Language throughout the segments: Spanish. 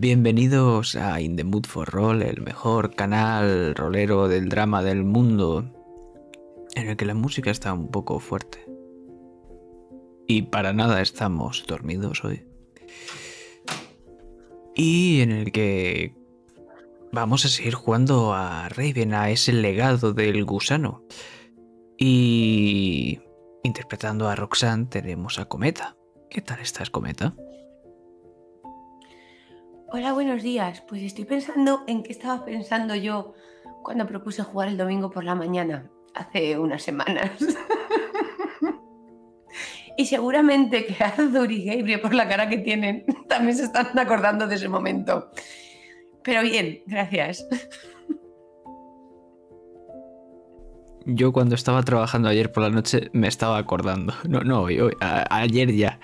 Bienvenidos a In the Mood for Roll, el mejor canal rolero del drama del mundo, en el que la música está un poco fuerte. Y para nada estamos dormidos hoy. Y en el que vamos a seguir jugando a Raven, a ese legado del gusano. Y interpretando a Roxanne tenemos a Cometa. ¿Qué tal estás, Cometa? Hola, buenos días. Pues estoy pensando en qué estaba pensando yo cuando propuse jugar el domingo por la mañana, hace unas semanas. y seguramente que Arthur y Gabriel, por la cara que tienen, también se están acordando de ese momento. Pero bien, gracias. Yo cuando estaba trabajando ayer por la noche me estaba acordando. No, no, hoy, hoy, ayer ya.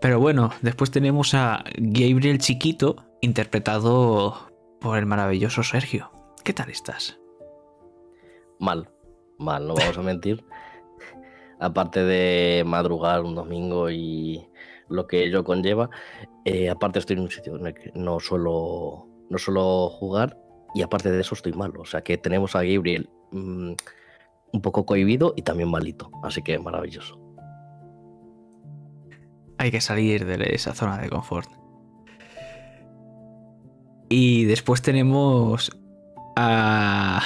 Pero bueno, después tenemos a Gabriel Chiquito, interpretado por el maravilloso Sergio. ¿Qué tal estás? Mal, mal, no vamos a mentir. aparte de madrugar un domingo y lo que ello conlleva, eh, aparte estoy en un sitio en el que no suelo, no suelo jugar y aparte de eso estoy mal. O sea que tenemos a Gabriel mmm, un poco cohibido y también malito. Así que maravilloso. Hay que salir de esa zona de confort. Y después tenemos a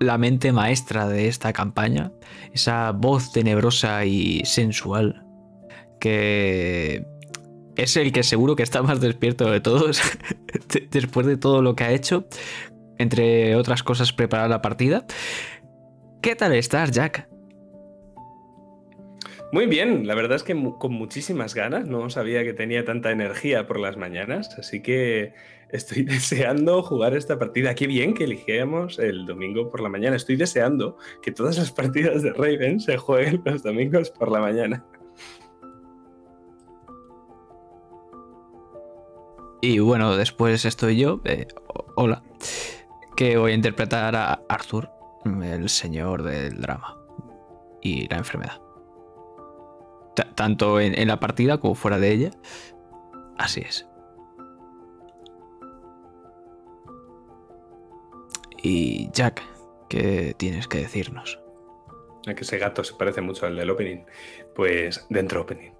la mente maestra de esta campaña, esa voz tenebrosa y sensual, que es el que seguro que está más despierto de todos después de todo lo que ha hecho, entre otras cosas preparar la partida. ¿Qué tal estás, Jack? Muy bien, la verdad es que con muchísimas ganas, no sabía que tenía tanta energía por las mañanas, así que estoy deseando jugar esta partida. Qué bien que eligiéramos el domingo por la mañana. Estoy deseando que todas las partidas de Raven se jueguen los domingos por la mañana. Y bueno, después estoy yo, eh, hola, que voy a interpretar a Arthur, el señor del drama y la enfermedad tanto en, la partida como fuera de ella. Así es. Y Jack, ¿qué tienes que decirnos? Que ese gato se parece mucho al del opening. Pues dentro opening.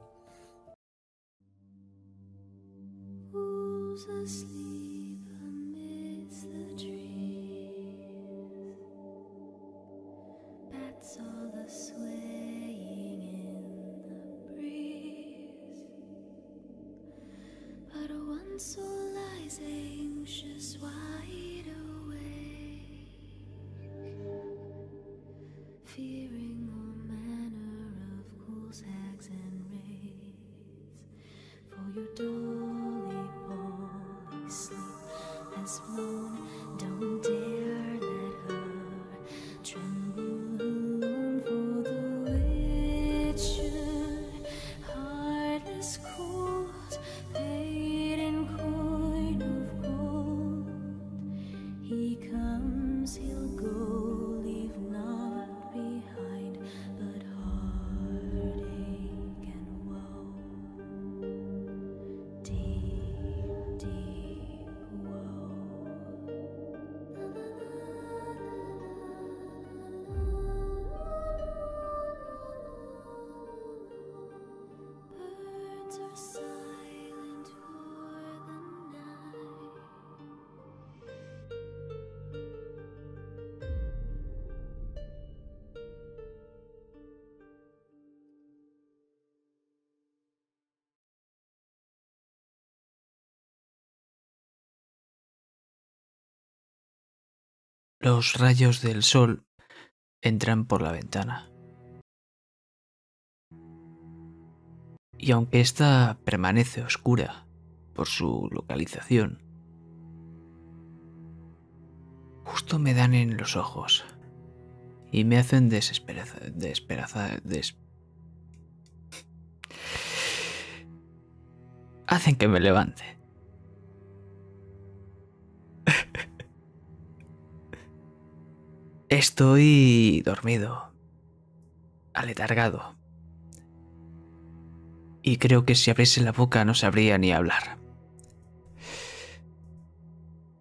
Los rayos del sol entran por la ventana. Y aunque ésta permanece oscura por su localización, justo me dan en los ojos y me hacen desesperanza, desesperanza, des... hacen que me levante. Estoy dormido, aletargado. Y creo que si abriese la boca no sabría ni hablar.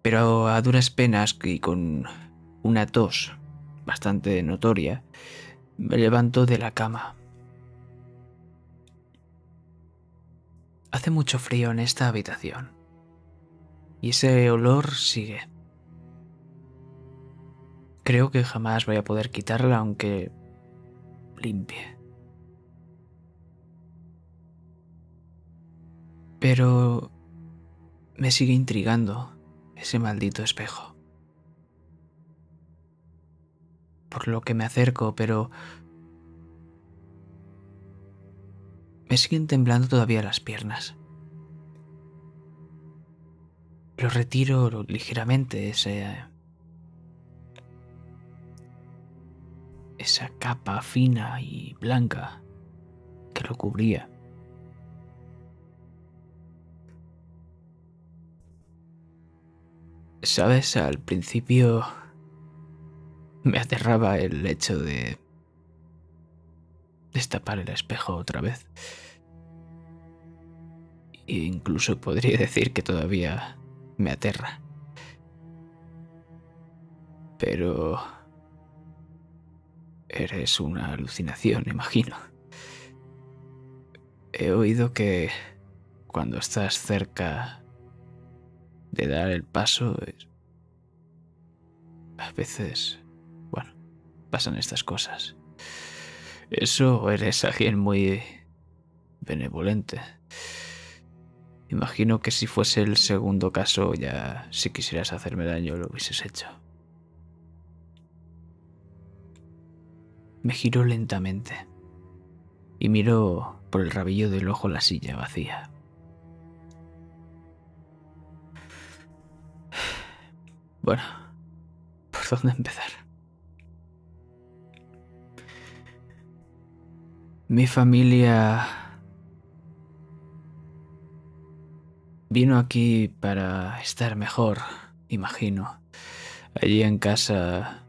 Pero a duras penas y con una tos bastante notoria, me levanto de la cama. Hace mucho frío en esta habitación. Y ese olor sigue. Creo que jamás voy a poder quitarla aunque limpie. Pero me sigue intrigando ese maldito espejo. Por lo que me acerco, pero me siguen temblando todavía las piernas. Lo retiro ligeramente, ese, esa capa fina y blanca que lo cubría. Sabes, al principio me aterraba el hecho de destapar el espejo otra vez. E incluso podría decir que todavía me aterra. Pero... Eres una alucinación, imagino. He oído que cuando estás cerca de dar el paso, a veces, bueno, pasan estas cosas. Eso eres alguien muy benevolente. Imagino que si fuese el segundo caso ya si quisieras hacerme daño lo hubieses hecho. Me giro lentamente y miro por el rabillo del ojo la silla vacía. Bueno, ¿por dónde empezar? Mi familia vino aquí para estar mejor, imagino. Allí en casa...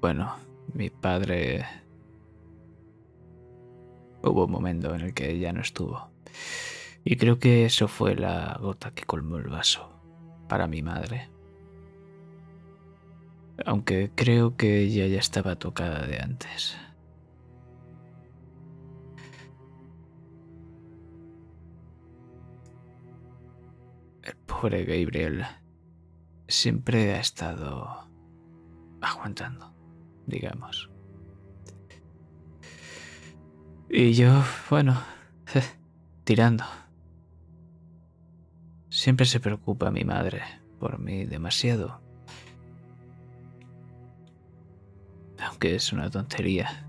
Bueno, mi padre... Hubo un momento en el que ya no estuvo. Y creo que eso fue la gota que colmó el vaso para mi madre. Aunque creo que ella ya estaba tocada de antes. El pobre Gabriel siempre ha estado aguantando, digamos. Y yo, bueno, tirando. Siempre se preocupa mi madre por mí demasiado. Aunque es una tontería.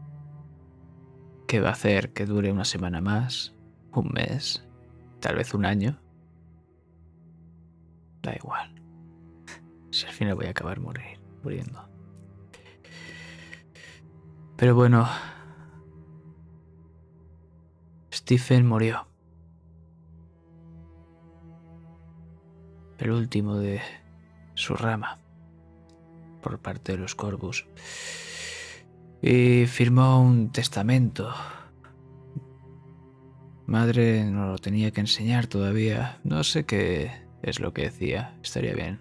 ¿Qué va a hacer que dure una semana más? ¿Un mes? ¿Tal vez un año? Da igual. Si al final voy a acabar morir, muriendo. Pero bueno. Stephen murió. el último de su rama por parte de los Corvus. Y firmó un testamento. Madre no lo tenía que enseñar todavía. No sé qué es lo que decía. Estaría bien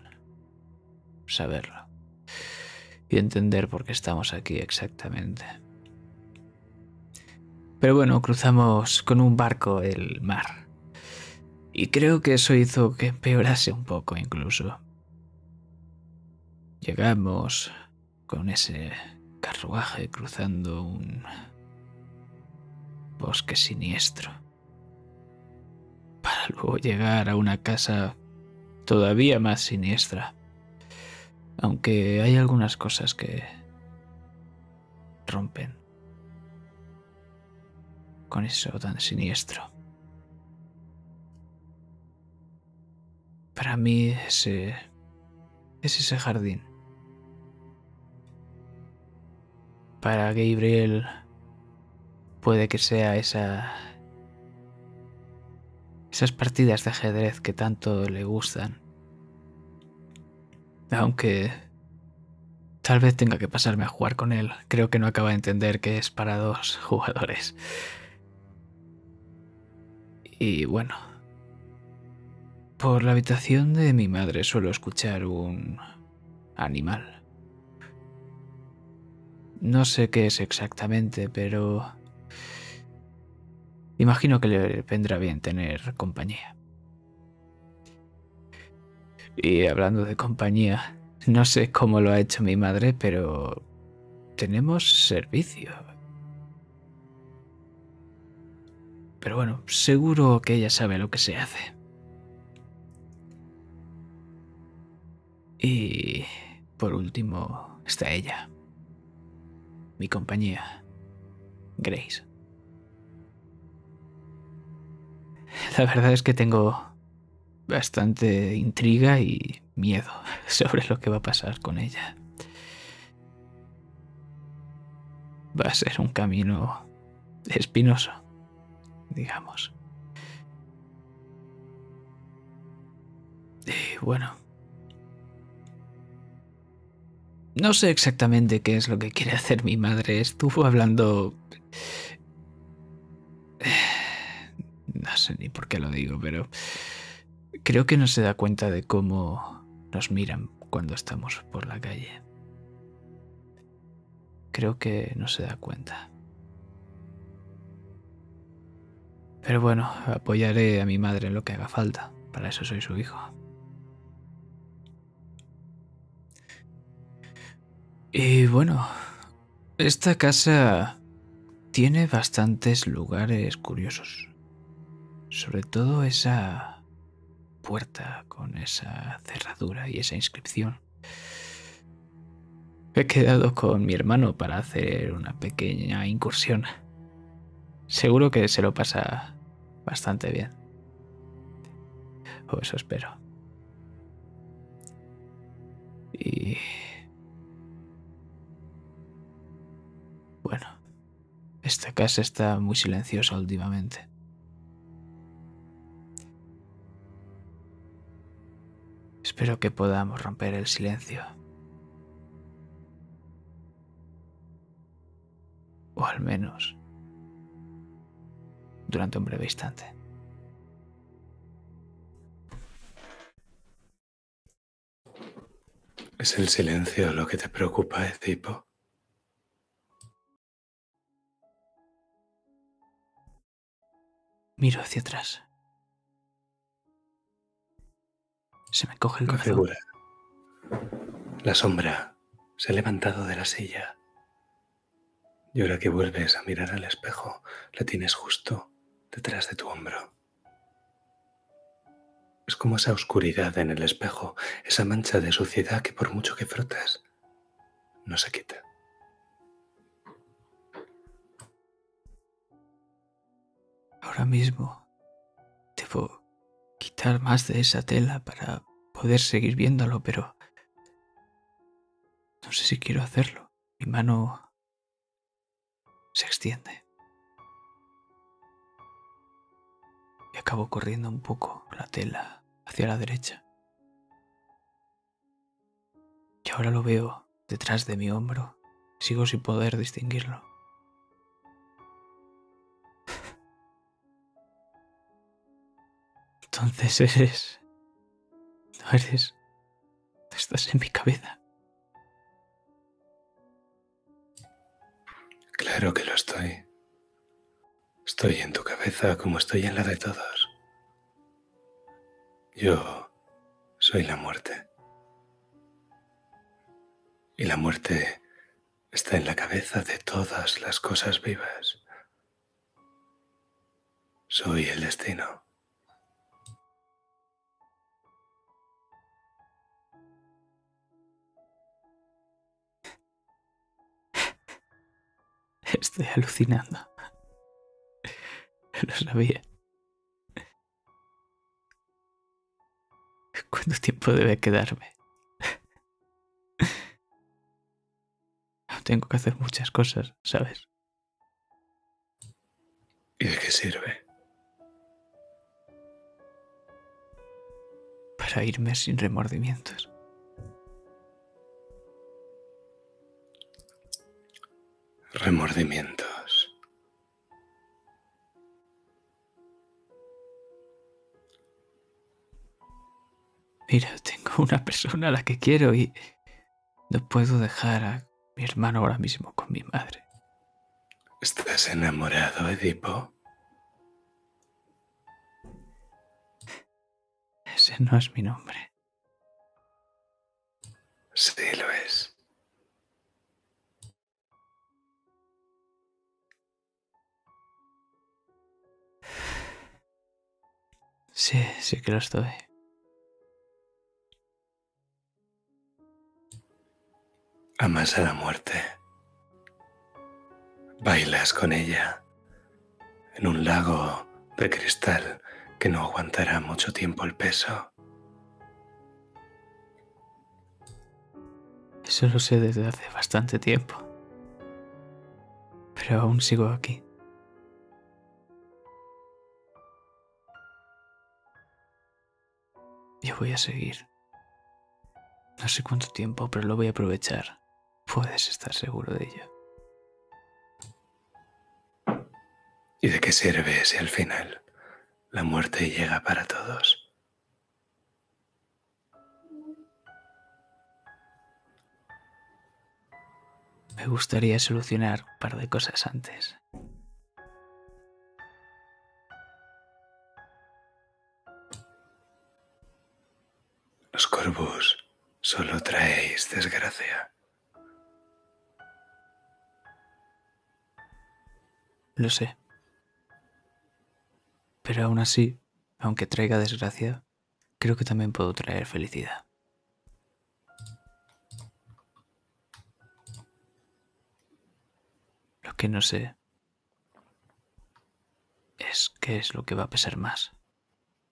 saberlo. Y entender por qué estamos aquí exactamente. Pero bueno, cruzamos con un barco el mar. Y creo que eso hizo que empeorase un poco incluso. Llegamos con ese carruaje cruzando un bosque siniestro. Para luego llegar a una casa todavía más siniestra. Aunque hay algunas cosas que rompen con eso tan siniestro. Para mí ese es ese jardín. Para Gabriel puede que sea esa esas partidas de ajedrez que tanto le gustan. Aunque tal vez tenga que pasarme a jugar con él. Creo que no acaba de entender que es para dos jugadores. Y bueno, Por la habitación de mi madre suelo escuchar un animal. No sé qué es exactamente, pero imagino que le vendrá bien tener compañía. Y hablando de compañía, no sé cómo lo ha hecho mi madre, pero tenemos servicio. Pero bueno, seguro que ella sabe lo que se hace. Y por último está ella, mi compañía, Grace. La verdad es que tengo bastante intriga y miedo sobre lo que va a pasar con ella. Va a ser un camino espinoso, digamos. Y bueno, no sé exactamente qué es lo que quiere hacer mi madre. Estuvo hablando... No sé ni por qué lo digo, pero creo que no se da cuenta de cómo nos miran cuando estamos por la calle. Creo que no se da cuenta. Pero bueno, apoyaré a mi madre en lo que haga falta. Para eso soy su hijo. Y bueno, esta casa tiene bastantes lugares curiosos. Sobre todo esa puerta con esa cerradura y esa inscripción. He quedado con mi hermano para hacer una pequeña incursión. Seguro que se lo pasa bastante bien. O eso espero. Y... Bueno, esta casa está muy silenciosa últimamente. Espero que podamos romper el silencio. O al menos durante un breve instante. ¿Es el silencio lo que te preocupa, Edipo? Miro hacia atrás. Se me coge el corazón. figura. La sombra se ha levantado de la silla. Y ahora que vuelves a mirar al espejo, la tienes justo detrás de tu hombro. Es como esa oscuridad en el espejo, esa mancha de suciedad que por mucho que frotas, no se quita. Ahora mismo debo quitar más de esa tela para poder seguir viéndolo, pero no sé si quiero hacerlo. Mi mano se extiende. Y acabo corriendo un poco la tela hacia la derecha. Y ahora lo veo detrás de mi hombro. Sigo sin poder distinguirlo. Entonces eres... No eres... Estás en mi cabeza. Claro que lo estoy. Estoy en tu cabeza como estoy en la de todos. Yo soy la muerte. Y la muerte está en la cabeza de todas las cosas vivas. Soy el destino. Estoy alucinando. Lo sabía. ¿Cuánto tiempo debe quedarme? Tengo que hacer muchas cosas, ¿sabes? ¿Y de qué sirve? Para irme sin remordimientos. Remordimientos. Mira, tengo una persona a la que quiero y no puedo dejar a mi hermano ahora mismo con mi madre. ¿Estás enamorado, Edipo? Ese no es mi nombre. Sí, lo es. Sí, sí que lo estoy. Amas a la muerte. Bailas con ella en un lago de cristal que no aguantará mucho tiempo el peso. Eso lo sé desde hace bastante tiempo. Pero aún sigo aquí. Yo voy a seguir. No sé cuánto tiempo, pero lo voy a aprovechar. Puedes estar seguro de ello. ¿Y de qué sirve si al final la muerte llega para todos? Me gustaría solucionar un par de cosas antes. Los corvus solo traéis desgracia. Lo sé. Pero aún así, aunque traiga desgracia, creo que también puedo traer felicidad. Lo que no sé es qué es lo que va a pesar más,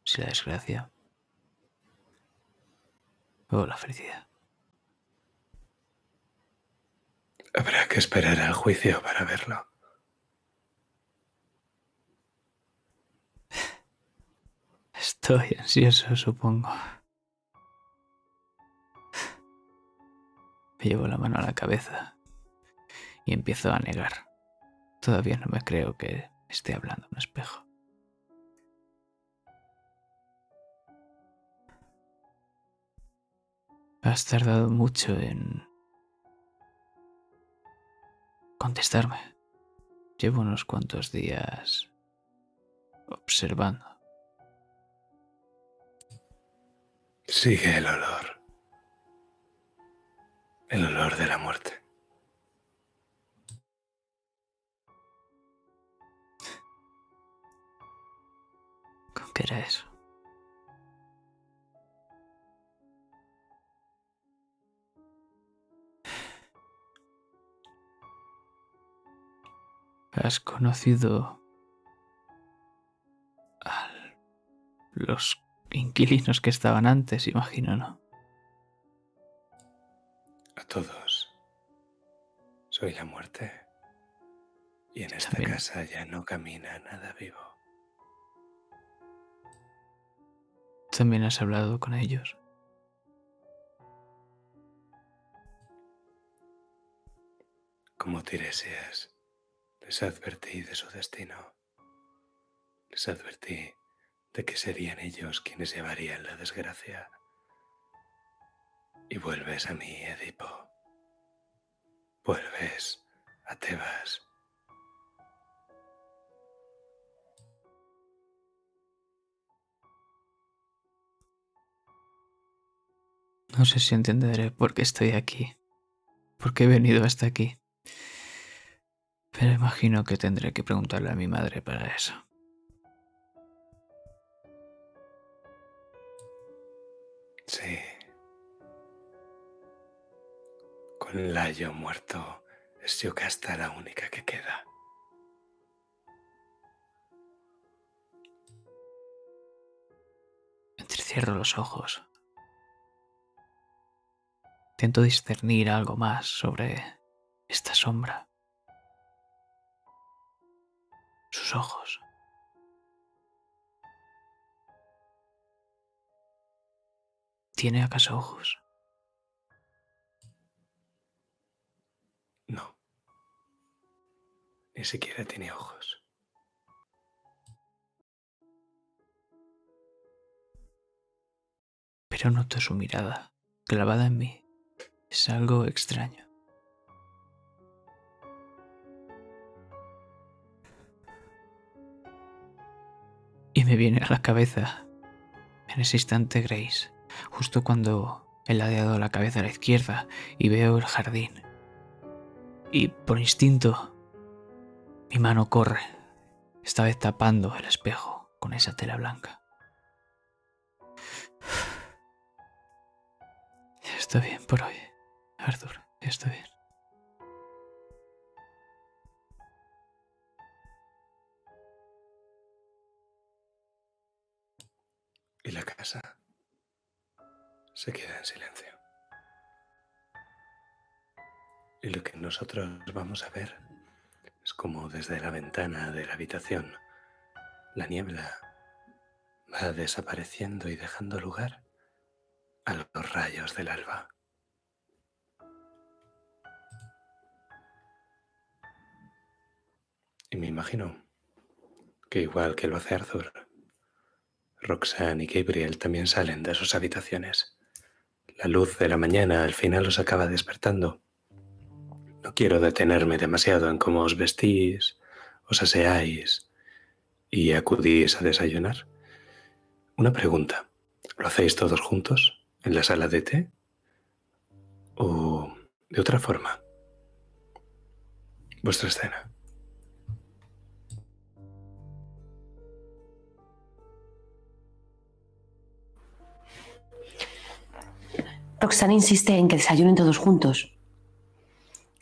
si la desgracia o la felicidad. Habrá que esperar al juicio para verlo. Estoy ansioso, supongo. Me llevo la mano a la cabeza y empiezo a negar. Todavía no me creo que esté hablando un espejo. Has tardado mucho en contestarme. Llevo unos cuantos días observando. Sigue el olor. El olor de la muerte. ¿Con qué era eso? ¿Has conocido a los inquilinos que estaban antes, imagino, no? A todos. Soy la muerte. Y en esta También. casa ya no camina nada vivo. ¿También has hablado con ellos? Como Tiresias, les advertí de su destino. Les advertí de que serían ellos quienes llevarían la desgracia. Y vuelves a mí, Edipo. Vuelves a Tebas. No sé si entenderé por qué estoy aquí, por qué he venido hasta aquí. Pero imagino que tendré que preguntarle a mi madre para eso. Sí. Con Layo muerto, es Yocasta la única que queda. Entrecierro los ojos. Intento discernir algo más sobre esta sombra. Sus ojos. ¿Tiene acaso ojos? No. Ni siquiera tiene ojos. pero noto su mirada clavada en mí. Es algo extraño. Me viene a la cabeza en ese instante Grace, justo cuando él ha dado la cabeza a la izquierda y veo el jardín. Y por instinto, mi mano corre, esta vez tapando el espejo con esa tela blanca. Está bien por hoy, Arthur, está bien. Y la casa se queda en silencio. Y lo que nosotros vamos a ver es como desde la ventana de la habitación la niebla va desapareciendo y dejando lugar a los rayos del alba. Y me imagino que igual que lo hace Arthur, Roxanne y Gabriel también salen de sus habitaciones. La luz de la mañana al final los acaba despertando. No quiero detenerme demasiado en cómo os vestís, os aseáis y acudís a desayunar. Una pregunta. ¿Lo hacéis todos juntos en la sala de té? ¿O de otra forma? Vuestra escena. Roxana insiste en que desayunen todos juntos.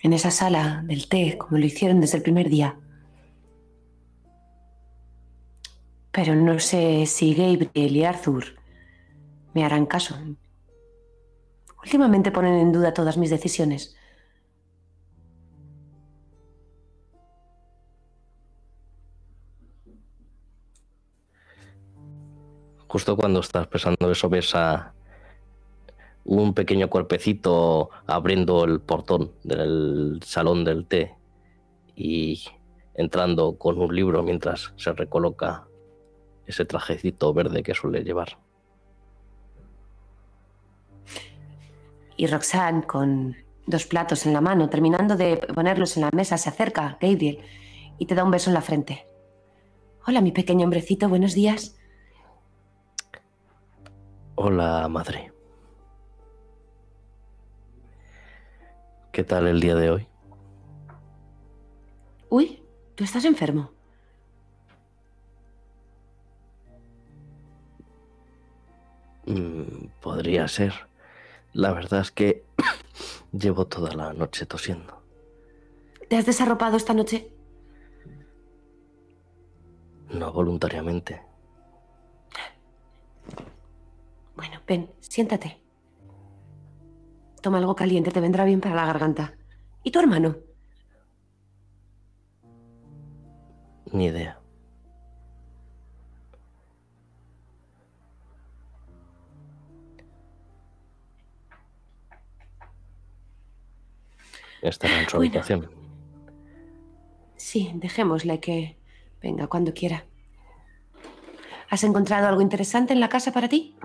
En esa sala del té, como lo hicieron desde el primer día. Pero no sé si Gabriel y Arthur me harán caso. Últimamente ponen en duda todas mis decisiones. Justo cuando estás pensando eso, ves a un pequeño cuerpecito abriendo el portón del salón del té y entrando con un libro mientras se recoloca ese trajecito verde que suele llevar. Y Roxanne, con dos platos en la mano, terminando de ponerlos en la mesa, se acerca, Gabriel, y te da un beso en la frente. Hola, mi pequeño hombrecito, buenos días. Hola, madre. ¿Qué tal el día de hoy? Uy, tú estás enfermo. Mm, podría ser. La verdad es que llevo toda la noche tosiendo. ¿Te has desarropado esta noche? No voluntariamente. Bueno, ven, siéntate. Toma algo caliente, te vendrá bien para la garganta. ¿Y tu hermano? Ni idea. Estará en su Bueno. habitación. Sí, dejémosle que venga cuando quiera. ¿Has encontrado algo interesante en la casa para ti?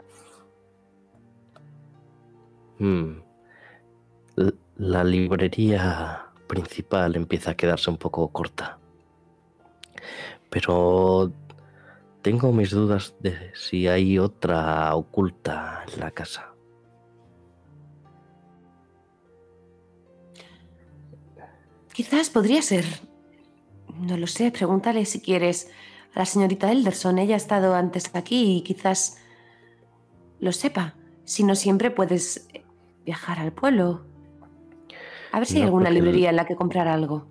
Mm. La librería principal empieza a quedarse un poco corta. Pero tengo mis dudas de si hay otra oculta en la casa. Quizás podría ser. No lo sé, pregúntale si quieres a la señorita Elderson. Ella ha estado antes aquí y quizás lo sepa. Si no siempre puedes viajar al pueblo. A ver si hay No, alguna porque el- librería en la que comprar algo.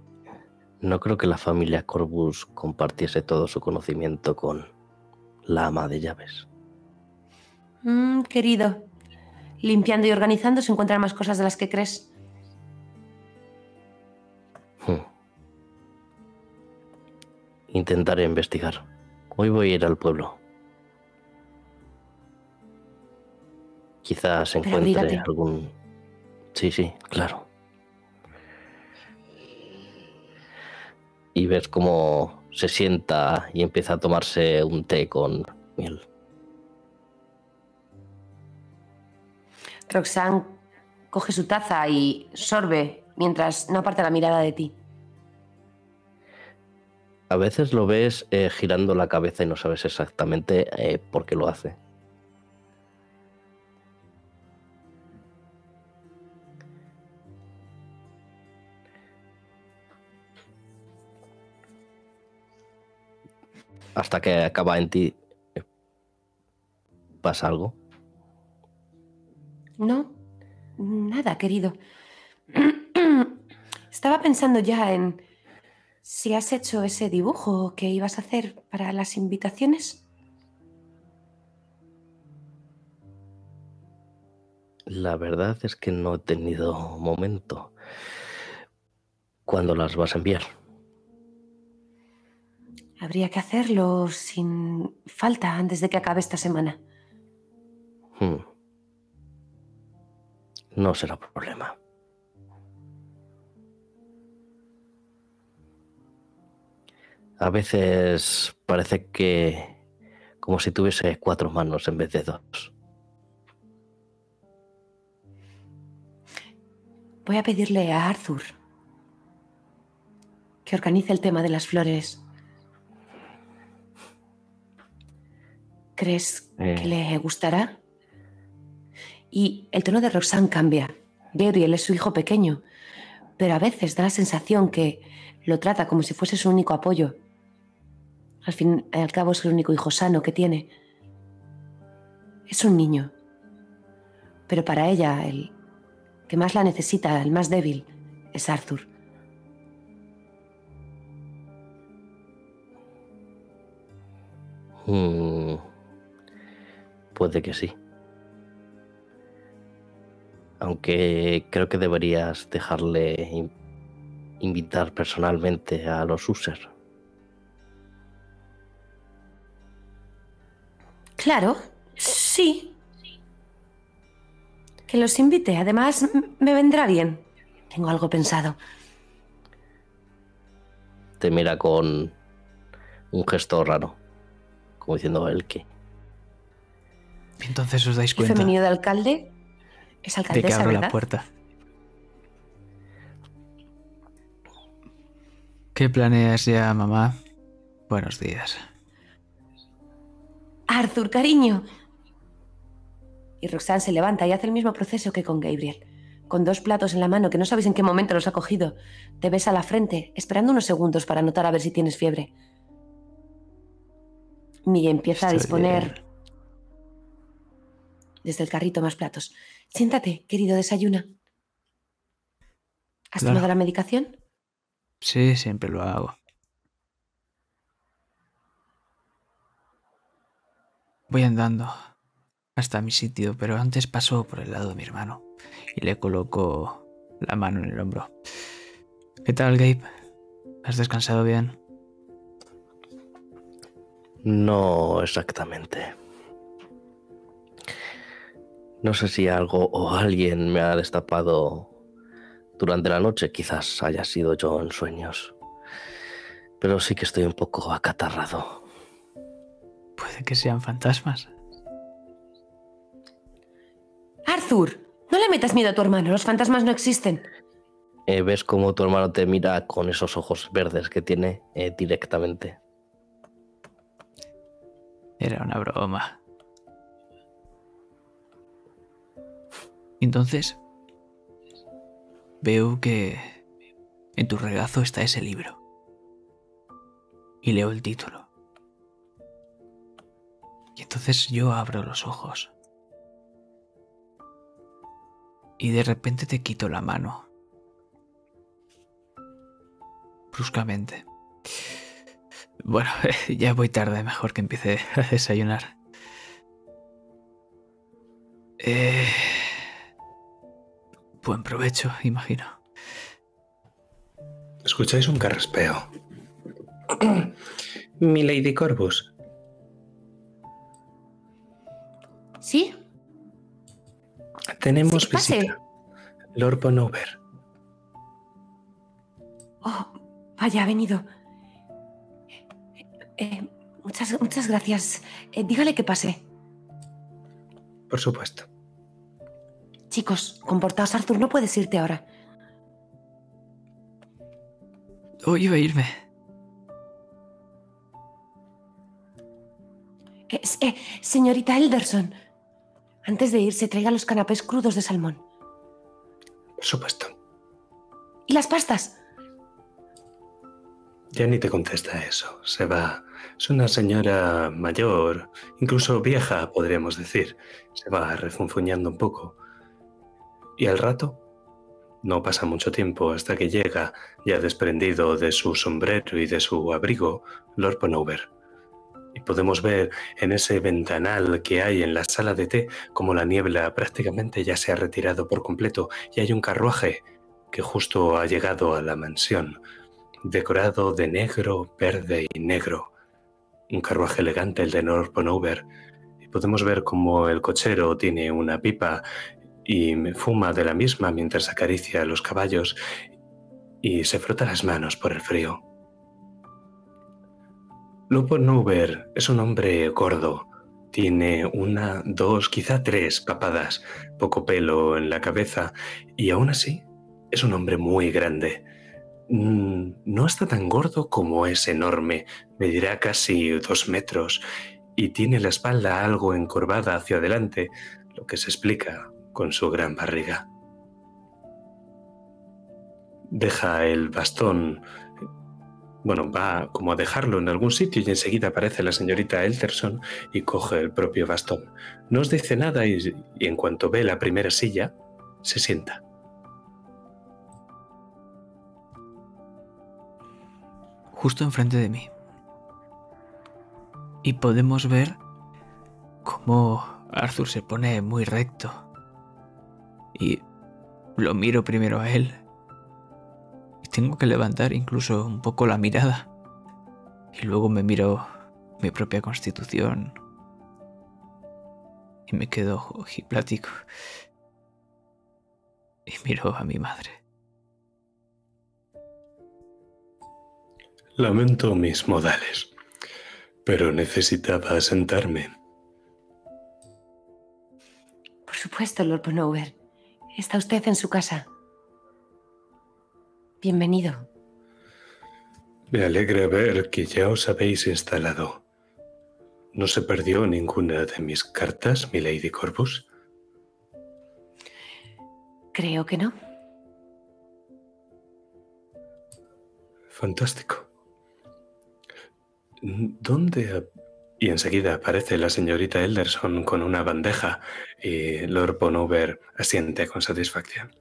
No creo que la familia Corbus compartiese todo su conocimiento con la ama de llaves. Mm, querido, limpiando y organizando se encuentran más cosas de las que crees. Hmm. Intentaré investigar. Hoy voy a ir al pueblo. Quizás encuentre algún... Sí, sí, claro. Y ves cómo se sienta y empieza a tomarse un té con miel. Roxanne coge su taza y sorbe mientras no aparta la mirada de ti. A veces lo ves eh, girando la cabeza y no sabes exactamente eh, por qué lo hace. Hasta que acaba en ti. eh, ¿Pasa algo? No, nada, querido. Estaba pensando ya en si has hecho ese dibujo que ibas a hacer para las invitaciones. La verdad es que no he tenido momento. ¿Cuándo las vas a enviar? Habría que hacerlo sin falta antes de que acabe esta semana. Hmm. No será problema. A veces parece que como si tuviese cuatro manos en vez de dos. Voy a pedirle a Arthur que organice el tema de las flores. ¿Crees Eh. que le gustará? Y el tono de Roxanne cambia. Gabriel es su hijo pequeño, pero a veces da la sensación que lo trata como si fuese su único apoyo. Al fin y al cabo es el único hijo sano que tiene. Es un niño. Pero para ella, el que más la necesita, el más débil, es Arthur. Hmm. Puede que sí. Aunque creo que deberías dejarle in- invitar personalmente a los users. Claro, sí. Que los invite. Además, me vendrá bien. Tengo algo pensado. Te mira con un gesto raro, como diciendo el que. Entonces os dais El cuenta femenino de alcalde es de que alcaldesa, abro ¿verdad? la puerta. ¿Qué planeas ya, mamá? Buenos días. Arthur, cariño. Y Roxanne se levanta y hace el mismo proceso que con Gabriel. Con dos platos en la mano que no sabes en qué momento los ha cogido. Te besa la frente, esperando unos segundos para notar a ver si tienes fiebre. Miguel empieza a disponer bien. Desde el carrito más platos. Siéntate, querido, desayuna. ¿Has Claro. tomado la medicación? Sí, siempre lo hago. Voy andando hasta mi sitio, pero antes paso por el lado de mi hermano y le coloco la mano en el hombro. ¿Qué tal, Gabe? ¿Has descansado bien? No exactamente. No sé si algo o alguien me ha destapado durante la noche, quizás haya sido yo en sueños. Pero sí que estoy un poco acatarrado. Puede que sean fantasmas. Arthur, no le metas miedo a tu hermano. Los fantasmas no existen. Eh, ves cómo tu hermano te mira con esos ojos verdes que tiene eh, directamente. Era una broma. Entonces, veo que en tu regazo está ese libro. Y leo el título. Y entonces yo abro los ojos. Y de repente te quito la mano. Bruscamente. Bueno, ya voy tarde, mejor que empiece a desayunar. Eh, buen provecho, imagino. Escucháis un carraspeo. Mi Lady Corvus. ¿Sí? Tenemos Sí, visita. Lord Bonover. Oh, vaya, ha venido. Eh, muchas, muchas gracias. Eh, dígale que pase. Por supuesto. Chicos, comportaos, Arthur, no puedes irte ahora. Hoy iba a irme. Eh, eh, señorita Elderson, antes de irse, traiga los canapés crudos de salmón. Por supuesto. ¿Y las pastas? Ya ni te contesta eso. Se va. Es una señora mayor, incluso vieja, podríamos decir. Se va refunfuñando un poco. Y al rato, no pasa mucho tiempo hasta que llega, ya desprendido de su sombrero y de su abrigo, Lord Ponover. Y podemos ver en ese ventanal que hay en la sala de té como la niebla prácticamente ya se ha retirado por completo y hay un carruaje que justo ha llegado a la mansión decorado de negro, verde y negro. Un carruaje elegante, el de Norponover. Y podemos ver como el cochero tiene una pipa y fuma de la misma mientras acaricia los caballos y se frota las manos por el frío. Loponover es un hombre gordo. Tiene una, dos, quizá tres papadas, poco pelo en la cabeza y aún así es un hombre muy grande Mm, no está tan gordo como es enorme, medirá casi dos metros y tiene la espalda algo encorvada hacia adelante, lo que se explica con su gran barriga. Deja el bastón, bueno, va como a dejarlo en algún sitio y enseguida aparece la señorita Elterson y coge el propio bastón. No os dice nada y en cuanto ve la primera silla, se sienta. justo enfrente de mí. Y podemos ver cómo Arthur se pone muy recto. Y lo miro primero a él. Y tengo que levantar incluso un poco la mirada. Y luego me miro mi propia constitución. Y me quedo ojiplático. Y miro a mi madre. Lamento mis modales, pero necesitaba sentarme. Por supuesto, Lord Bonover. Está usted en su casa. Bienvenido. Me alegra ver que ya os habéis instalado. ¿No se perdió ninguna de mis cartas, mi Lady Corvus? Creo que no. Fantástico. ¿Dónde? Y enseguida aparece la señorita Elderson con una bandeja y Lord Bonover asiente con satisfacción.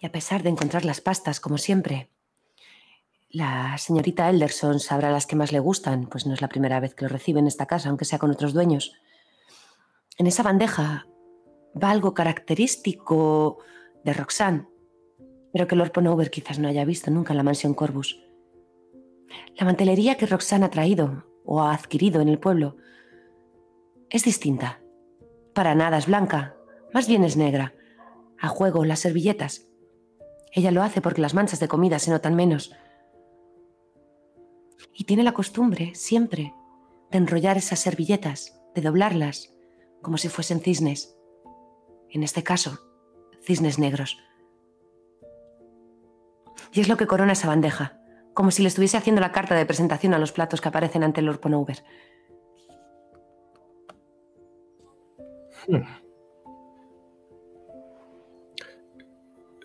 Y a pesar de encontrar las pastas, como siempre, la señorita Elderson sabrá las que más le gustan, pues no es la primera vez que lo recibe en esta casa, aunque sea con otros dueños. En esa bandeja va algo característico de Roxanne, pero que Lord Bonover quizás no haya visto nunca en la mansión Corvus. La mantelería que Roxana ha traído o ha adquirido en el pueblo es distinta. Para nada es blanca, más bien es negra. A juego las servilletas. Ella lo hace porque las manchas de comida se notan menos. Y tiene la costumbre, siempre, de enrollar esas servilletas, de doblarlas, como si fuesen cisnes. En este caso, cisnes negros. Y es lo que corona esa bandeja como si le estuviese haciendo la carta de presentación a los platos que aparecen ante Lord Ponover. Hmm.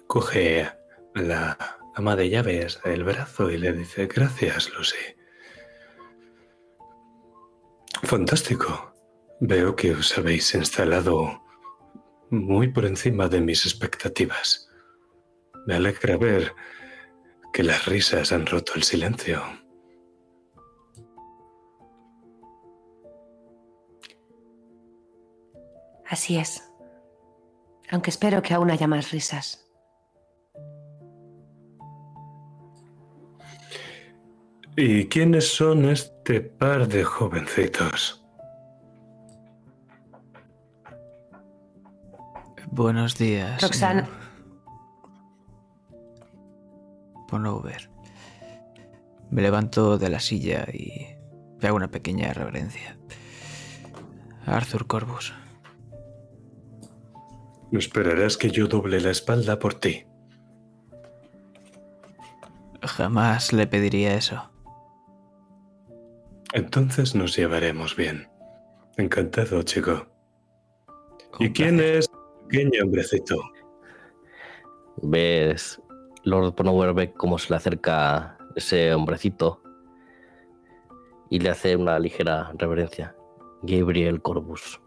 Coge la ama de llaves del brazo y le dice, gracias, Lucy. Fantástico. Veo que os habéis instalado muy por encima de mis expectativas. Me alegra ver que las risas han roto el silencio. Así es. Aunque espero que aún haya más risas. ¿Y quiénes son este par de jovencitos? Buenos días. Roxana. Ver. Me levanto de la silla y hago una pequeña reverencia. Arthur Corbus. No esperarás que yo doble la espalda por ti. Jamás le pediría eso. Entonces nos llevaremos bien. Encantado, chico. ¿Y quién es el pequeño hombrecito? Ves, Lord Ponover ve cómo se le acerca ese hombrecito y le hace una ligera reverencia. Gabriel Corbus.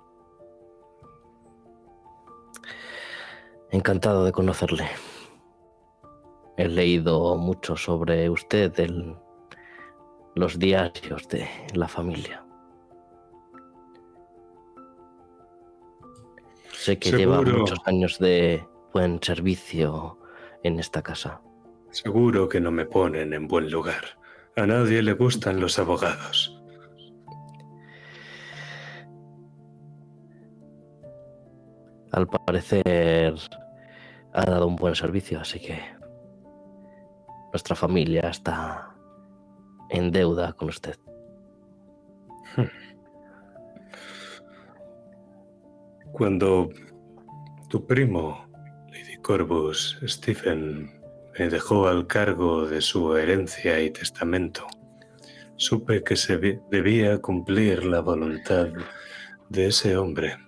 Encantado de conocerle. He leído mucho sobre usted en los diarios de la familia. Sé que lleva muchos años de buen servicio en esta casa. Seguro que no me ponen en buen lugar. A nadie le gustan los abogados. Al parecer ha dado un buen servicio, así que nuestra familia está en deuda con usted. Cuando tu primo, Lady Corvus, Stephen, me dejó al cargo de su herencia y testamento, supe que se debía cumplir la voluntad de ese hombre.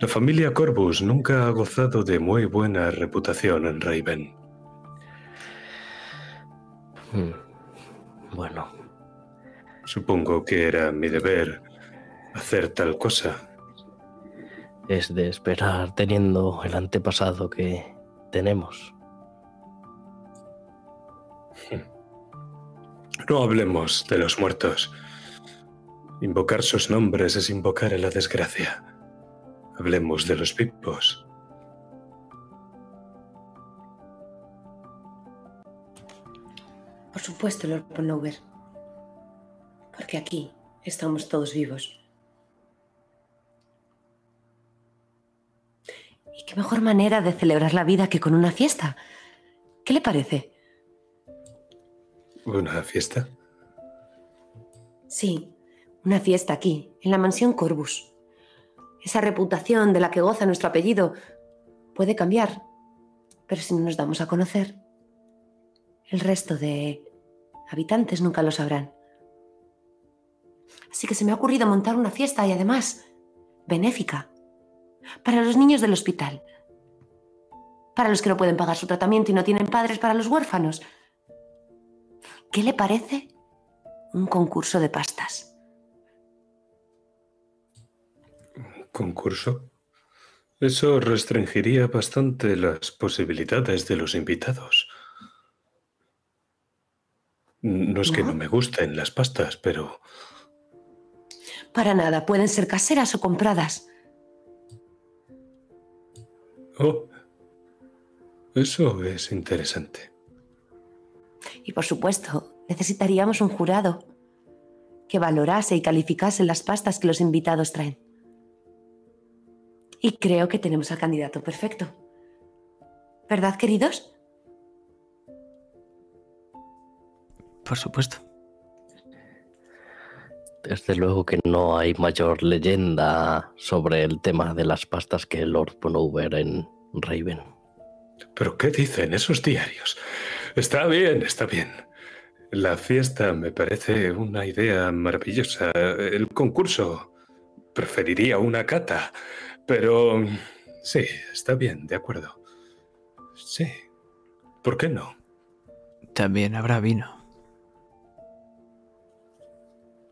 La familia Corvus nunca ha gozado de muy buena reputación en Raven. Hmm. Bueno, Supongo que era mi deber hacer tal cosa. Es de esperar teniendo el antepasado que tenemos. No hablemos de los muertos. Invocar sus nombres es invocar a la desgracia. Hablemos de los vivos. Por supuesto, Lord Ponover. Porque aquí estamos todos vivos. ¿Y qué mejor manera de celebrar la vida que con una fiesta? ¿Qué le parece? ¿Una fiesta? Sí, una fiesta aquí, en la mansión Corbus. Esa reputación de la que goza nuestro apellido puede cambiar, pero si no nos damos a conocer, el resto de habitantes nunca lo sabrán. Así que se me ha ocurrido montar una fiesta y además benéfica para los niños del hospital, para los que no pueden pagar su tratamiento y no tienen padres, para los huérfanos. ¿Qué le parece un concurso de pastas? ¿Concurso? Eso restringiría bastante las posibilidades de los invitados. No es que ¿No? no me gusten las pastas, pero Para nada, pueden ser caseras o compradas. Oh, eso es interesante. Y por supuesto, necesitaríamos un jurado que valorase y calificase las pastas que los invitados traen. Y creo que tenemos al candidato perfecto. ¿Verdad, queridos? Por supuesto. Desde luego que no hay mayor leyenda sobre el tema de las pastas que Lord Ponover en Raven. ¿Pero qué dicen esos diarios? Está bien, está bien. La fiesta me parece una idea maravillosa. El concurso preferiría una cata, pero sí, está bien, de acuerdo. Sí. ¿Por qué no? También habrá vino.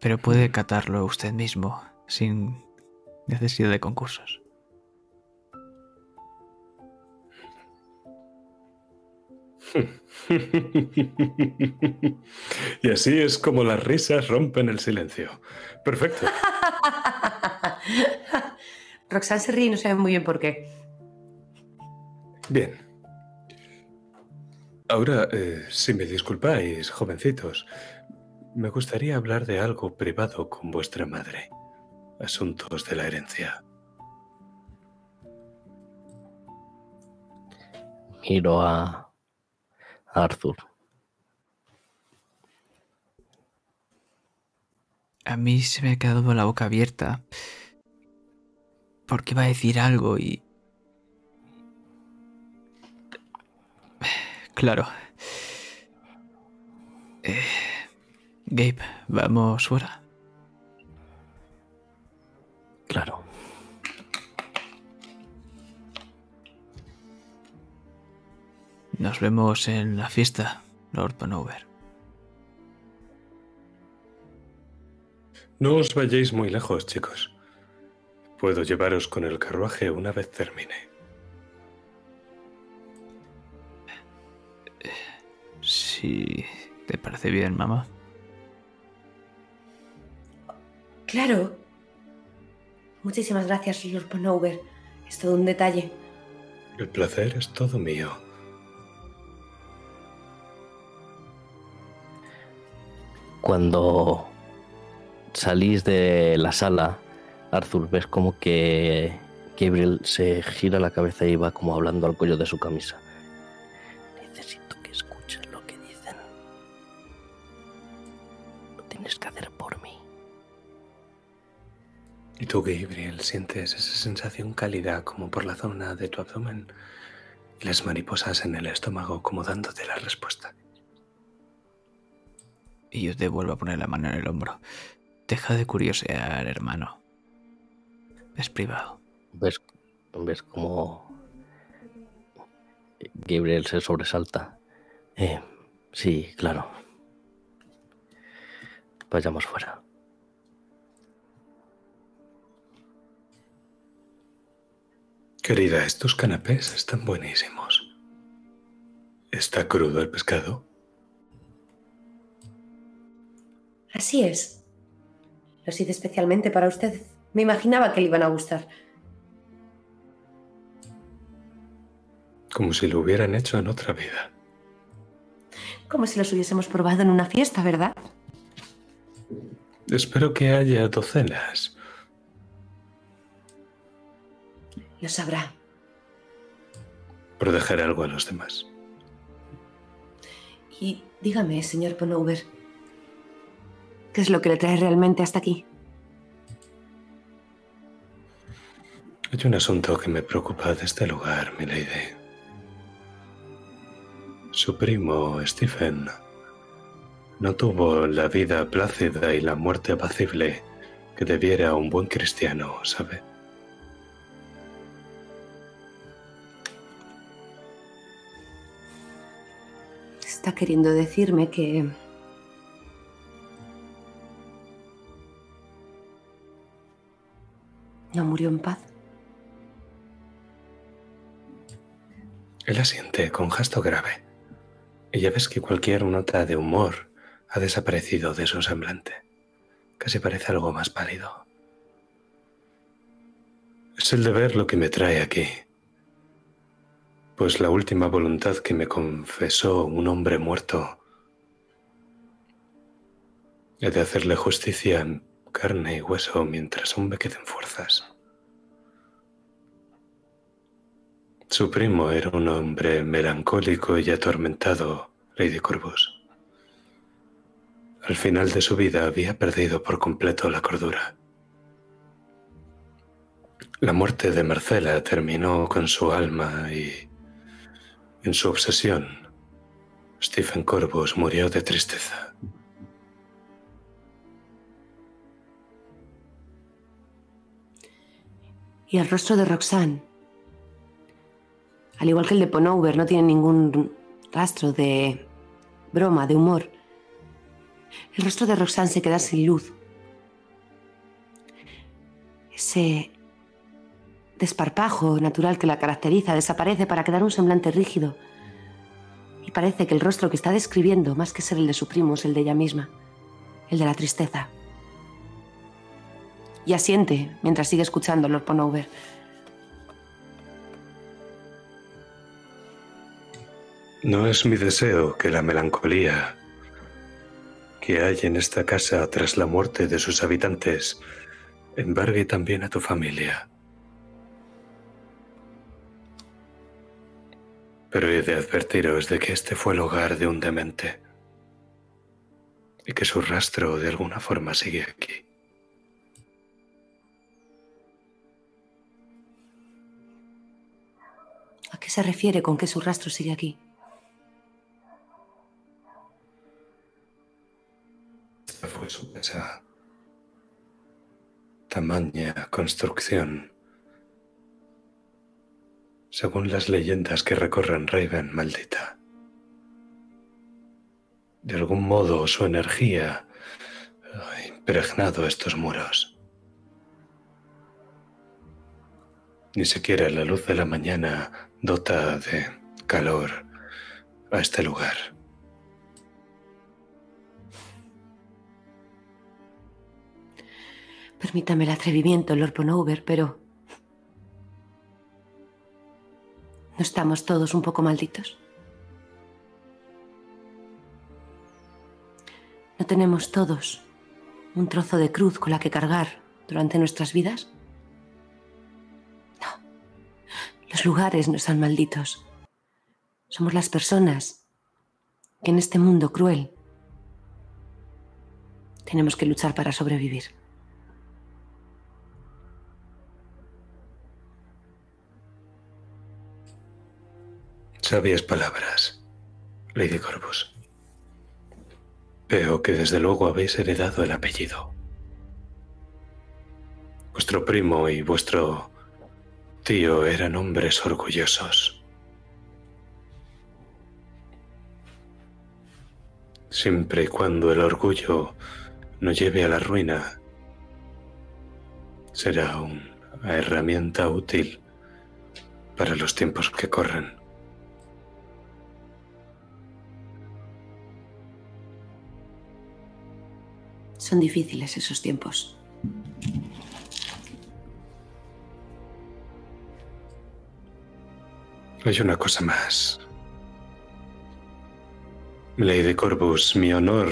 Pero puede catarlo usted mismo, sin necesidad de concursos. y así es como las risas rompen el silencio. Perfecto. Roxanne se ríe y no sabe muy bien por qué. Bien. Ahora, eh, si me disculpáis, jovencitos, me gustaría hablar de algo privado con vuestra madre. Asuntos de la herencia. Miro a a Arthur. A mí se me ha quedado la boca abierta. porque iba a decir algo y... Claro. Eh, Gabe, vamos fuera. Claro. Nos vemos en la fiesta, Lord Panover. No os vayáis muy lejos, chicos. Puedo llevaros con el carruaje una vez termine. Si te parece bien, mamá. Claro. Muchísimas gracias, Lord Ponover. Es todo un detalle. El placer es todo mío. Cuando salís de la sala, Arthur, ves como que Gabriel se gira la cabeza y va como hablando al cuello de su camisa. ¿Y tú, Gabriel, sientes esa sensación cálida como por la zona de tu abdomen? Y las mariposas en el estómago como dándote la respuesta. Y yo te vuelvo a poner la mano en el hombro. Deja de curiosear, hermano. Es privado. Ves, ves como Gabriel se sobresalta. Eh, sí, claro. Vayamos fuera. Querida, estos canapés están buenísimos. ¿Está crudo el pescado? Así es. Los hice especialmente para usted. Me imaginaba que le iban a gustar. Como si lo hubieran hecho en otra vida. Como si los hubiésemos probado en una fiesta, ¿verdad? Espero que haya docenas. Lo sabrá. Por dejar algo a los demás. Y dígame, señor Ponover, ¿qué es lo que le trae realmente hasta aquí? Hay un asunto que me preocupa de este lugar, milady. Su primo, Stephen, no tuvo la vida plácida y la muerte apacible que debiera un buen cristiano, ¿sabe? Está queriendo decirme que... ¿No murió en paz? Él asiente con gesto grave. Y ya ves que cualquier nota de humor ha desaparecido de su semblante. Casi parece algo más pálido. Es el deber lo que me trae aquí. Pues la última voluntad que me confesó un hombre muerto he de hacerle justicia en carne y hueso mientras aún me queden fuerzas. Su primo era un hombre melancólico y atormentado, Lady Corvus. Al final de su vida había perdido por completo la cordura. La muerte de Marcela terminó con su alma y, en su obsesión, Stephen Corvus murió de tristeza. Y el rostro de Roxanne, al igual que el de Ponover, no tiene ningún rastro de broma, de humor. El rostro de Roxanne se queda sin luz. Ese desparpajo natural que la caracteriza desaparece para quedar un semblante rígido. Y parece que el rostro que está describiendo, más que ser el de su primo, es el de ella misma, el de la tristeza. Y asiente mientras sigue escuchando Lord Ponover. No es mi deseo que la melancolía que hay en esta casa tras la muerte de sus habitantes embargue también a tu familia. pero he de advertiros de que este fue el hogar de un demente y que su rastro de alguna forma sigue aquí. ¿A qué se refiere con que su rastro sigue aquí? Esta fue su casa. Tamaña construcción según las leyendas que recorren Raven, maldita. De algún modo su energía ha impregnado estos muros. Ni siquiera la luz de la mañana dota de calor a este lugar. Permítame el atrevimiento, Lord Ponover, pero... ¿No estamos todos un poco malditos? ¿No tenemos todos un trozo de cruz con la que cargar durante nuestras vidas? No. Los lugares no son malditos. Somos las personas que en este mundo cruel tenemos que luchar para sobrevivir. Sabias palabras, Lady Corvus. Veo que desde luego habéis heredado el apellido. Vuestro primo y vuestro tío eran hombres orgullosos. Siempre y cuando el orgullo no lleve a la ruina, será una herramienta útil para los tiempos que corren. Son difíciles esos tiempos. Hay una cosa más. Lady Corvus, mi honor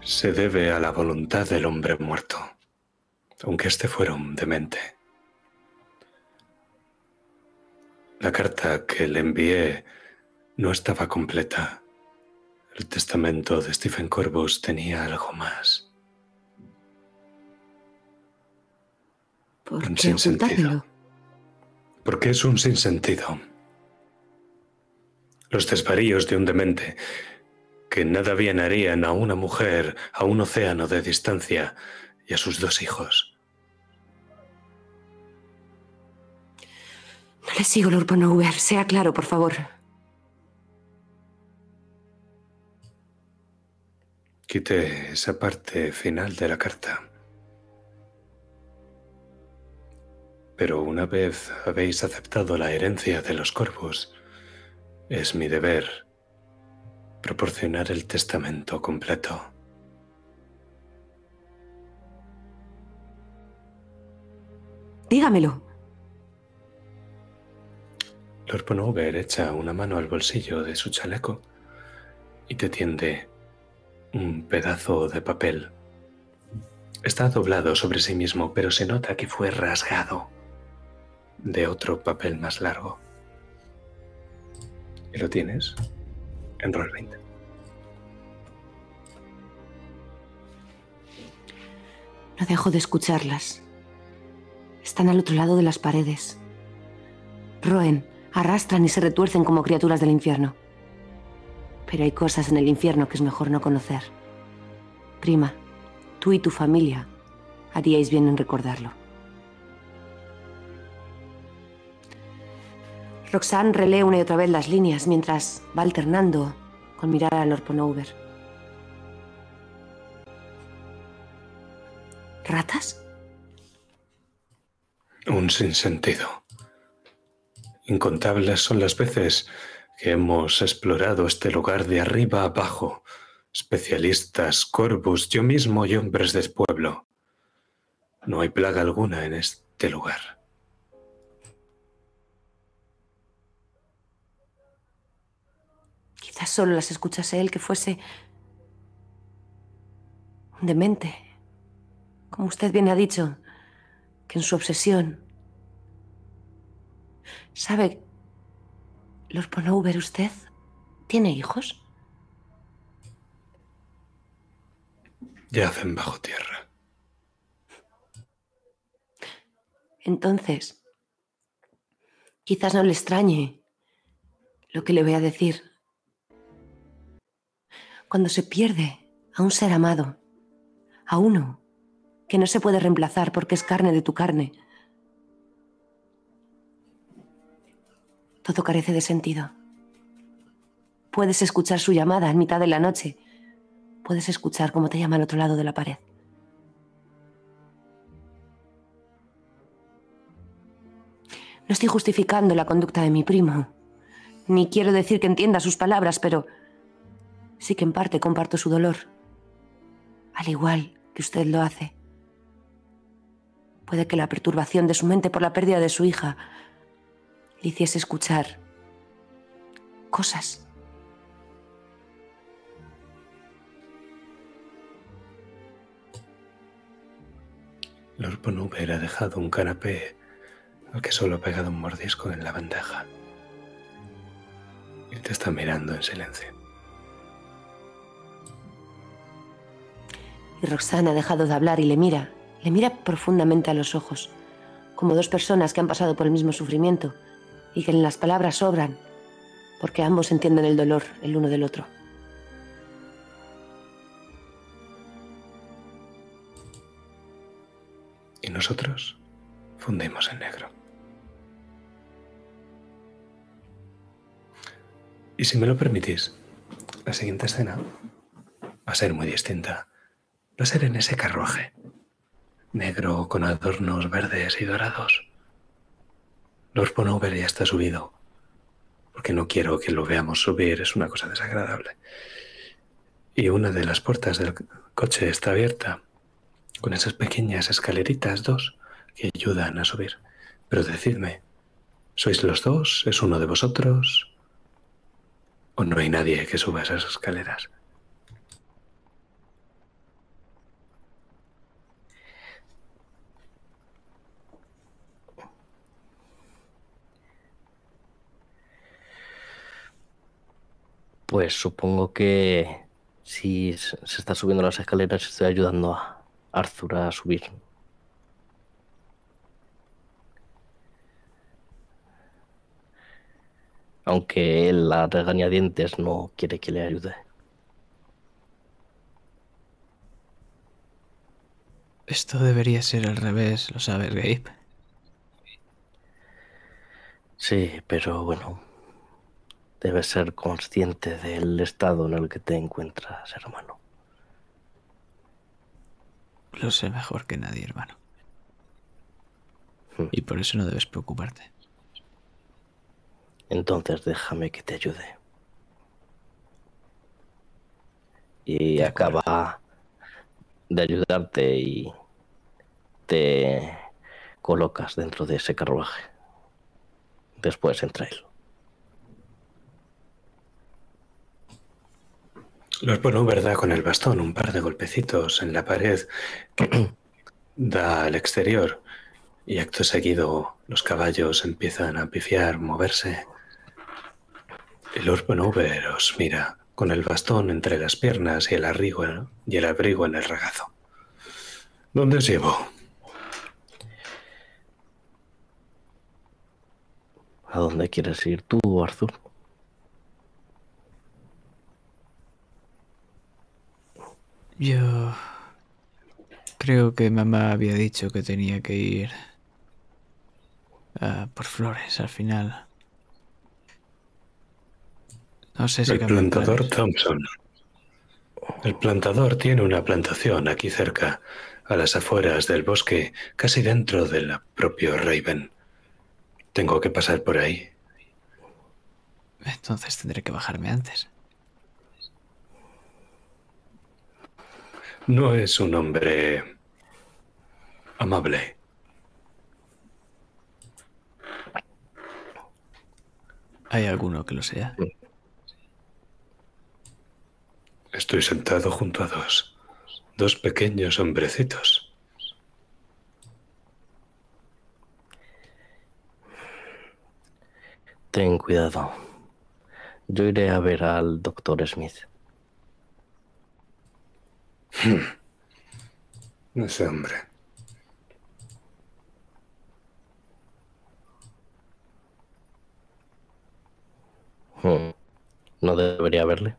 se debe a la voluntad del hombre muerto, aunque este fuera un demente. La carta que le envié no estaba completa. El testamento de Stephen Corvus tenía algo más. ¿Por Un qué sinsentido. Porque es un sinsentido. Los desvaríos de un demente que nada bien harían a una mujer a un océano de distancia y a sus dos hijos. No le sigo, Lord Ponover. Sea claro, por favor. Quité esa parte final de la carta. Pero una vez habéis aceptado la herencia de los corvos, es mi deber proporcionar el testamento completo. Dígamelo. Lord Ponover echa una mano al bolsillo de su chaleco y te tiende un pedazo de papel. Está doblado sobre sí mismo, pero se nota que fue rasgado de otro papel más largo. ¿Y lo tienes? En Roll20. No dejo de escucharlas. Están al otro lado de las paredes. Roen, arrastran y se retuercen como criaturas del infierno. Pero hay cosas en el infierno que es mejor no conocer. Prima, tú y tu familia haríais bien en recordarlo. Roxanne relee una y otra vez las líneas mientras va alternando con mirar a Lord Ponover. ¿Ratas? Un sinsentido. Incontables son las veces que hemos explorado este lugar de arriba a abajo. Especialistas, corvus, yo mismo y hombres del pueblo. No hay plaga alguna en este lugar. Quizás solo las escuchase él que fuese demente. Como usted bien ha dicho, que en su obsesión. ¿Sabe, Lord Ponover, usted tiene hijos? Yacen bajo tierra. Entonces, Quizás no le extrañe lo que le voy a decir. Cuando se pierde a un ser amado, a uno que no se puede reemplazar porque es carne de tu carne, todo carece de sentido. Puedes escuchar su llamada en mitad de la noche. Puedes escuchar cómo te llama al otro lado de la pared. No estoy justificando la conducta de mi primo, ni quiero decir que entienda sus palabras, pero sí que en parte comparto su dolor, al igual que usted lo hace. Puede que la perturbación de su mente por la pérdida de su hija le hiciese escuchar cosas. Lord Bonuber ha dejado un canapé al que solo ha pegado un mordisco en la bandeja. Y te está mirando en silencio. Y Roxana ha dejado de hablar y le mira, le mira profundamente a los ojos, como dos personas que han pasado por el mismo sufrimiento y que en las palabras sobran, porque ambos entienden el dolor el uno del otro. Y nosotros fundimos en negro. Y si me lo permitís, la siguiente escena va a ser muy distinta. Va a ser en ese carruaje, negro con adornos verdes y dorados. Lord Bonover ya está subido, porque no quiero que lo veamos subir, es una cosa desagradable. Y una de las puertas del coche está abierta, con esas pequeñas escaleritas, dos, que ayudan a subir. Pero decidme, ¿sois los dos? ¿Es uno de vosotros? ¿O no hay nadie que suba esas escaleras? Pues supongo que si se está subiendo las escaleras estoy ayudando a Arthur a subir. Aunque él a regañadientes no quiere que le ayude. Esto debería ser al revés, lo sabes, Gabe. Sí, pero bueno, debes ser consciente del estado en el que te encuentras, hermano. Lo sé mejor que nadie, hermano. Hmm. Y por eso no debes preocuparte. Entonces déjame que te ayude. Y De acaba de ayudarte y te colocas dentro de ese carruaje. Después entra él. Los pongo, ¿verdad? Con el bastón, un par de golpecitos en la pared da al exterior. Y acto seguido, los caballos empiezan a pifiar, moverse. El Lord Bonover os mira con el bastón entre las piernas y el, abrigo, y el abrigo en el regazo. ¿Dónde os llevo? ¿A dónde quieres ir tú, Arthur? Yo creo que mamá había dicho que tenía que ir ah, por flores al final. No sé si El plantador planes. Thompson. El plantador tiene una plantación aquí cerca, a las afueras del bosque, casi dentro del propio Raven. Tengo que pasar por ahí. Entonces tendré que bajarme antes. No es un hombre amable. ¿Hay alguno que lo sea? Estoy sentado junto a dos, dos pequeños hombrecitos. Ten cuidado. Yo iré a ver al doctor Smith. Ese hombre. Hmm. No debería verle.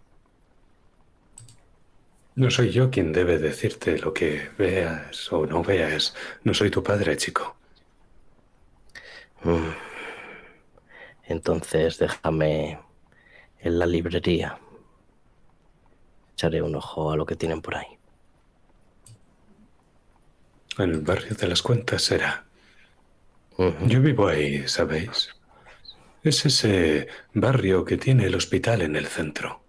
No soy yo quien debe decirte lo que veas o no veas. No soy tu padre, chico. Mm. Entonces déjame en la librería. Echaré un ojo a lo que tienen por ahí. En el barrio de las cuentas será. Ujú. Yo vivo ahí, ¿sabéis? Es ese barrio que tiene el hospital en el centro.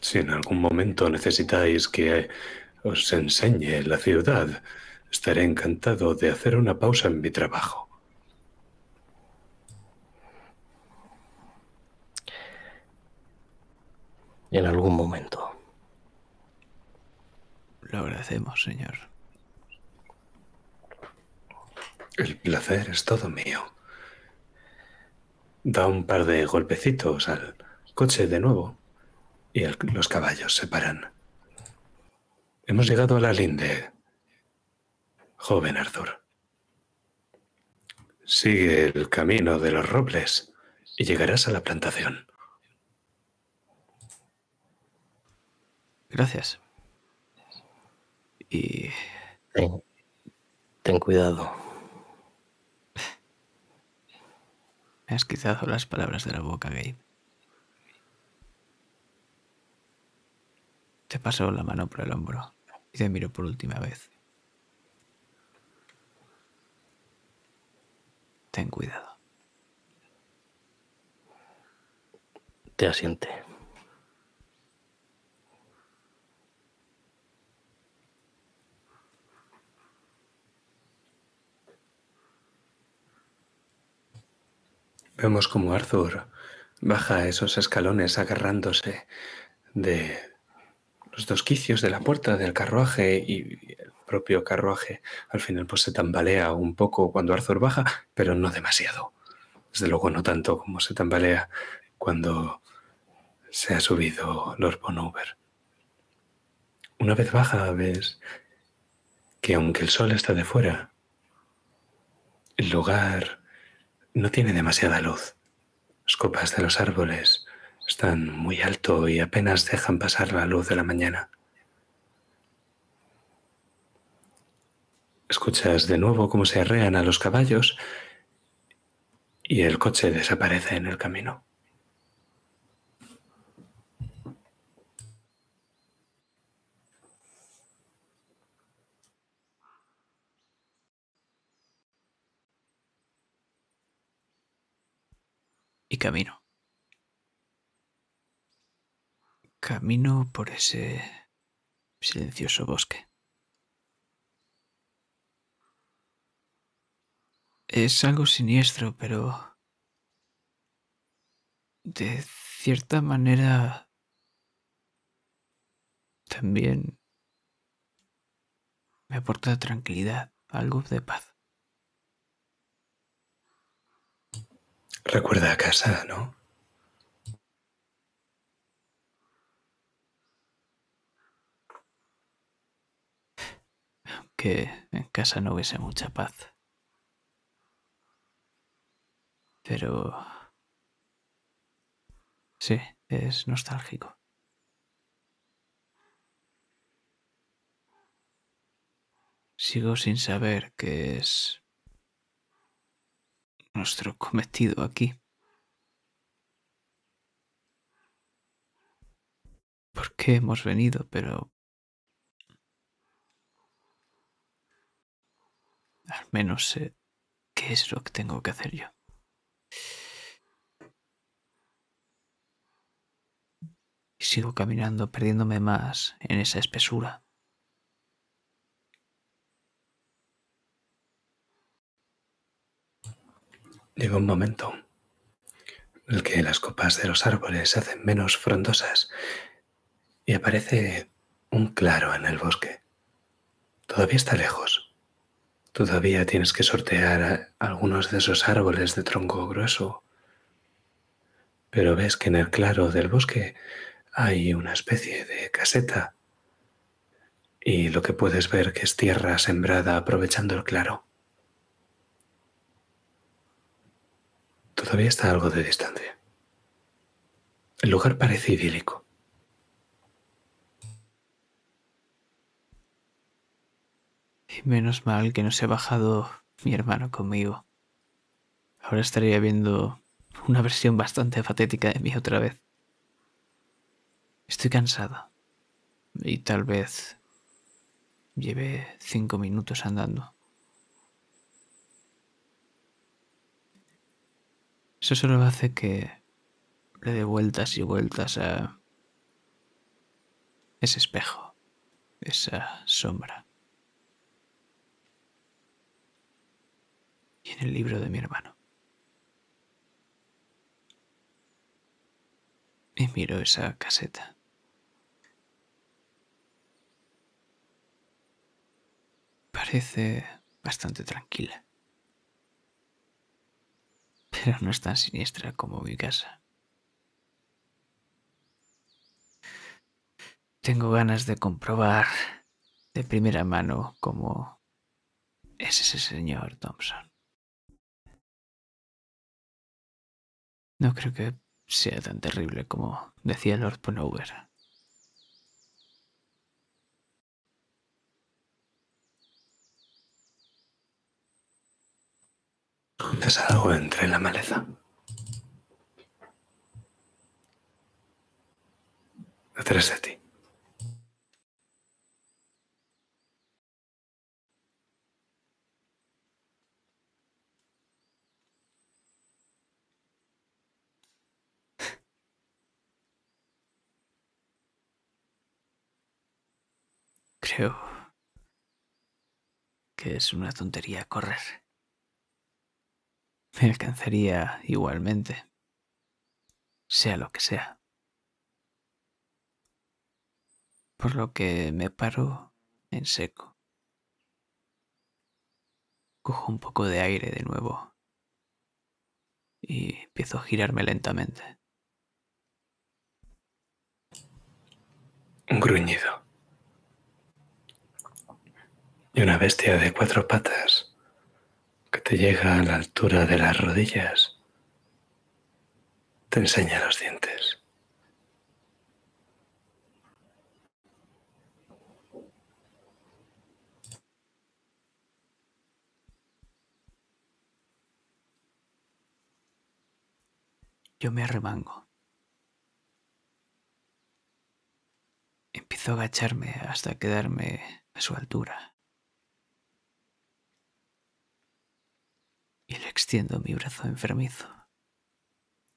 Si en algún momento necesitáis que os enseñe la ciudad, estaré encantado de hacer una pausa en mi trabajo. En algún momento. Lo agradecemos, señor. El placer es todo mío. Da un par de golpecitos al coche de nuevo y el- los caballos se paran. Hemos llegado a la linde, joven Arthur. Sigue el camino de los robles y llegarás a la plantación. Gracias. Y Ten, ten cuidado. me has quitado las palabras de la boca, Gabe. Te paso la mano por el hombro y te miro por última vez. Ten cuidado. Te asiente. Vemos como Arthur baja esos escalones agarrándose de los dos quicios de la puerta del carruaje y el propio carruaje al final pues se tambalea un poco cuando Arthur baja, pero no demasiado. Desde luego no tanto como se tambalea cuando se ha subido Lord Bonover. Una vez baja ves que aunque el sol está de fuera, el lugar no tiene demasiada luz. Las copas de los árboles están muy alto y apenas dejan pasar la luz de la mañana. Escuchas de nuevo cómo se arrean a los caballos y el coche desaparece en el camino. Camino. Camino por ese silencioso bosque. Es algo siniestro, pero de cierta manera también me aporta tranquilidad, algo de paz. Recuerda a casa, ¿no? que en casa no hubiese mucha paz. Pero... Sí, es nostálgico. Sigo sin saber qué es nuestro cometido aquí. ¿Por qué hemos venido? Pero Al menos sé qué es lo que tengo que hacer yo. Y sigo caminando, perdiéndome más en esa espesura. Llega un momento en el que las copas de los árboles se hacen menos frondosas y aparece un claro en el bosque. Todavía está lejos. Todavía tienes que sortear algunos de esos árboles de tronco grueso. Pero ves que en el claro del bosque hay una especie de caseta y lo que puedes ver que es tierra sembrada aprovechando el claro. Todavía está algo de distancia. El lugar parece idílico. Y menos mal que no se ha bajado mi hermano conmigo. Ahora estaría viendo una versión bastante patética de mí otra vez. Estoy cansado. Y tal vez lleve cinco minutos andando. Eso solo hace que le dé vueltas y vueltas a ese espejo, esa sombra. Y en el libro de mi hermano. Y miro esa caseta. Parece bastante tranquila. Pero no es tan siniestra como mi casa. Tengo ganas de comprobar de primera mano cómo es ese señor Thompson. No creo que sea tan terrible como decía Lord Ponover. ¿Escuchas algo entre la maleza? Detrás de ti. Creo que es una tontería correr. Me alcanzaría igualmente, sea lo que sea. Por lo que me paro en seco. Cojo un poco de aire de nuevo y empiezo a girarme lentamente. Un gruñido. Y una bestia de cuatro patas que te llega a la altura de las rodillas te enseña los dientes. Yo me arremango. Empiezo a agacharme hasta quedarme a su altura. Y le extiendo mi brazo enfermizo,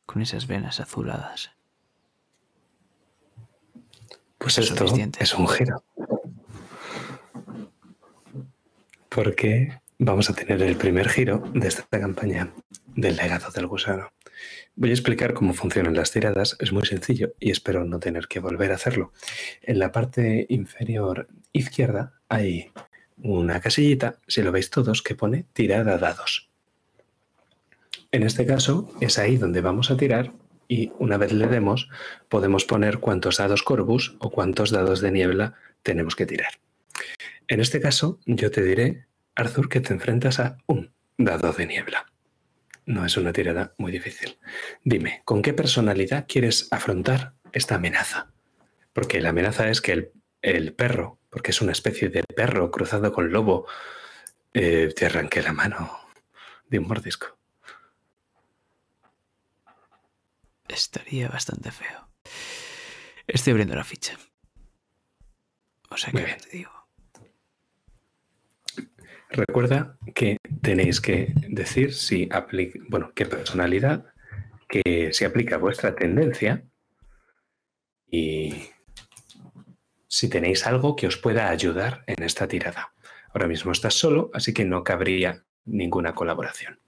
con esas venas azuladas. Pues esto es un giro. Porque vamos a tener el primer giro de esta campaña del legado del gusano. Voy a explicar cómo funcionan las tiradas. Es muy sencillo y espero no tener que volver a hacerlo. En la parte inferior izquierda hay una casillita, si lo veis todos, que pone tirada dados. En este caso es ahí donde vamos a tirar y una vez le demos podemos poner cuántos dados Corvus o cuántos dados de niebla tenemos que tirar. En este caso yo te diré, Arthur, que te enfrentas a un dado de niebla. No es una tirada muy difícil. Dime, ¿con qué personalidad quieres afrontar esta amenaza? Porque la amenaza es que el, el perro, porque es una especie de perro cruzado con lobo, eh, te arranque la mano de un mordisco. Estaría bastante feo. Estoy abriendo la ficha. O sea que te digo. Recuerda que tenéis que decir si aplica, bueno, qué personalidad, que se aplica vuestra tendencia y si tenéis algo que os pueda ayudar en esta tirada. Ahora mismo estás solo, así que no cabría ninguna colaboración.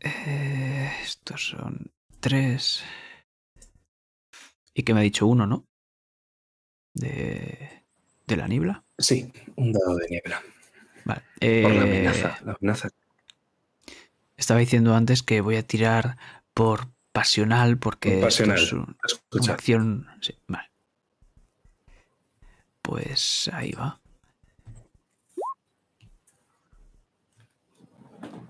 Eh, estos son tres. Y que me ha dicho uno, ¿no? De, de la niebla. Sí, un dado de niebla. Vale. Por la eh, amenaza. La amenaza. Estaba diciendo antes que voy a tirar por pasional porque pasional. es un- una acción. Sí, vale. Pues ahí va.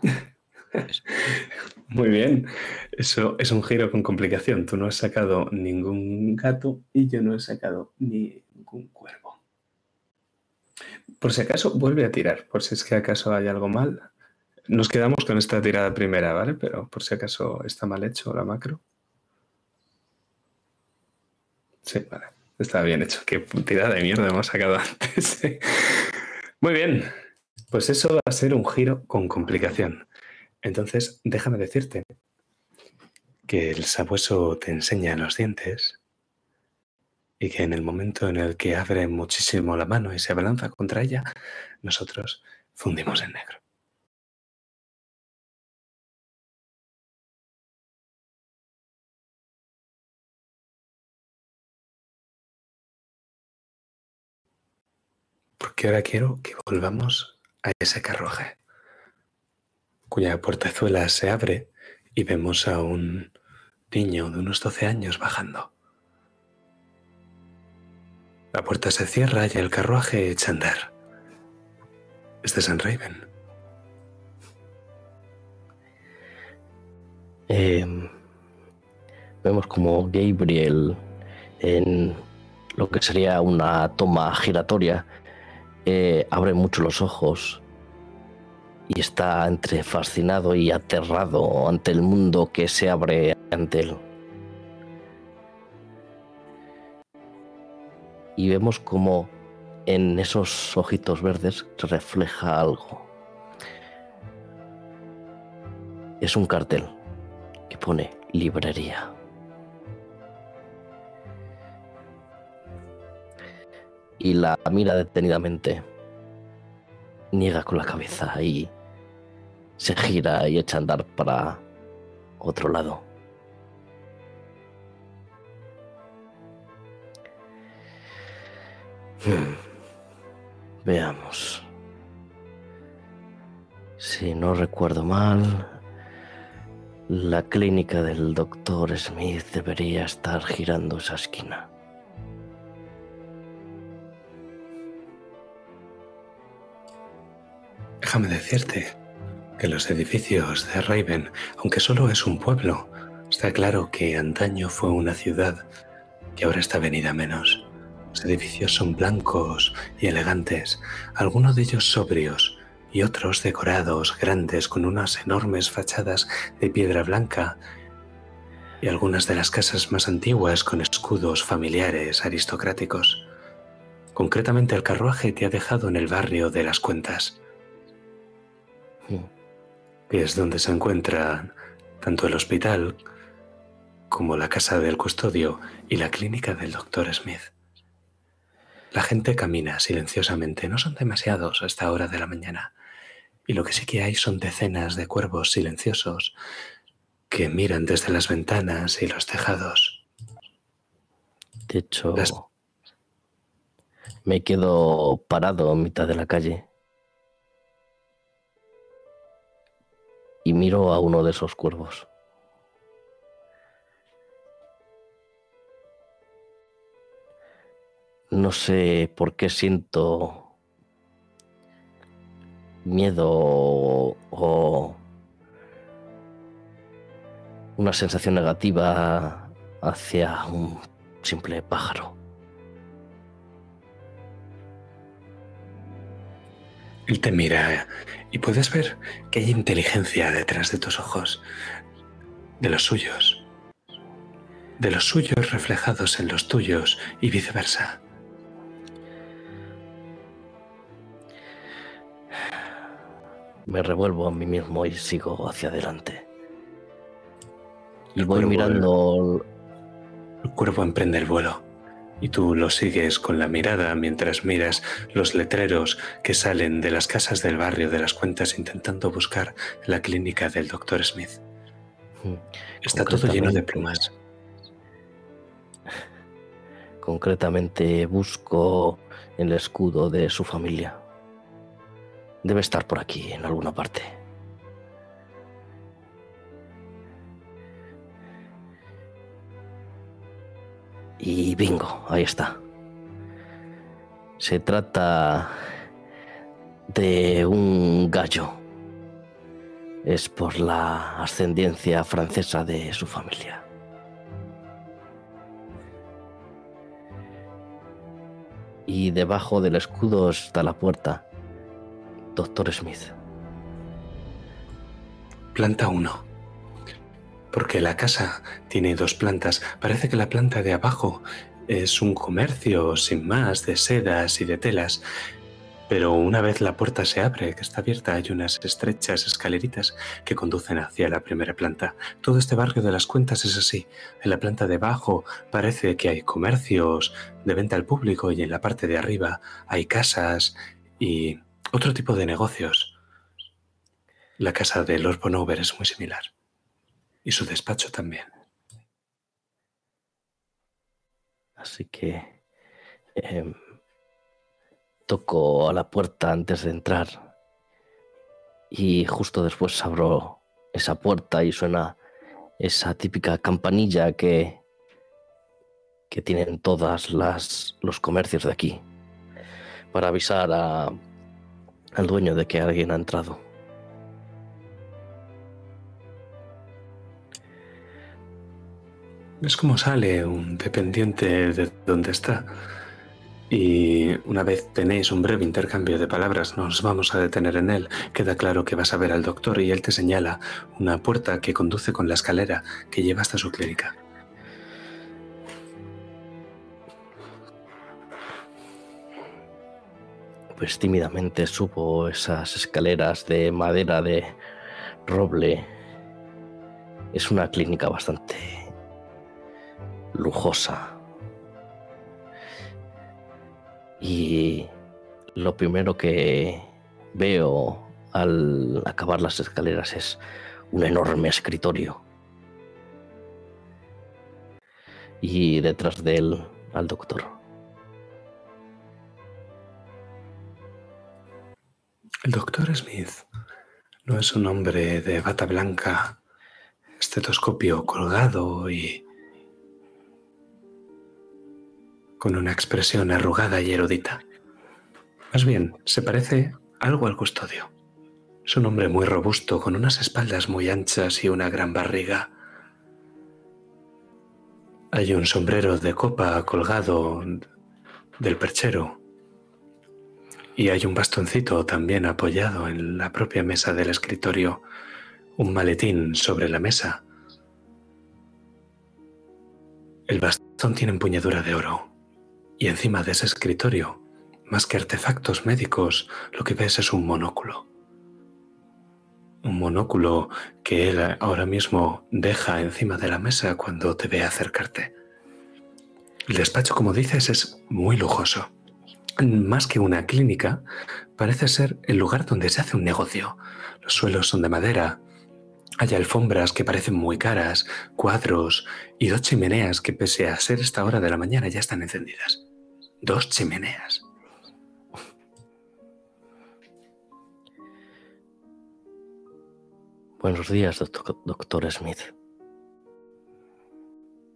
Muy bien. Eso es un giro con complicación. Tú no has sacado ningún gato y yo no he sacado ningún cuervo. Por si acaso, vuelve a tirar. Por si es que acaso hay algo mal. Nos quedamos con esta tirada primera, ¿vale? Pero por si acaso está mal hecho la macro. Sí, vale. Está bien hecho. Qué tirada de mierda hemos sacado antes. Muy bien. Pues eso va a ser un giro con complicación. Entonces, déjame decirte que el sabueso te enseña los dientes y que en el momento en el que abre muchísimo la mano y se abalanza contra ella, nosotros fundimos en negro. Porque ahora quiero que volvamos a ese carruaje cuya puertezuela se abre y vemos a un niño de unos 12 años bajando. La puerta se cierra y el carruaje echa a andar. Es de San Raven. Em, vemos como Gabriel en lo que sería una toma giratoria eh, abre mucho los ojos y está entre fascinado y aterrado ante el mundo que se abre ante él. Y vemos como en esos ojitos verdes refleja algo. Es un cartel que pone librería. Y la mira detenidamente niega con la cabeza y se gira y echa a andar para otro lado. Hmm. Veamos. Si no recuerdo mal, la clínica del doctor Smith debería estar girando esa esquina. Déjame decirte que los edificios de Raven, aunque solo es un pueblo, está claro que antaño fue una ciudad que ahora está venida menos. Los edificios son blancos y elegantes, algunos de ellos sobrios y otros decorados, grandes, con unas enormes fachadas de piedra blanca y algunas de las casas más antiguas con escudos familiares aristocráticos. Concretamente el carruaje te ha dejado en el barrio de las cuentas que es donde se encuentran tanto el hospital como la casa del custodio y la clínica del doctor Smith. La gente camina silenciosamente, no son demasiados a esta hora de la mañana, y lo que sí que hay son decenas de cuervos silenciosos que miran desde las ventanas y los tejados. De hecho, me quedo parado en mitad de la calle y miro a uno de esos cuervos. No sé por qué siento miedo o una sensación negativa hacia un simple pájaro. Él te mira y puedes ver que hay inteligencia detrás de tus ojos, de los suyos, de los suyos reflejados en los tuyos y viceversa. Me revuelvo a mí mismo y sigo hacia adelante. Y voy mirando... El cuervo emprende el vuelo y tú lo sigues con la mirada mientras miras los letreros que salen de las casas del barrio de las cuentas intentando buscar la clínica del doctor Smith. Hmm. Está todo lleno de plumas. Concretamente busco el escudo de su familia. Debe estar por aquí, en alguna parte. Y bingo, ahí está. Se trata de un gallo es por la ascendencia francesa de su familia. Y debajo del escudo está la puerta. Doctor Smith. Planta 1. Porque la casa tiene dos plantas. Parece que la planta de abajo es un comercio sin más de sedas y de telas. Pero una vez la puerta se abre, que está abierta, hay unas estrechas escaleritas que conducen hacia la primera planta. Todo este barrio de las cuentas es así. En la planta de abajo parece que hay comercios de venta al público y en la parte de arriba hay casas y otro tipo de negocios. La casa de Lord Bonover es muy similar. Y su despacho también. Así que em, toco a la puerta antes de entrar y justo después abro esa puerta y suena esa típica campanilla que, que tienen todas las los comercios de aquí para avisar a, al dueño de que alguien ha entrado. Es como sale un dependiente de donde está. Y una vez tenéis un breve intercambio de palabras, nos vamos a detener en él. Queda claro que vas a ver al doctor y él te señala una puerta que conduce con la escalera que lleva hasta su clínica. Pues tímidamente subo esas escaleras de madera de roble. Es una clínica bastante lujosa. Y lo primero que veo al acabar las escaleras es un enorme escritorio. Y detrás de él al doctor. El doctor Smith no es un hombre de bata blanca, estetoscopio colgado y con una expresión arrugada y erudita. Más bien, se parece algo al custodio. Es un hombre muy robusto, con unas espaldas muy anchas y una gran barriga. Hay un sombrero de copa colgado del perchero y hay un bastoncito también apoyado en la propia mesa del escritorio, un maletín sobre la mesa. El bastón tiene empuñadura de oro y encima de ese escritorio, más que artefactos médicos, lo que ves es un monóculo. Un monóculo que él ahora mismo deja encima de la mesa cuando te ve acercarte. El despacho, como dices, es muy lujoso. Más que una clínica, parece ser el lugar donde se hace un negocio. Los suelos son de madera, hay alfombras que parecen muy caras, cuadros y dos chimeneas que pese a ser esta hora de la mañana ya están encendidas. Dos chimeneas. Buenos días, doctor, Smith.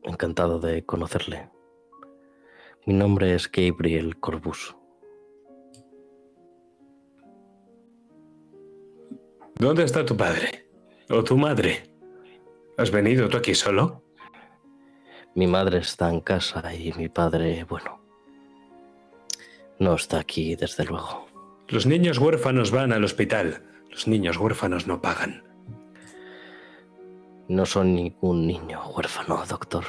Encantado de conocerle. Mi nombre es Gabriel Corbus. ¿Dónde está tu padre? ¿O tu madre? ¿Has venido tú aquí solo? Mi madre está en casa y mi padre, bueno, no está aquí, desde luego. Los niños huérfanos van al hospital. Los niños huérfanos no pagan. No soy ningún niño huérfano, doctor.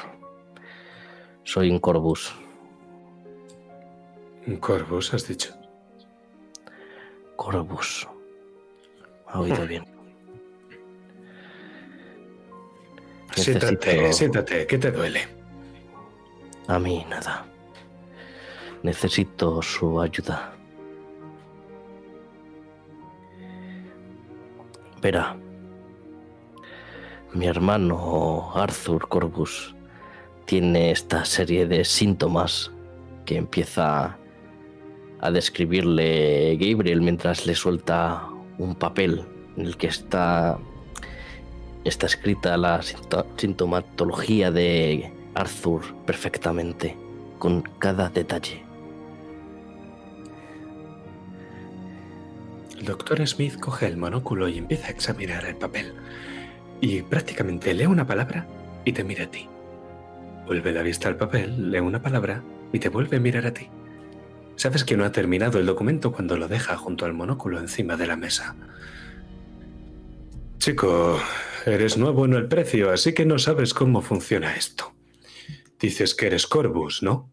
Soy un Corbus. ¿Un Corbus, has dicho? Corbus. Ha oído bien. Siéntate, siéntate. ¿Qué te duele? A mí nada. Necesito su ayuda. Verá, mi hermano Arthur Corbus tiene esta serie de síntomas que empieza a describirle Gabriel mientras le suelta un papel en el que está, está escrita la sintomatología de Arthur perfectamente, con cada detalle. El doctor Smith coge el monóculo y empieza a examinar el papel. Y prácticamente lee una palabra y te mira a ti. Vuelve la vista al papel, lee una palabra y te vuelve a mirar a ti. Sabes que no ha terminado el documento cuando lo deja junto al monóculo encima de la mesa. Chico, eres nuevo en el precio, así que no sabes cómo funciona esto. Dices que eres Corbus, ¿no?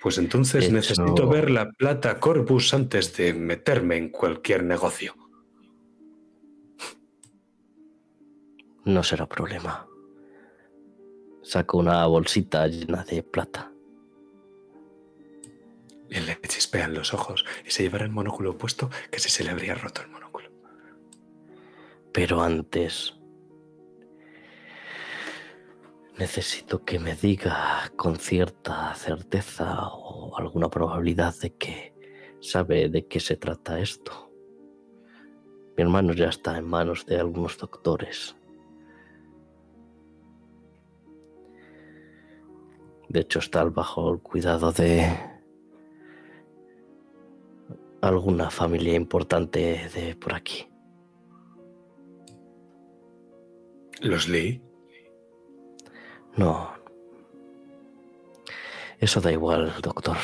Pues entonces necesito ver la plata Corbus antes de meterme en cualquier negocio. No será problema. Saco una bolsita llena de plata. Le chispean los ojos y se llevará el monóculo puesto que si se le habría roto el monóculo. Pero antes necesito que me diga con cierta certeza o alguna probabilidad de que sabe de qué se trata esto. Mi hermano ya está en manos de algunos doctores. De hecho, está bajo el cuidado de alguna familia importante de por aquí. ¿Los Lee? No. Eso da igual, doctor.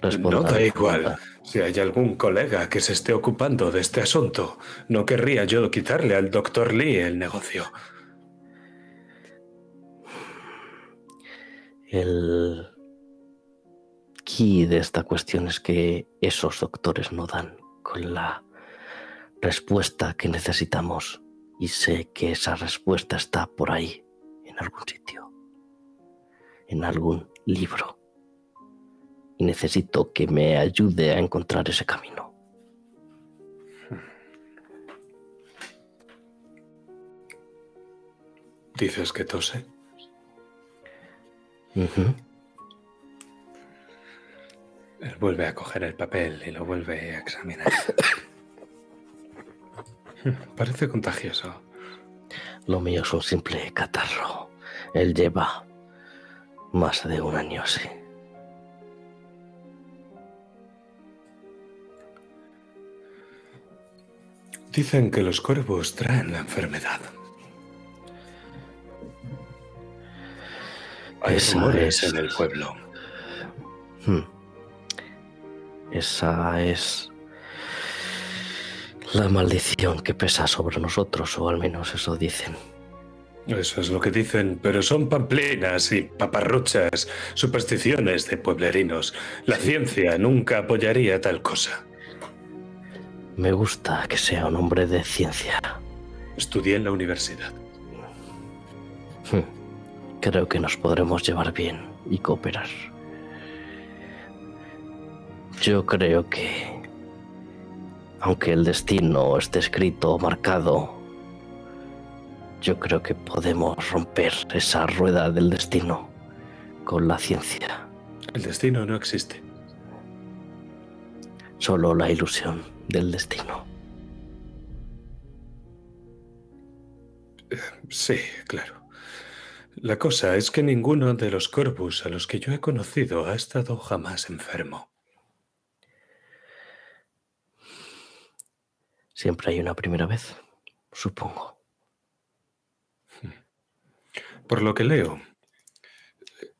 Responda No da igual. Si hay algún colega que se esté ocupando de este asunto, no querría yo quitarle al doctor Lee el negocio. El key de esta cuestión es que esos doctores no dan con la respuesta que necesitamos. Y sé que esa respuesta está por ahí, en algún sitio, en algún libro. Y necesito que me ayude a encontrar ese camino. Dices que tose. Él vuelve a coger el papel y lo vuelve a examinar. Parece contagioso. Lo mío es un simple catarro. Él lleva más de un año así. Dicen que los cuervos traen la enfermedad. Hay Esa rumores es- en el pueblo. Hmm. Esa es la maldición que pesa sobre nosotros, o al menos eso dicen. Eso es lo que dicen, pero son pamplinas y paparruchas, supersticiones de pueblerinos. La ciencia nunca apoyaría tal cosa. Me gusta que sea un hombre de ciencia. Estudié en la universidad. Hmm. Creo que nos podremos llevar bien y cooperar. Yo creo que, aunque el destino esté escrito o marcado, yo creo que podemos romper esa rueda del destino con la ciencia. El destino no existe. Solo la ilusión del destino. Sí, claro. La cosa es que ninguno de los corvus a los que yo he conocido ha estado jamás enfermo. Siempre hay una primera vez, supongo. Por lo que leo,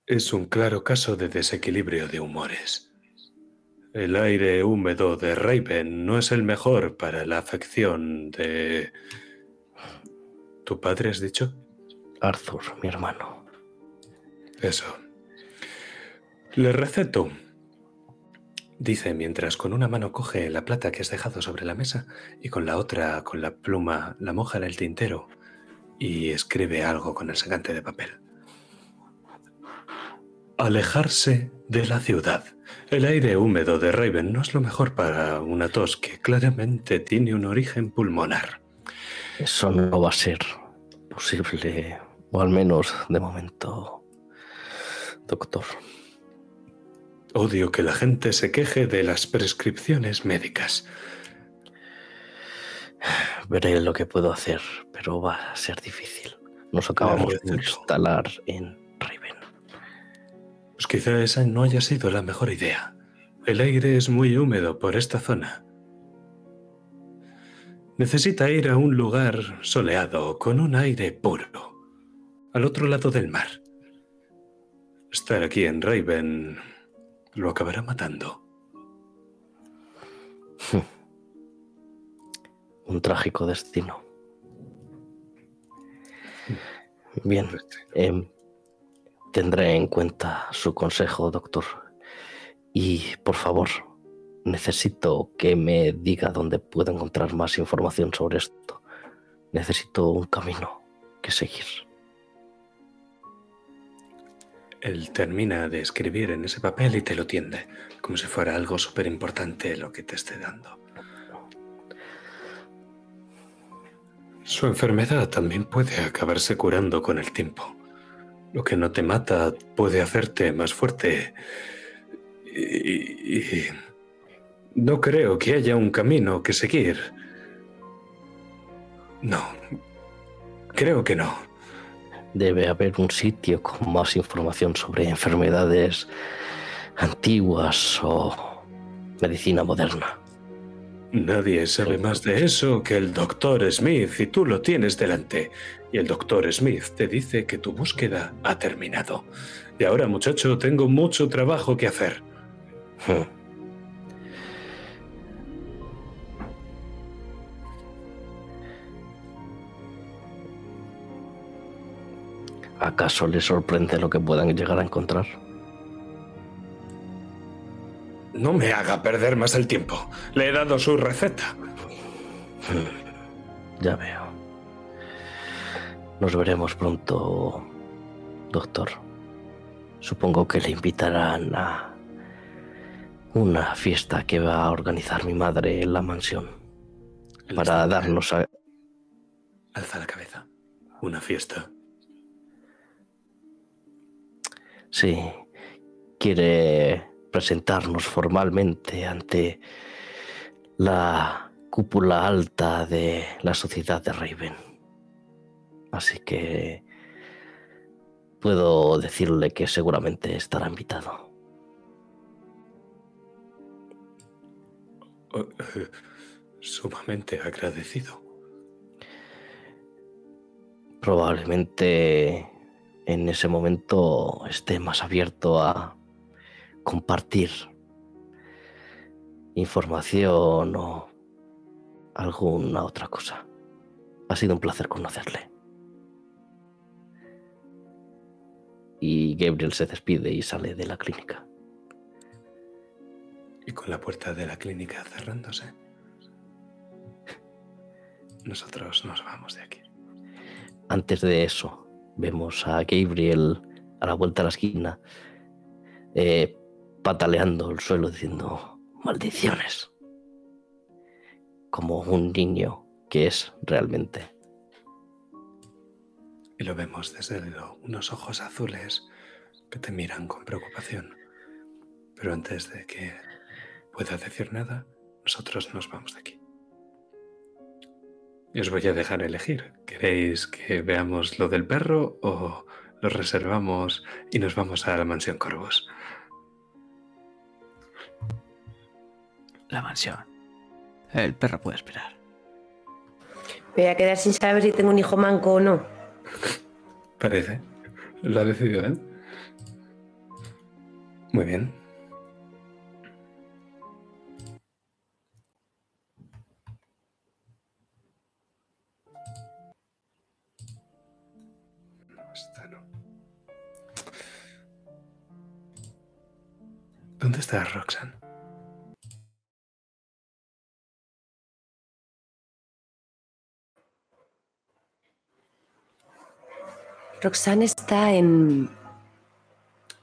es un claro caso de desequilibrio de humores. El aire húmedo de Raven no es el mejor para la afección de... ¿Tu padre has dicho? Arthur, mi hermano. Eso. Le receto. Dice mientras con una mano coge la plata que has dejado sobre la mesa y con la otra, con la pluma, la moja en el tintero y escribe algo con el sacante de papel. Alejarse de la ciudad. El aire húmedo de Raven no es lo mejor para una tos que claramente tiene un origen pulmonar. Eso no va a ser posible, o al menos de momento, doctor. Odio que la gente se queje de las prescripciones médicas. Veré lo que puedo hacer, pero va a ser difícil. Nos acabamos de instalar en Raven. Pues quizá esa no haya sido la mejor idea. el aire es muy húmedo por esta zona. Necesita ir a un lugar soleado, con un aire puro, al otro lado del mar. Estar aquí en Raven lo acabará matando. Un trágico destino. Bien, em, tendré en cuenta su consejo, doctor. Y por favor, necesito que me diga dónde puedo encontrar más información sobre esto. Necesito un camino que seguir. Él termina de escribir en ese papel y te lo tiende, como si fuera algo súper importante lo que te esté dando. Su enfermedad también puede acabarse curando con el tiempo. Lo que no te mata puede hacerte más fuerte. Y, no creo que haya un camino que seguir. No, creo que no. Debe haber un sitio con más información sobre enfermedades antiguas o medicina moderna. Nadie sabe más de eso que el doctor Smith y tú lo tienes delante. Y el doctor Smith te dice que tu búsqueda ha terminado. Y ahora, muchacho, tengo mucho trabajo que hacer. ¿Acaso le sorprende lo que puedan llegar a encontrar? No me haga perder más el tiempo. Le he dado su receta. Ya veo. Nos veremos pronto, doctor. Supongo que le invitarán a una fiesta que va a organizar mi madre en la mansión. Para darnos a... Alza la cabeza. Una fiesta. Sí, quiere presentarnos formalmente ante la cúpula alta de la sociedad de Raven. Así que puedo decirle que seguramente estará invitado. Sumamente agradecido. Probablemente en ese momento esté más abierto a compartir información o alguna otra cosa. Ha sido un placer conocerle. Y Gabriel se despide y sale de la clínica. Y con la puerta de la clínica cerrándose, nosotros nos vamos de aquí. Antes de eso, vemos a Gabriel a la vuelta de la esquina, eh, pataleando el suelo diciendo maldiciones, como un niño que es realmente. Y lo vemos desde unos ojos azules que te miran con preocupación. Pero antes de que pueda decir nada, nosotros nos vamos de aquí. Y os voy a dejar elegir. ¿Queréis que veamos lo del perro o lo reservamos y nos vamos a la mansión Corvos? La mansión. El perro puede esperar. Voy a quedar sin saber si tengo un hijo manco o no. Parece. Lo ha decidido él. Muy bien. ¿Dónde está Roxanne? Roxanne está en,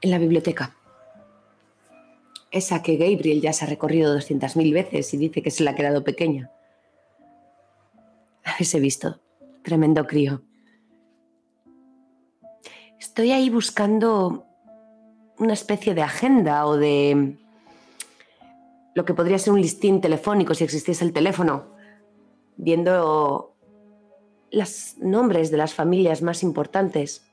en la biblioteca. Esa que Gabriel ya se ha recorrido 200.000 veces y dice que se le ha quedado pequeña. Habéis visto. Tremendo crío. Estoy ahí buscando una especie de agenda o de lo que podría ser un listín telefónico si existiese el teléfono, viendo los nombres de las familias más importantes.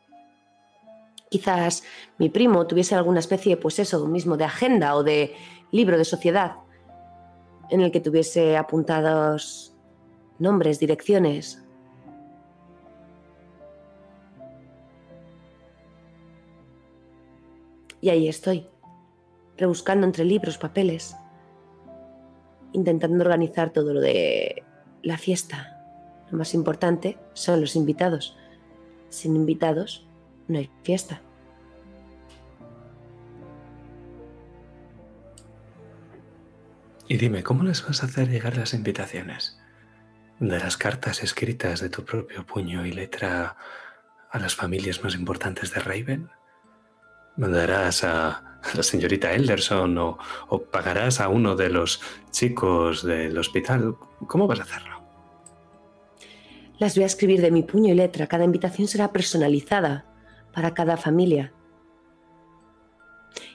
Quizás mi primo tuviese alguna especie, pues eso, mismo de agenda o de libro de sociedad en el que tuviese apuntados nombres, direcciones. Y ahí estoy, rebuscando entre libros, papeles, intentando organizar todo lo de la fiesta. Lo más importante son los invitados. Sin invitados no hay fiesta. Y dime, ¿cómo les vas a hacer llegar las invitaciones? De las cartas escritas de tu propio puño y letra a las familias más importantes de Raven? ¿Mandarás a la señorita Elderson o, o pagarás a uno de los chicos del hospital? ¿Cómo vas a hacerlo? Las voy a escribir de mi puño y letra. Cada invitación será personalizada para cada familia.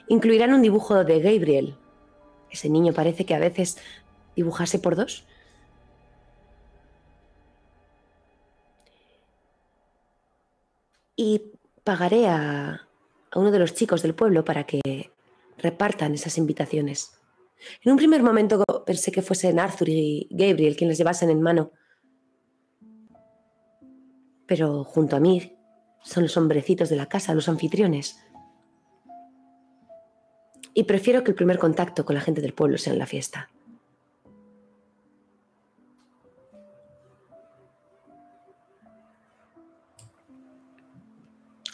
Incluirán un dibujo de Gabriel. Ese niño parece que a veces dibujase por dos. Y pagaré a, a uno de los chicos del pueblo para que repartan esas invitaciones. En un primer momento pensé que fuesen Arthur y Gabriel quien las llevasen en mano pero junto a mí son los hombrecitos de la casa, los anfitriones. Y prefiero que el primer contacto con la gente del pueblo sea en la fiesta.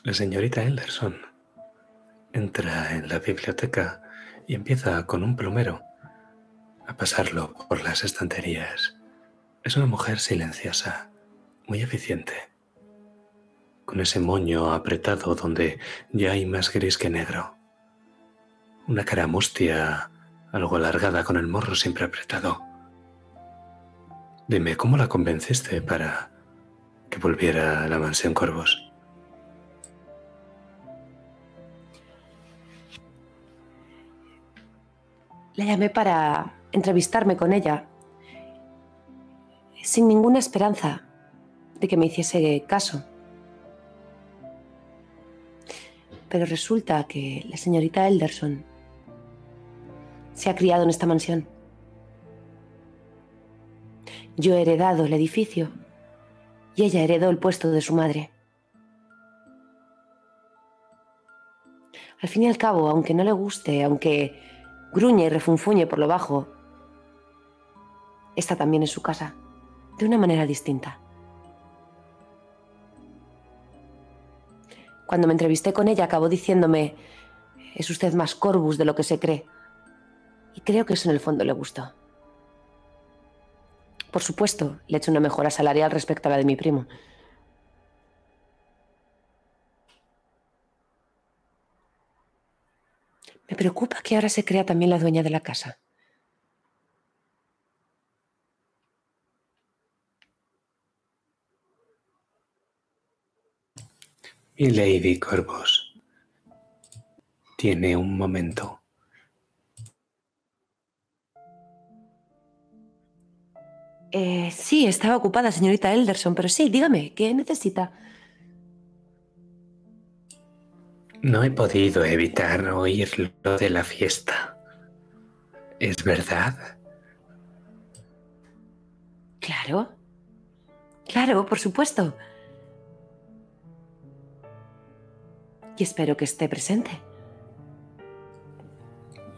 La señorita Elderson entra en la biblioteca y empieza con un plumero a pasarlo por las estanterías. Es una mujer silenciosa, muy eficiente con ese moño apretado donde ya hay más gris que negro. Una cara mustia, algo alargada con el morro siempre apretado. Dime, ¿cómo la convenciste para que volviera a la mansión Corvos? La llamé para entrevistarme con ella, sin ninguna esperanza de que me hiciese caso. Pero resulta que la señorita Elderson se ha criado en esta mansión. Yo he heredado el edificio y ella heredó el puesto de su madre. Al fin y al cabo, aunque no le guste, aunque gruñe y refunfuñe por lo bajo, esta también es su casa, de una manera distinta. Cuando me entrevisté con ella acabó diciéndome, es usted más Corvus de lo que se cree. Y creo que eso en el fondo le gustó. Por supuesto, le he hecho una mejora salarial respecto a la de mi primo. Me preocupa que ahora se crea también la dueña de la casa. Y Lady Corvos tiene un momento. Eh, sí, estaba ocupada, señorita Elderson, pero sí, dígame, ¿qué necesita? No he podido evitar oír lo de la fiesta. ¿Es verdad? Claro. Claro, por supuesto. y espero que esté presente.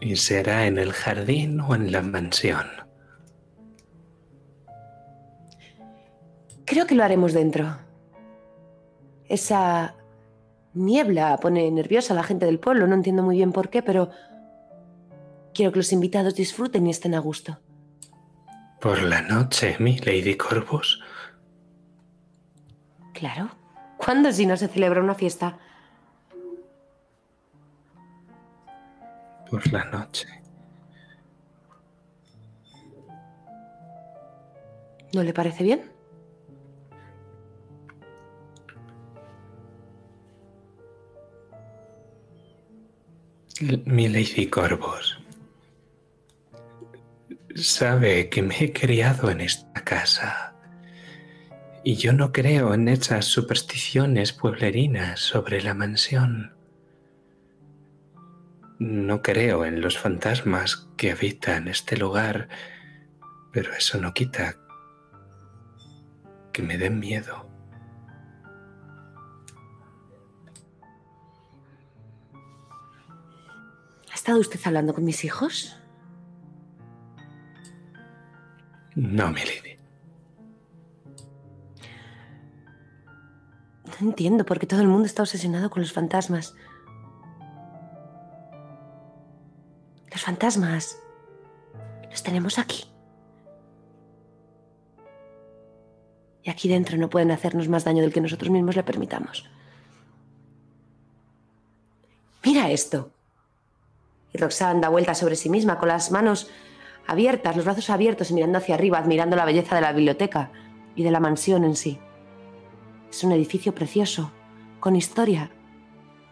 ¿Y será en el jardín o en la mansión? Creo que lo haremos dentro. Esa niebla pone nerviosa a la gente del pueblo, no entiendo muy bien por qué, pero quiero que los invitados disfruten y estén a gusto. Por la noche, mi Lady Corvus. Claro. ¿Cuándo si no se celebra una fiesta? por la noche. ¿No le parece bien? Mi Lady Corvos sabe que me he criado en esta casa y yo no creo en esas supersticiones pueblerinas sobre la mansión. No creo en los fantasmas que habitan este lugar, pero eso no quita que me den miedo. Estado usted hablando con mis hijos? No, milady. No entiendo por qué todo el mundo está obsesionado con los fantasmas. Los fantasmas los tenemos aquí. Y aquí dentro no pueden hacernos más daño del que nosotros mismos le permitamos. Mira esto. Y Roxanne da vuelta sobre sí misma con las manos abiertas, los brazos abiertos y mirando hacia arriba, admirando la belleza de la biblioteca y de la mansión en sí. Es un edificio precioso, con historia.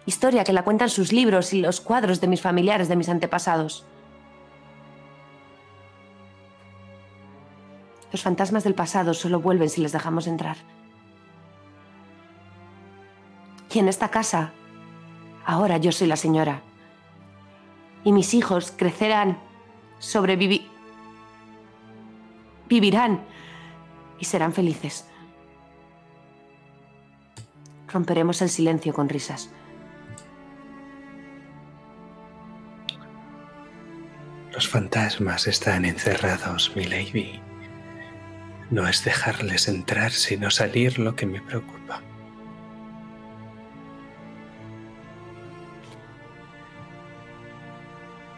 Historia que la cuentan sus libros y los cuadros de mis familiares, de mis antepasados. Los fantasmas del pasado solo vuelven si les dejamos entrar. Y en esta casa, ahora yo soy la señora. Y mis hijos crecerán, sobrevivirán vivirán y serán felices. Romperemos el silencio con risas. Los fantasmas están encerrados, mi lady. No es dejarles entrar, sino salir lo que me preocupa.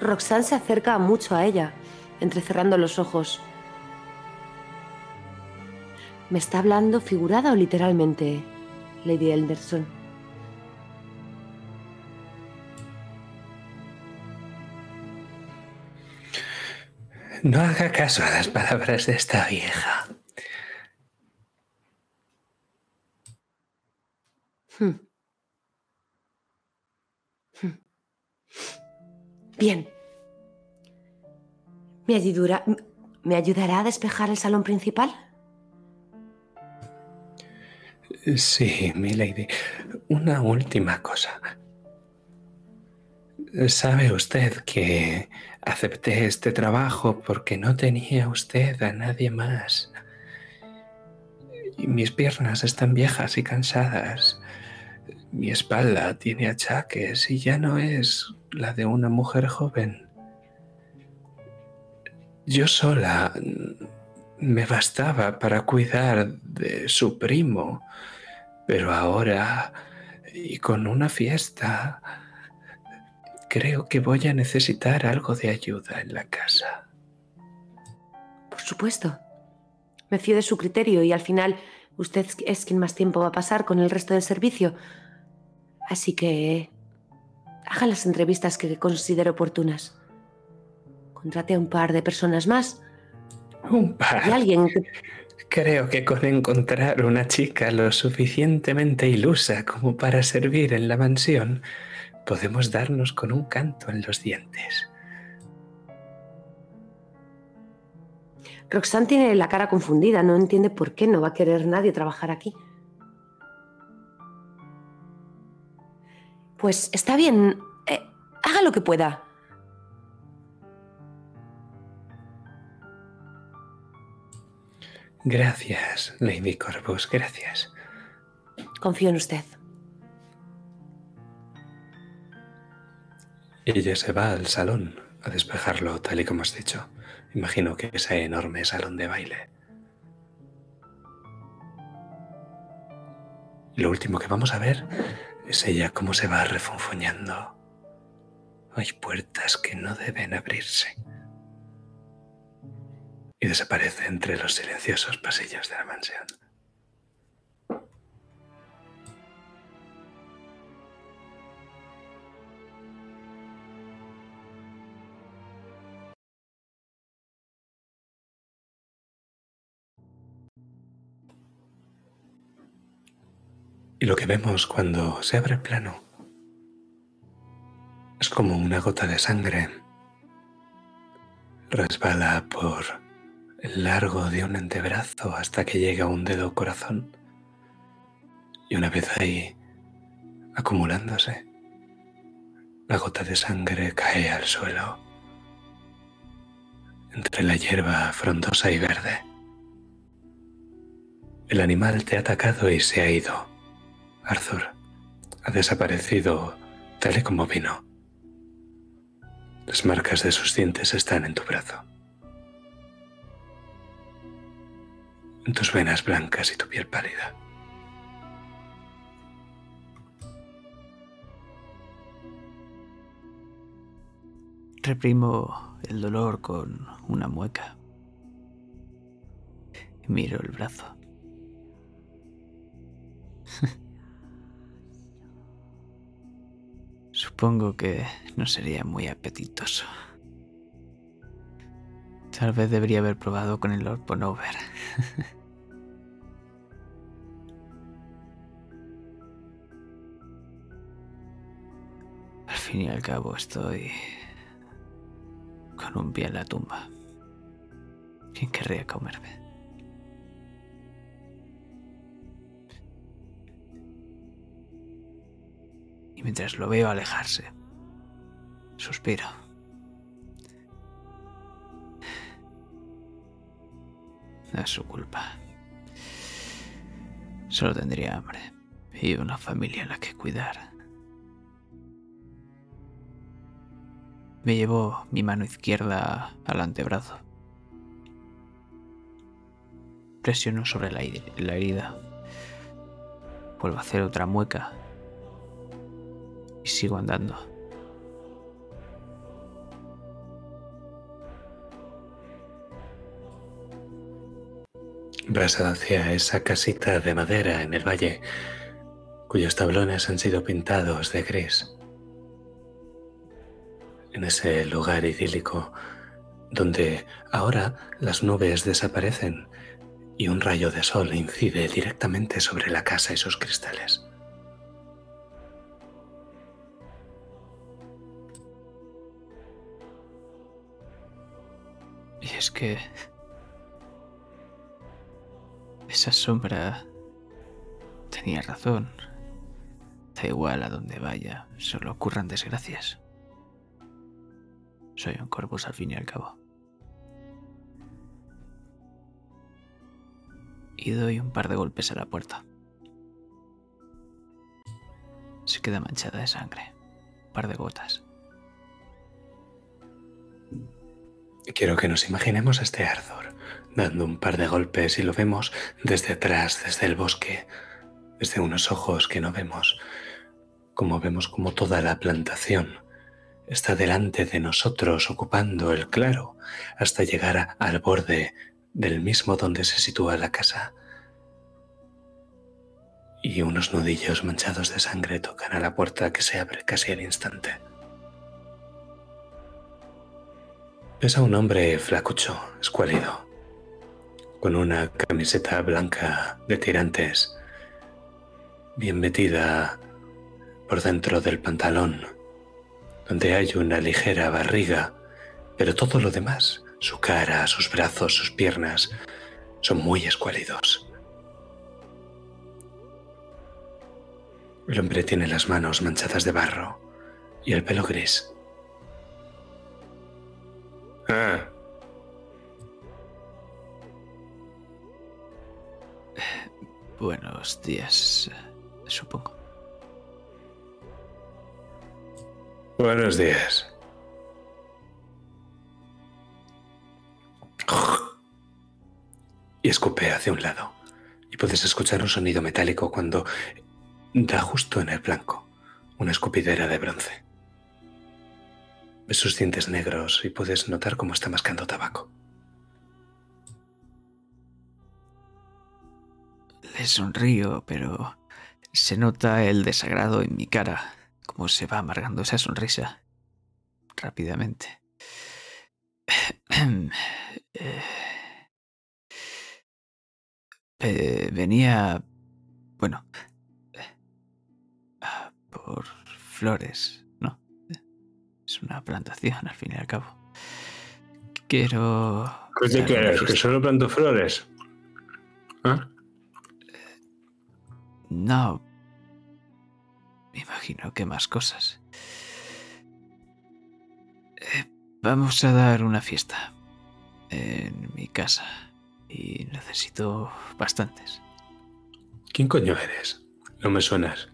Roxanne se acerca mucho a ella, entrecerrando los ojos. ¿Me está hablando figurada o literalmente, Lady Elderson? No haga caso a las palabras de esta vieja. Hmm. Bien. ¿Me ayudará, ¿Me ayudará a despejar el salón principal? Sí, mi lady. Una última cosa. ¿Sabe usted que acepté este trabajo porque no tenía usted a nadie más? Mis piernas están viejas y cansadas. Mi espalda tiene achaques y ya no es la de una mujer joven. Yo sola me bastaba para cuidar de su primo, pero ahora, y con una fiesta, creo que voy a necesitar algo de ayuda en la casa. Por supuesto. Me fío de su criterio y al final usted es quien más tiempo va a pasar con el resto del servicio. Así que haga las entrevistas que considere oportunas. Contrate a un par de personas más un par. Y alguien Creo que con encontrar una chica lo suficientemente ilusa como para servir en la mansión, podemos darnos con un canto en los dientes. Roxanne tiene la cara confundida, no entiende por qué no va a querer nadie trabajar aquí. Pues está bien, eh, haga lo que pueda. Gracias, Lady Corvus, gracias. Confío en usted. Ella se va al salón a despejarlo, tal y como has dicho. Imagino que ese enorme salón de baile. Y lo último que vamos a ver es ella cómo se va refunfuñando. Hay puertas que no deben abrirse y desaparece entre los silenciosos pasillos de la mansión. Y lo que vemos cuando se abre plano es como una gota de sangre resbala por el largo de un antebrazo hasta que llega a un dedo corazón. Y una vez ahí, acumulándose, La gota de sangre cae al suelo, entre la hierba frondosa y verde. El animal te ha atacado y se ha ido. Arthur ha desaparecido tal y como vino. Las marcas de sus dientes están en tu brazo. En tus venas blancas y tu piel pálida. Reprimo el dolor con una mueca. Miro el brazo. Supongo que no sería muy apetitoso. Tal vez debería haber probado con el Lord Ponover. al fin y al cabo estoy con un pie en la tumba. ¿Quién querría comerme? Y mientras lo veo alejarse, suspiro. Es su culpa. Solo tendría hambre y una familia a la que cuidar. Me llevo mi mano izquierda al antebrazo. Presiono sobre la herida. Vuelvo a hacer otra mueca. Y sigo andando. Vas hacia esa casita de madera en el valle, cuyos tablones han sido pintados de gris. En ese lugar idílico donde ahora las nubes desaparecen y un rayo de sol incide directamente sobre la casa y sus cristales. Y es que esa sombra tenía razón. Da igual a donde vaya, solo ocurran desgracias. Soy un corpus al fin y al cabo. Y doy un par de golpes a la puerta. Se queda manchada de sangre. Un par de gotas. Quiero que nos imaginemos a este Arthur dando un par de golpes y lo vemos desde atrás, desde el bosque, desde unos ojos que no vemos, como vemos como toda la plantación está delante de nosotros ocupando el claro hasta llegar al borde del mismo donde se sitúa la casa. Y unos nudillos manchados de sangre tocan a la puerta que se abre casi al instante. Es a un hombre flacucho, escuálido, con una camiseta blanca de tirantes, bien metida por dentro del pantalón, donde hay una ligera barriga, pero todo lo demás, su cara, sus brazos, sus piernas, son muy escuálidos. El hombre tiene las manos manchadas de barro y el pelo gris. Ah. Buenos días, supongo. Buenos días. Y escupe hacia un lado. Y puedes escuchar un sonido metálico cuando da justo en el blanco una escupidera de bronce. Sus dientes negros y puedes notar cómo está mascando tabaco. Le sonrío, pero se nota el desagrado en mi cara, como se va amargando esa sonrisa rápidamente. Eh, venía, bueno, por flores. Es una plantación al fin y al cabo. Quiero... ¿Qué te quieres? ¿Que solo planto flores? ¿Ah? No. Me imagino que más cosas. Vamos a dar una fiesta en mi casa y necesito bastantes. ¿Quién coño eres? No me suenas.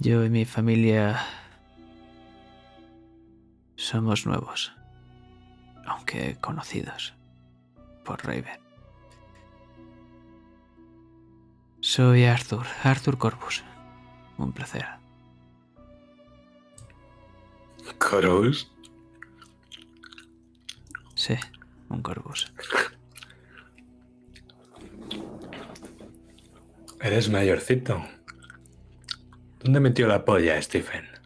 Yo y mi familia somos nuevos, aunque conocidos por Raven. Soy Arthur, Arthur Corvus. Un placer. ¿Corvus? Sí, un Corvus. Eres mayorcito. ¿Dónde metió la polla, Stephen?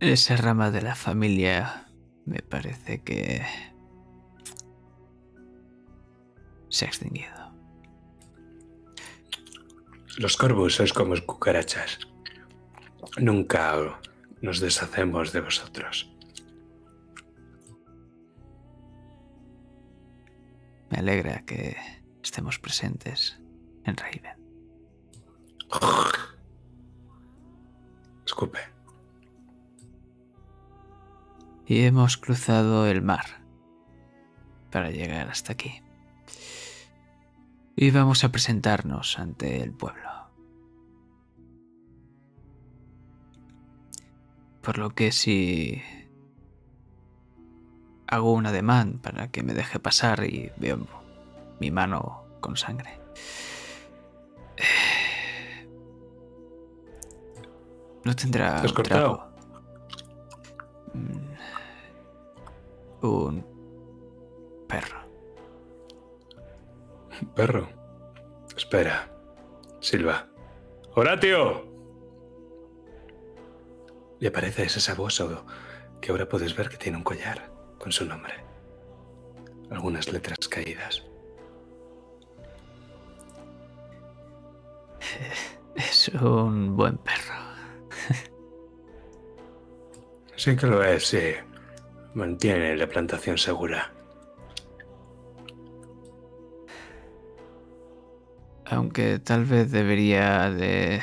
Esa rama de la familia me parece que se ha extinguido. Los corvus sois como cucarachas. Nunca nos deshacemos de vosotros. Me alegra que estemos presentes en Raven. Escupe. Y hemos cruzado el mar para llegar hasta aquí. Y vamos a presentarnos ante el pueblo. Por lo que si hago un ademán para que me deje pasar y veo mi mano con sangre. No tendrá ¿Te has un cortado? trapo. Un perro. Perro. Espera. Silva. ¡Horatio! Y aparece ese sabuoso que ahora puedes ver que tiene un collar con su nombre. Algunas letras caídas. Es un buen perro. Sí que lo es, sí. Mantiene la plantación segura. Aunque tal vez debería de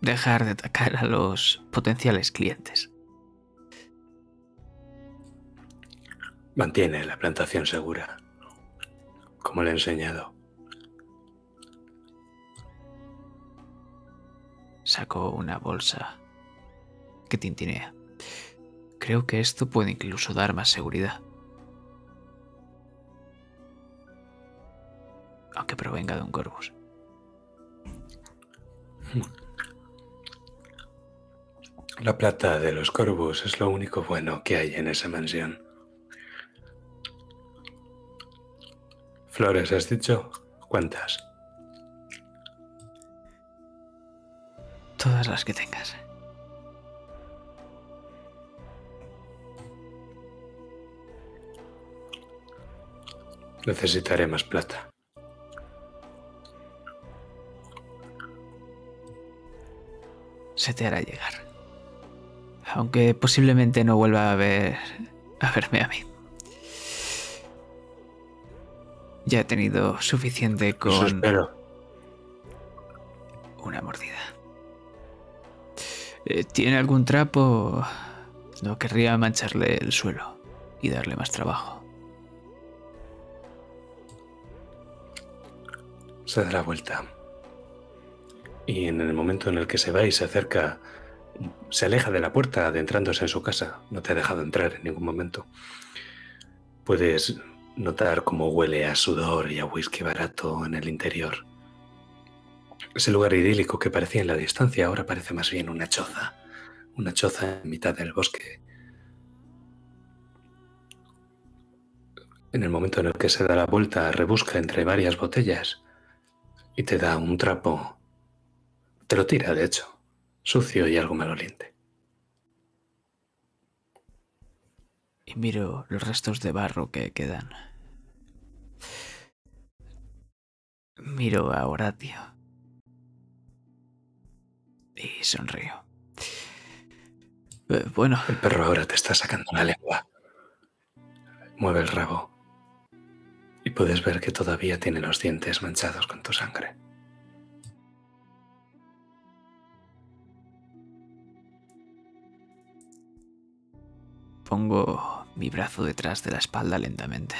dejar de atacar a los potenciales clientes. Mantiene la plantación segura. Como le he enseñado. Saco una bolsa que tintinea. Creo que esto puede incluso dar más seguridad. Aunque provenga de un Corvus. La plata de los corvus es lo único bueno que hay en esa mansión. Flores, ¿has dicho? ¿Cuántas? Todas las que tengas. Necesitaré más plata. Se te hará llegar. Aunque posiblemente no vuelva a ver a verme a mí. Ya he tenido suficiente Eso con espero. una mordida. Eh, ¿Tiene algún trapo? No querría mancharle el suelo y darle más trabajo. Se da la vuelta. Y en el momento en el que se va y se acerca, se aleja de la puerta adentrándose en su casa. No te ha dejado entrar en ningún momento. Puedes notar cómo huele a sudor y a whisky barato en el interior. Ese lugar idílico que parecía en la distancia ahora parece más bien una choza. Una choza en mitad del bosque. En el momento en el que se da la vuelta, rebusca entre varias botellas y te da un trapo. Te lo tira, de hecho, sucio y algo maloliente. Y miro los restos de barro que quedan. Miro a Horatio. Y sonrío. Eh, bueno, El perro ahora te está sacando la lengua. Mueve el rabo. Y puedes ver que todavía tiene los dientes manchados con tu sangre. Pongo mi brazo detrás de la espalda lentamente.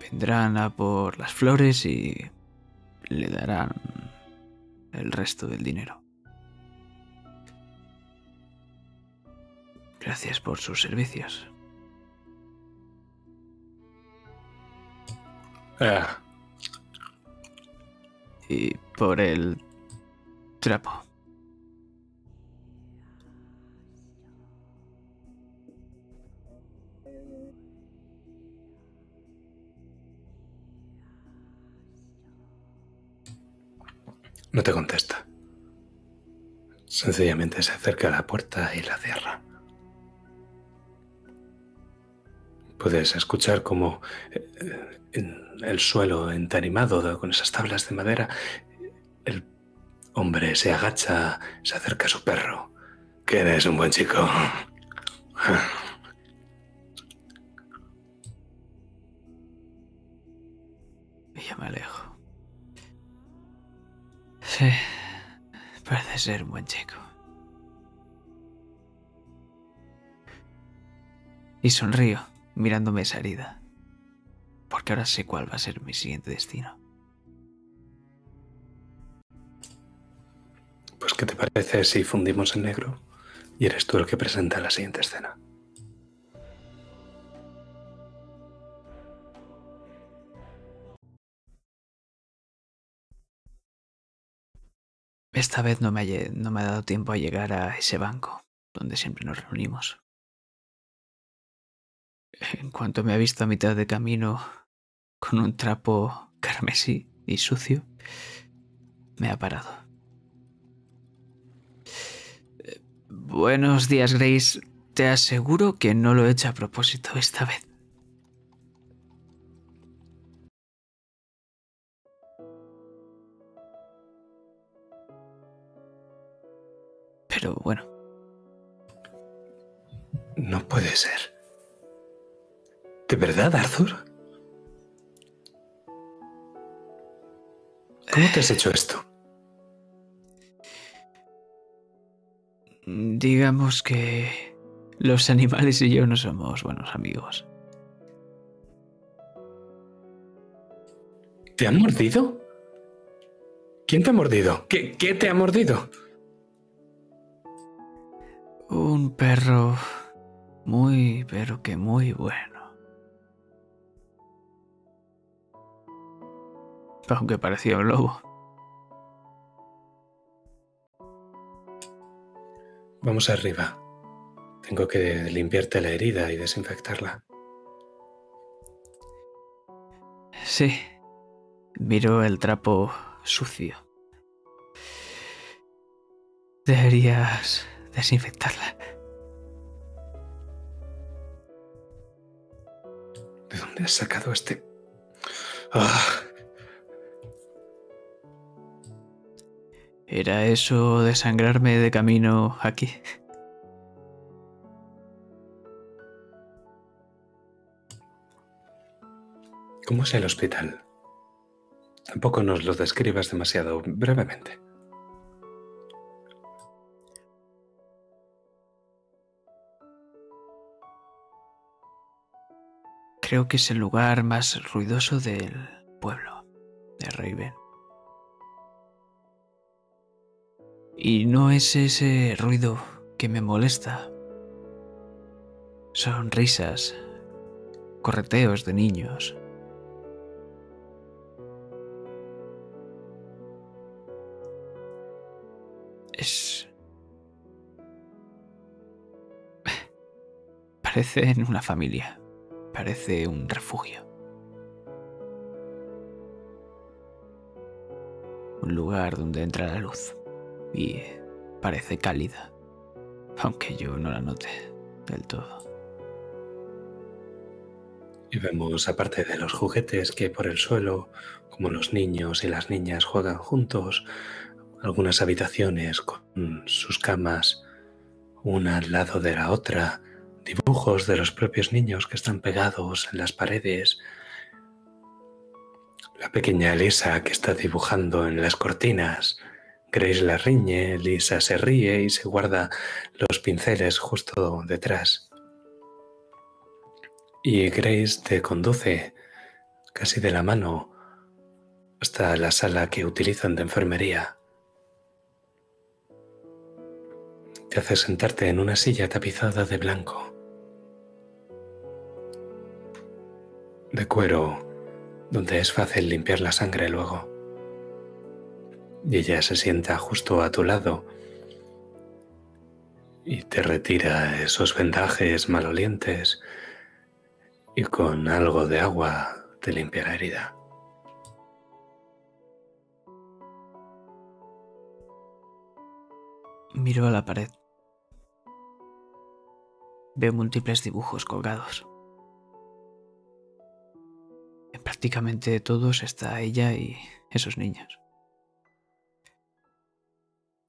Vendrán a por las flores y le darán el resto del dinero. Gracias por sus servicios. Ah, Y por el trapo. no te contesta. Sencillamente se acerca a la puerta y la cierra. Puedes escuchar como eh, el suelo entarimado con esas tablas de madera, el hombre se agacha, se acerca a su perro. Que eres un buen chico. Y yo me alejo. Sí, parece ser un buen chico. Y sonrío, mirándome esa herida. Porque ahora sé cuál va a ser mi siguiente destino. Pues, ¿qué te parece si fundimos en negro y eres tú el que presenta la siguiente escena? Esta vez no me, ha, no me ha dado tiempo a llegar a ese banco donde siempre nos reunimos. En cuanto me ha visto a mitad de camino con un trapo carmesí y sucio, me ha parado. Eh, Buenos días, Grace. Te aseguro que no lo he hecho a propósito esta vez. Pero bueno, No puede ser. ¿De verdad, Arthur? ¿Cómo te has hecho esto? digamos que los animales y yo no somos buenos amigos. ¿Te han mordido? ¿Quién te ha mordido? ¿Qué, qué te ha mordido? Un perro muy, pero que muy bueno. Aunque parecía un lobo. Vamos arriba. Tengo que limpiarte la herida y desinfectarla. Sí. Miro el trapo sucio. Deberías desinfectarla. ¿De dónde has sacado este? Ah, ¿Era eso desangrarme de camino aquí? ¿Cómo es el hospital? Tampoco nos lo describas demasiado brevemente. Creo que es el lugar más ruidoso del pueblo, de Raven. Y no es ese ruido que me molesta. Son risas, correteos de niños. Es... Parece una familia. Parece un refugio. Un lugar donde entra la luz. Y parece cálida. Aunque yo no la note del todo. Y vemos, aparte de los juguetes que por el suelo, como los niños y las niñas juegan juntos, algunas habitaciones con sus camas, una al lado de la otra, dibujos de los propios niños que están pegados en las paredes, la pequeña Elisa que está dibujando en las cortinas, Grace la riñe, Lisa se ríe y se guarda los pinceles justo detrás. Y Grace te conduce casi de la mano hasta la sala que utilizan de enfermería. Te hace sentarte en una silla tapizada de blanco, de cuero, donde es fácil limpiar la sangre luego y ella se sienta justo a tu lado y te retira esos vendajes malolientes y con algo de agua te limpia la herida. Miro a la pared. Veo múltiples dibujos colgados. En prácticamente todos está ella y esos niños.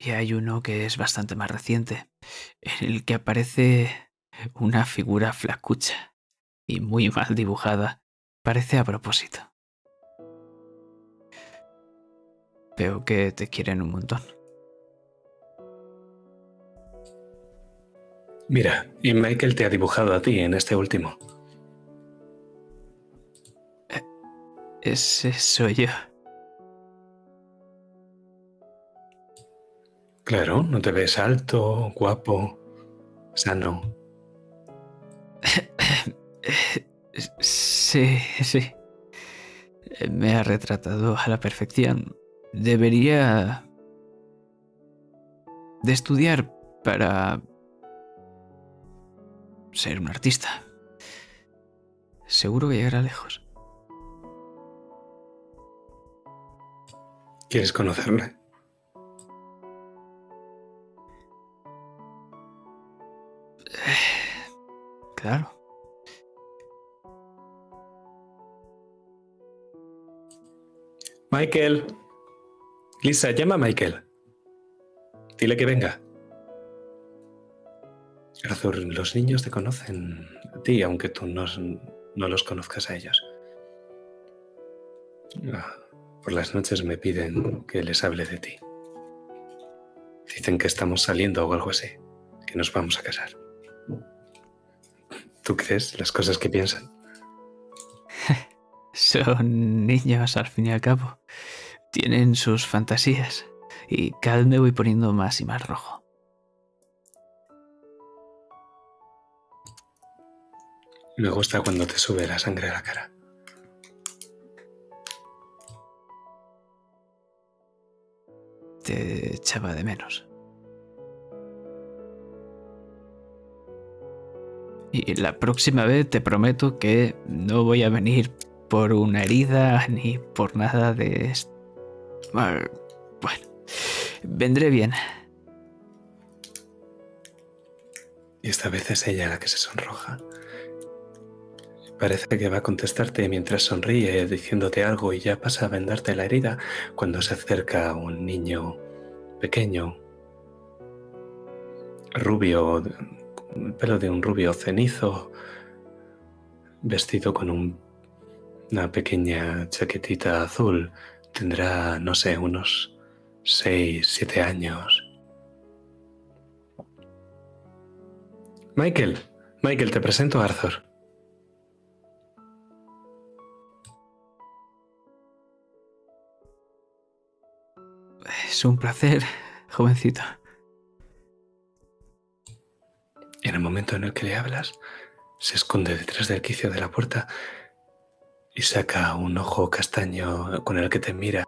Y hay uno que es bastante más reciente, en el que aparece una figura flacucha y muy mal dibujada. Parece a propósito. Veo que te quieren un montón. Mira, y Michael te ha dibujado a ti en este último. Eh, ese soy yo. Claro, no te ves alto, guapo, sano. Sí, sí. Me ha retratado a la perfección. Debería de estudiar para ser un artista. Seguro que llegará lejos. ¿Quieres conocerle? Claro. Michael. Lisa, llama a Michael. Dile que venga. Arthur, los niños te conocen a ti, aunque tú no, no los conozcas a ellos. Ah, por las noches me piden que les hable de ti. Dicen que estamos saliendo o algo así, que nos vamos a casar. ¿Tú crees las cosas que piensan? Son niños al fin y al cabo. Tienen sus fantasías. Y cada vez me voy poniendo más y más rojo. Me gusta cuando te sube la sangre a la cara. Te echaba de menos. Y la próxima vez te prometo que no voy a venir por una herida ni por nada de esto. Bueno, vendré bien. Y esta vez es ella la que se sonroja. Parece que va a contestarte mientras sonríe diciéndote algo y ya pasa a vendarte la herida cuando se acerca un niño pequeño, rubio, el pelo de un rubio cenizo, vestido con una pequeña chaquetita azul. Tendrá, no sé, unos seis, siete años. Michael, Michael, te presento a Arthur. Es un placer, jovencito. En el momento en el que le hablas, se esconde detrás del quicio de la puerta y saca un ojo castaño con el que te mira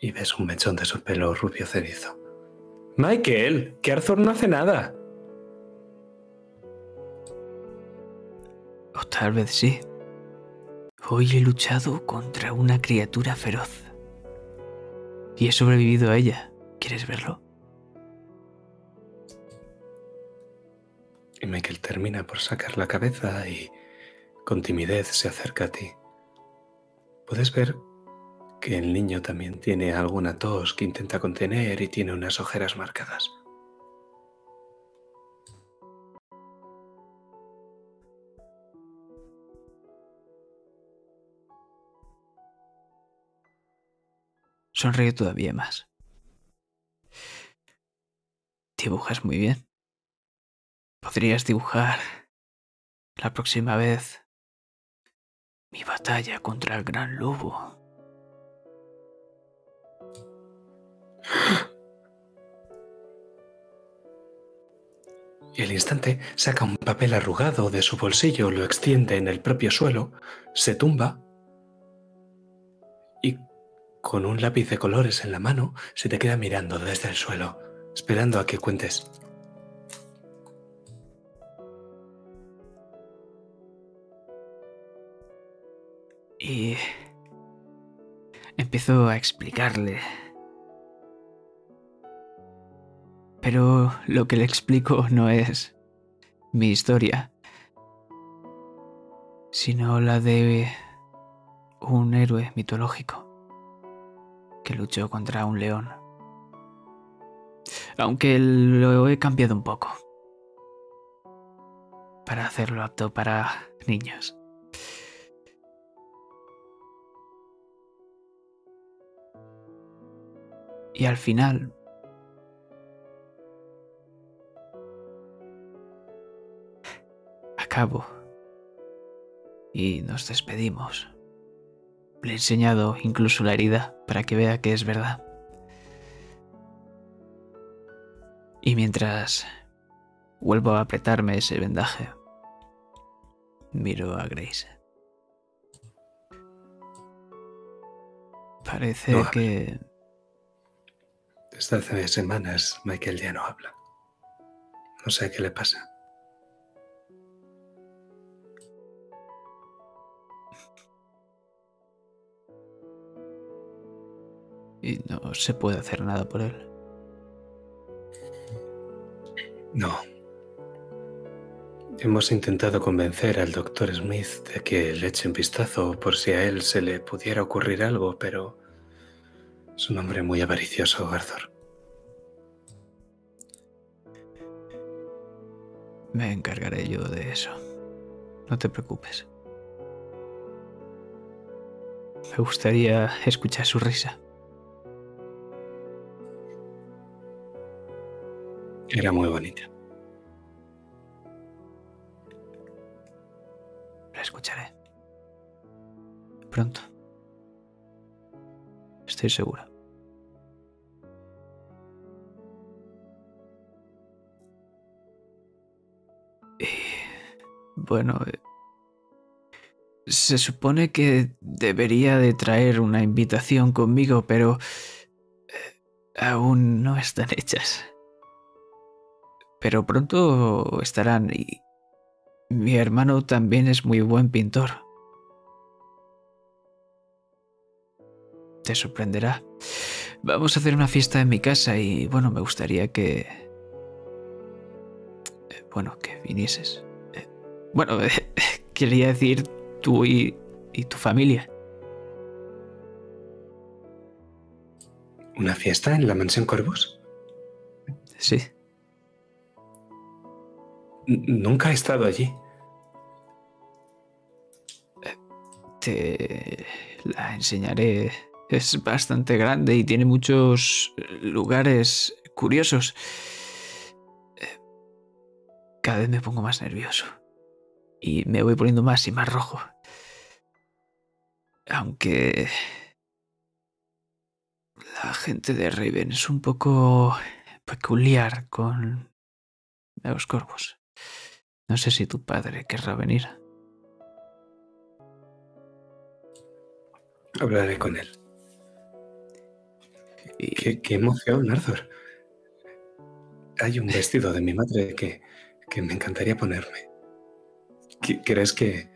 y ves un mechón de su pelo rubio cenizo. Michael, que Arthur no hace nada. O tal vez sí. Hoy he luchado contra una criatura feroz. Y he sobrevivido a ella. ¿Quieres verlo? Michael termina por sacar la cabeza y con timidez se acerca a ti. Puedes ver que el niño también tiene alguna tos que intenta contener y tiene unas ojeras marcadas. Sonríe todavía más. Dibujas muy bien. Podrías dibujar la próxima vez mi batalla contra el gran lobo. Y al instante saca un papel arrugado de su bolsillo, lo extiende en el propio suelo, se tumba y con un lápiz de colores en la mano se te queda mirando desde el suelo, esperando a que cuentes. Y empiezo a explicarle. Pero lo que le explico no es mi historia, sino la de un héroe mitológico que luchó contra un león. Aunque lo he cambiado un poco para hacerlo apto para niños. Y al final acabo y nos despedimos. Le he enseñado incluso la herida para que vea que es verdad. Y mientras vuelvo a apretarme ese vendaje, miro a Grace. Parece No que Desde hace semanas Michael ya no habla. No sé qué le pasa. y no se puede hacer nada por él. No. Hemos intentado convencer al doctor Smith de que le eche un vistazo por si a él se le pudiera ocurrir algo, pero es un hombre muy avaricioso, Arthur. Me encargaré yo de eso. No te preocupes. Me gustaría escuchar su risa. Era muy bonita. La escucharé. Pronto. Estoy segura. Bueno, eh, se supone que debería de traer una invitación conmigo, pero eh, aún no están hechas. Pero pronto estarán y mi hermano también es muy buen pintor. Te sorprenderá. Vamos a hacer una fiesta en mi casa y bueno, me gustaría que... eh, Bueno, que vinieses. Bueno, quería decir tú y, y tu familia. ¿Una fiesta en la mansión Corvus? Sí. N- Nunca he estado allí. Te la enseñaré. Es bastante grande y tiene muchos lugares curiosos. Eh, Cada vez me pongo más nervioso. Y me voy poniendo más y más rojo. Aunque... La gente de Raven es un poco peculiar con los corvos. No sé si tu padre querrá venir. Hablaré con él. Y- Qué, qué emoción, Arthur. Hay un vestido de mi madre que, que me encantaría ponerme. ¿Qué- ¿Crees que,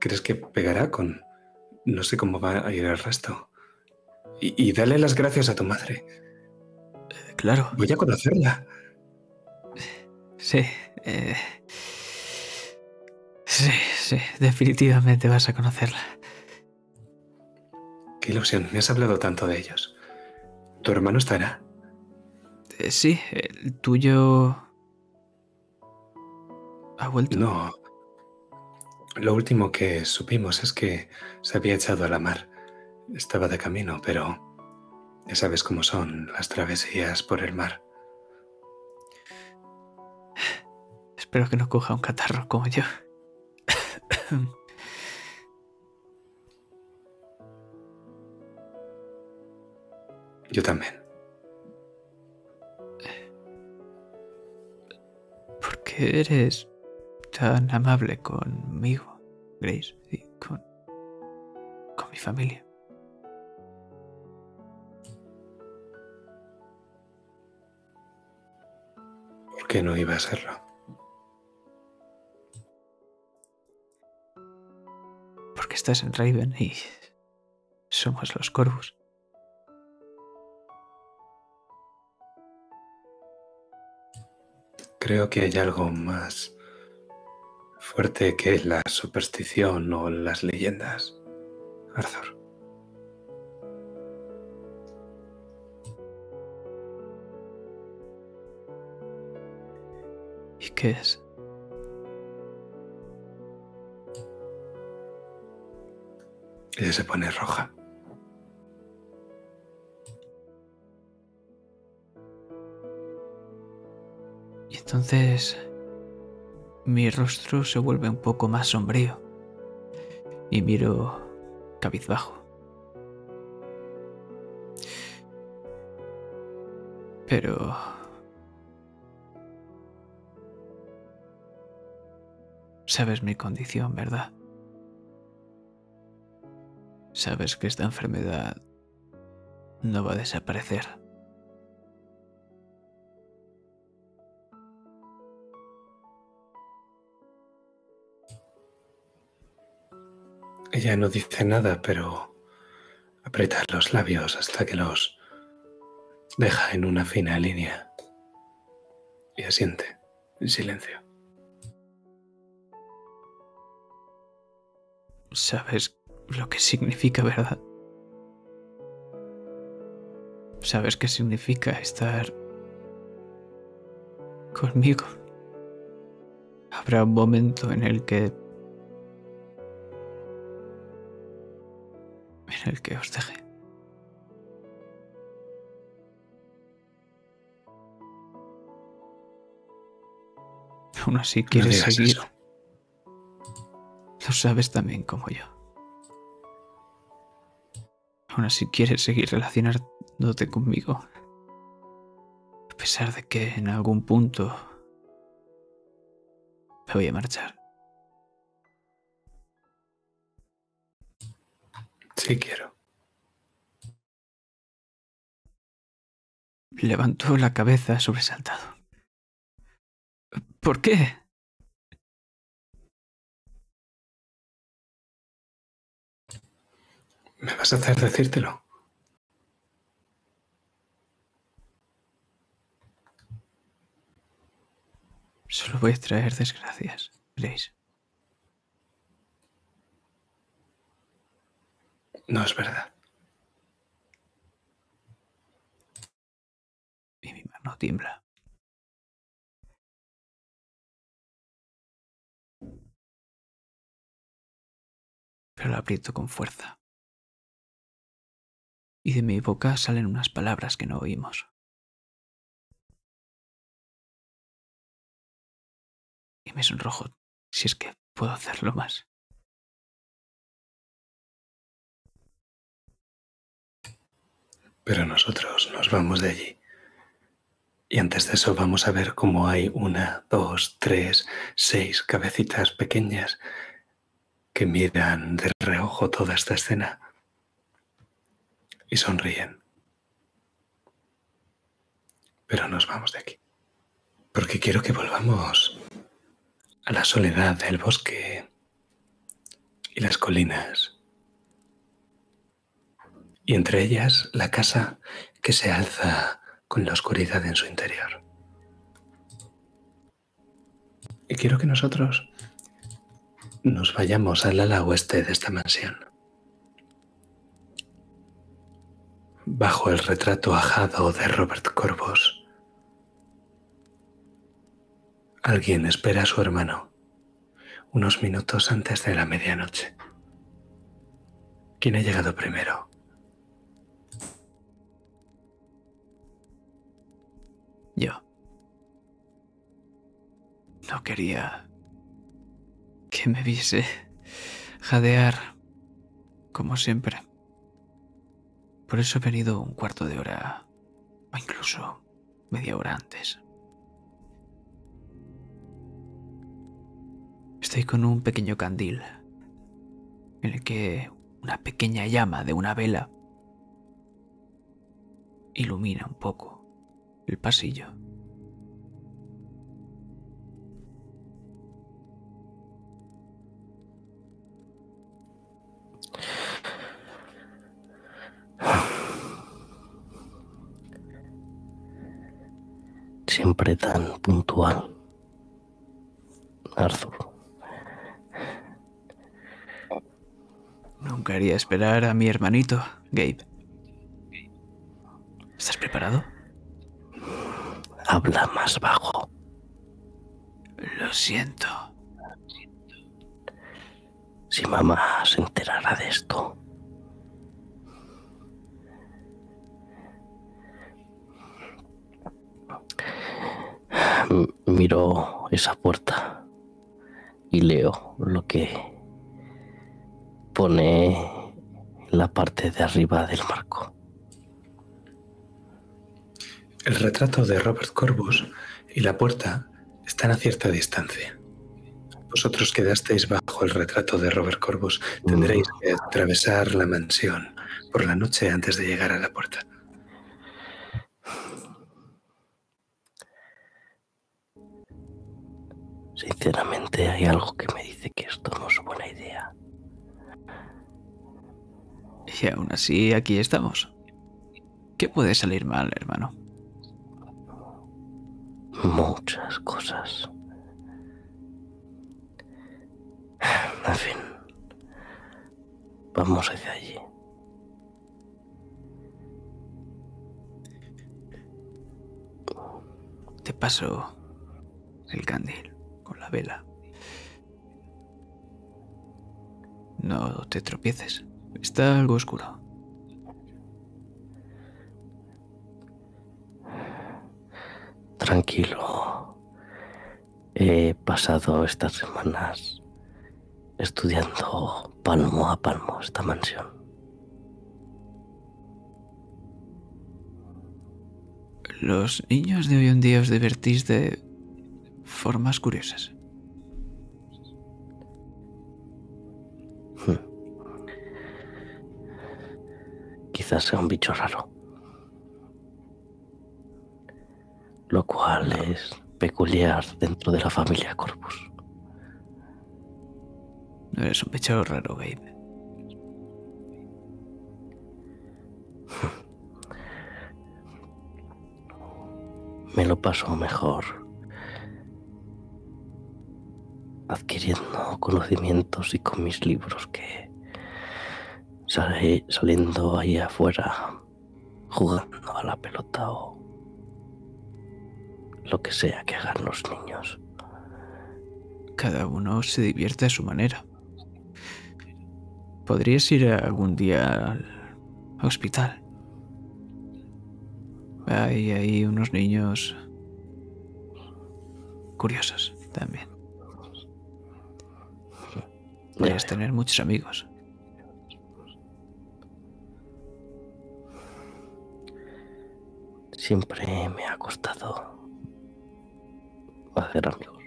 ¿Crees que pegará con... No sé cómo va a ir el resto? Y, y dale las gracias a tu madre. Claro. Voy a conocerla. Sí. eh, Sí, sí, definitivamente vas a conocerla. Qué ilusión, me has hablado tanto de ellos. ¿Tu hermano estará? Eh, sí, el tuyo... ¿Ha vuelto? No. Lo último que supimos es que se había echado a la mar. Estaba de camino, pero ya sabes cómo son las travesías por el mar. Espero que no coja un catarro como yo. Yo también. ¿Por qué eres tan amable conmigo, Grace? Y con, con mi familia. ¿Por qué no iba a serlo? Porque estás en Raven y somos los Corvus. Creo que hay algo más fuerte que la superstición o las leyendas, Arthur. ¿Y qué es? Ella se pone roja. Y entonces mi rostro se vuelve un poco más sombrío y miro cabizbajo. Pero... Sabes mi condición, ¿verdad? Sabes que esta enfermedad no va a desaparecer. Ella no dice nada, pero aprieta los labios hasta que los deja en una fina línea y asiente en silencio. Sabes lo que significa, ¿verdad? Sabes qué significa estar conmigo. Habrá un momento en el que en el que os deje. Aún así quieres seguir. eso. Lo sabes también como yo. Aún así quieres seguir relacionándote conmigo. A pesar de que en algún punto me voy a marchar. Sí quiero. Levantó la cabeza sobresaltado. ¿Por qué? ¿Me vas a hacer decírtelo? Solo voy a traer desgracias, Grace. No es verdad. Y mi mano tiembla. Pero la aprieto con fuerza. Y de mi boca salen unas palabras que no oímos. Y me sonrojo, si es que puedo hacerlo más. Pero nosotros nos vamos de allí. Y antes de eso vamos a ver cómo hay una, dos, tres, seis cabecitas pequeñas que miran de reojo toda esta escena y sonríen. Pero nos vamos de aquí. Porque quiero que volvamos a la soledad del bosque y las colinas. Y entre ellas la casa que se alza con la oscuridad en su interior. Y quiero que nosotros nos vayamos al ala oeste de esta mansión. Bajo el retrato ajado de Robert Corvus. Alguien espera a su hermano unos minutos antes de la medianoche. ¿Quién ha llegado primero? No quería que me viese jadear, como siempre. Por eso he venido un cuarto de hora, o incluso media hora antes. Estoy con un pequeño candil, en el que una pequeña llama de una vela ilumina un poco el pasillo. Siempre tan puntual. Arthur. Nunca haría esperar a mi hermanito, Gabe. ¿Estás preparado? Habla más bajo. Lo siento. Si mamá se enterara de esto. Miro esa puerta y leo lo que pone en la parte de arriba del marco. El retrato de Robert Corbus y la puerta están a cierta distancia. Vosotros quedasteis bajo el retrato de Robert Corbus. Tendréis que atravesar la mansión por la noche antes de llegar a la puerta. Sinceramente hay algo que me dice que esto no es buena idea. Y aún así, aquí estamos. ¿Qué puede salir mal, hermano? Muchas cosas. En fin. Vamos hacia allí. Te paso el candil con la vela. No te tropieces. Está algo oscuro. Tranquilo. He pasado estas semanas estudiando palmo a palmo esta mansión. Los niños de hoy en día os divertís de formas curiosas. Quizás sea un bicho raro. Lo cual es peculiar dentro de la familia Corpus. No eres un pecho raro, Gabe. Me lo paso mejor adquiriendo conocimientos y con mis libros que saliendo ahí afuera jugando a la pelota o lo que sea que hagan los niños. Cada uno se divierte a su manera. Podrías ir algún día al hospital. Hay ahí unos niños curiosos también. Podrías tener muchos amigos. Siempre me ha costado hacer amigos.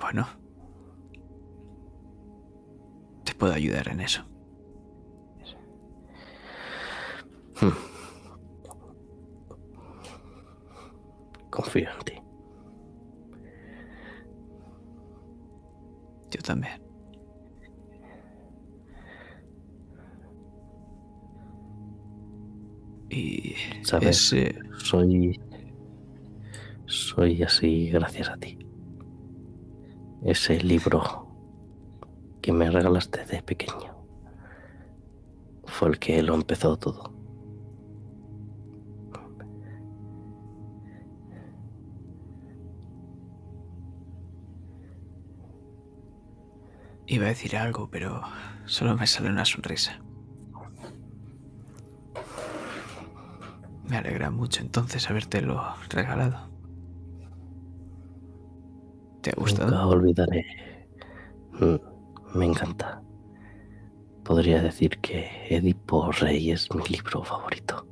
Bueno. Te puedo ayudar en eso. Confío en ti. Yo también. Y ¿Sabes? ese- Soy. Soy así gracias a ti. Ese libro que me regalaste de pequeño fue el que lo empezó todo. Iba a decir algo, pero solo me sale una sonrisa. Me alegra mucho entonces habértelo regalado. ¿Te ha gustado? Nunca olvidaré. Mm, Me encanta. Podría decir que Edipo Rey es mi libro favorito.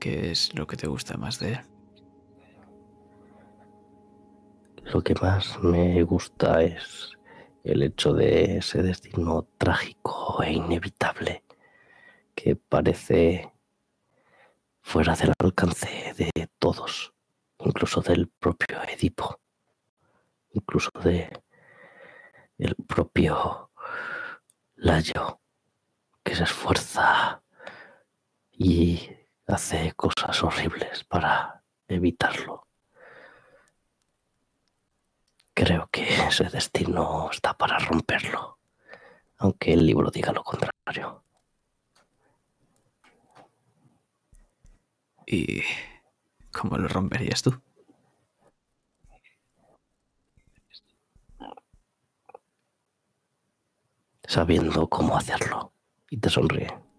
¿Qué es lo que te gusta más de él? Lo que más me gusta es el hecho de ese destino trágico e inevitable que parece fuera del alcance de todos, incluso del propio Edipo, incluso de el propio Layo, que se esfuerza y hace cosas horribles para evitarlo. Creo que ese destino está para romperlo, aunque el libro diga lo contrario. ¿Y cómo lo romperías tú? Sabiendo cómo hacerlo. Y te sonríe.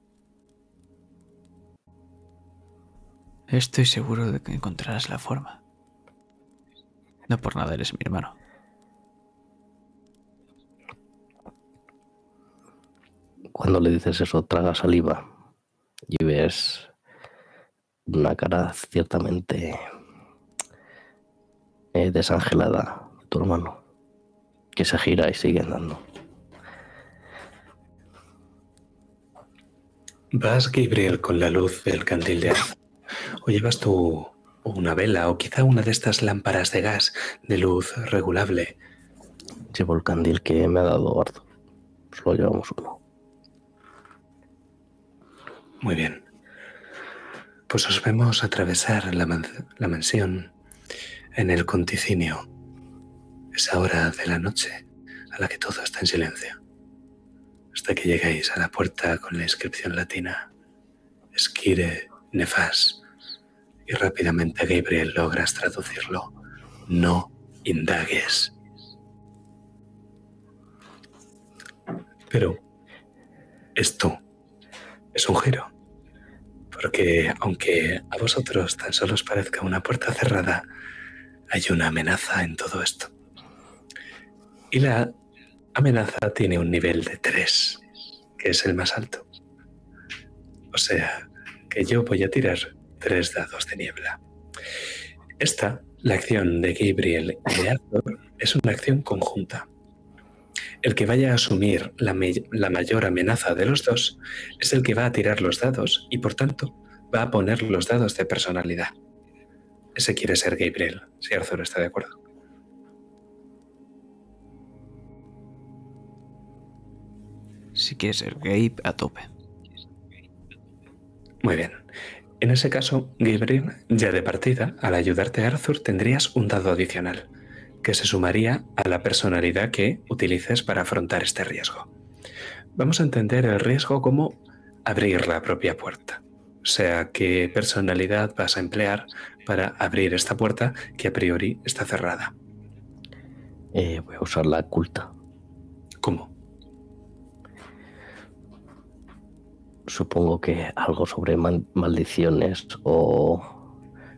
Estoy seguro de que encontrarás la forma. No por nada eres mi hermano. Cuando le dices eso, traga saliva y ves una cara ciertamente eh, desangelada de tu hermano, que se gira y sigue andando. Vas, Gabriel, con la luz del candil de. O llevas tú una vela o quizá una de estas lámparas de gas de luz regulable. Llevo el candil que me ha dado Arthur. Solo llevamos uno. Muy bien. Pues os vemos atravesar la, man- la mansión en el conticinio. Esa hora de la noche a la que todo está en silencio. Hasta que llegáis a la puerta con la inscripción latina Esquire Nefas. Y rápidamente Gabriel logras traducirlo. No indagues. Pero esto es un giro. Porque aunque a vosotros tan solo os parezca una puerta cerrada, hay una amenaza en todo esto. Y la amenaza tiene un nivel de 3, que es el más alto. O sea, que yo voy a tirar tres dados de niebla. Esta, la acción de Gabriel y de Arthur, es una acción conjunta. El que vaya a asumir la, mayor amenaza de los dos es el que va a tirar los dados y por tanto va a poner los dados de personalidad. Ese quiere ser Gabriel, si Arthur está de acuerdo. Si quieres ser Gabe, a tope. Muy bien. En ese caso, Gabriel, ya de partida, al ayudarte a Arthur, tendrías un dado adicional, que se sumaría a la personalidad que utilices para afrontar este riesgo. Vamos a entender el riesgo como abrir la propia puerta. O sea, qué personalidad vas a emplear para abrir esta puerta que a priori está cerrada. Eh, voy a usar la culta. Supongo que algo sobre maldiciones o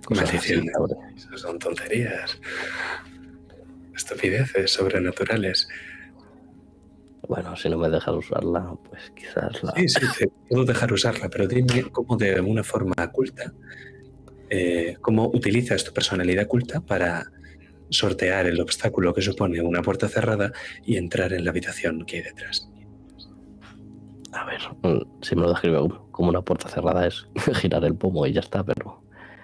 cosas Maldiciones. Esas son tonterías. Estupideces sobrenaturales. Bueno, si no me dejas usarla, pues quizás la... Sí, sí, te puedo dejar usarla, pero dime cómo de una forma culta, eh, cómo utilizas tu personalidad culta para sortear el obstáculo que supone una puerta cerrada y entrar en la habitación que hay detrás. A ver, mm, si me lo describe como- una puerta cerrada es girar el pomo y ya está, pero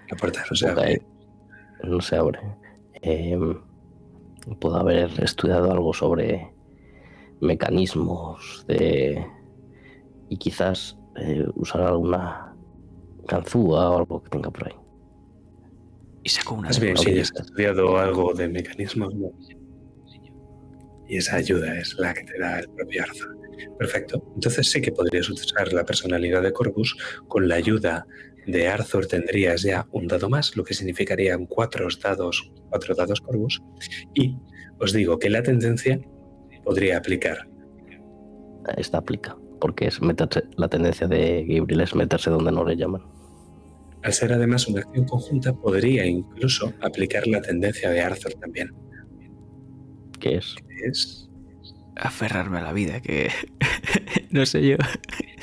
La puerta no se abre. no se abre. Eh, puedo haber estudiado algo sobre mecanismos de y quizás eh, usar alguna ganzúa o algo que tenga por ahí. Y sacó una Más bien, si has estudiado algo de mecanismos, no. Y esa ayuda es la que te da el propio Arthur. Perfecto. Entonces sí que podrías usar la personalidad de Corvus con la ayuda de Arthur tendrías ya un dado más, lo que significarían cuatro dados, cuatro dados corvus. Y os digo que la tendencia podría aplicar. Esta aplica, porque es meterse, la tendencia de Gabriel es meterse donde no le llaman. Al ser además una acción conjunta, podría incluso aplicar la tendencia de Arthur también. ¿Qué es? Es Aferrarme a la vida, que no sé yo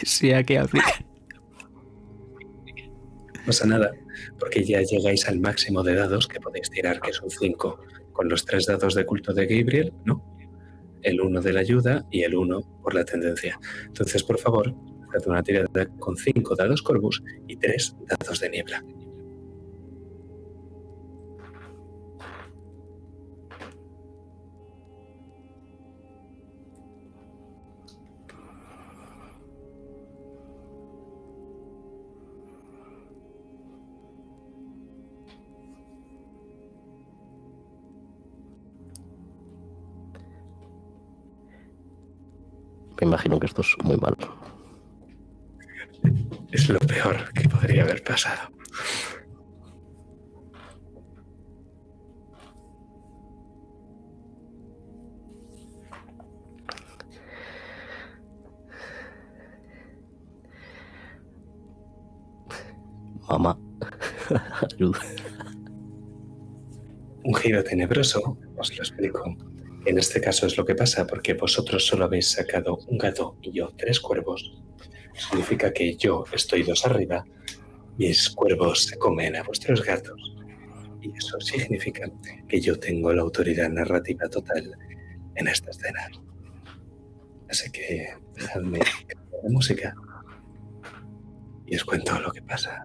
si a qué aplica. No pasa nada, porque ya llegáis al máximo de dados que podéis tirar, que son 5, con los tres dados de culto de Gabriel, ¿no? El 1 de la ayuda y el 1 por la tendencia. Entonces, por favor, haz una tirada con 5 dados corvus y 3 dados de niebla. Me imagino que esto es muy mal. Es lo peor que podría haber pasado. Mamá, ayuda. Un giro tenebroso, os lo explico. En este caso es lo que pasa porque vosotros solo habéis sacado un gato y yo tres cuervos. Significa que yo estoy dos arriba, mis cuervos se comen a vuestros gatos. Y eso significa que yo tengo la autoridad narrativa total en esta escena. Así que dejadme de música y os cuento lo que pasa.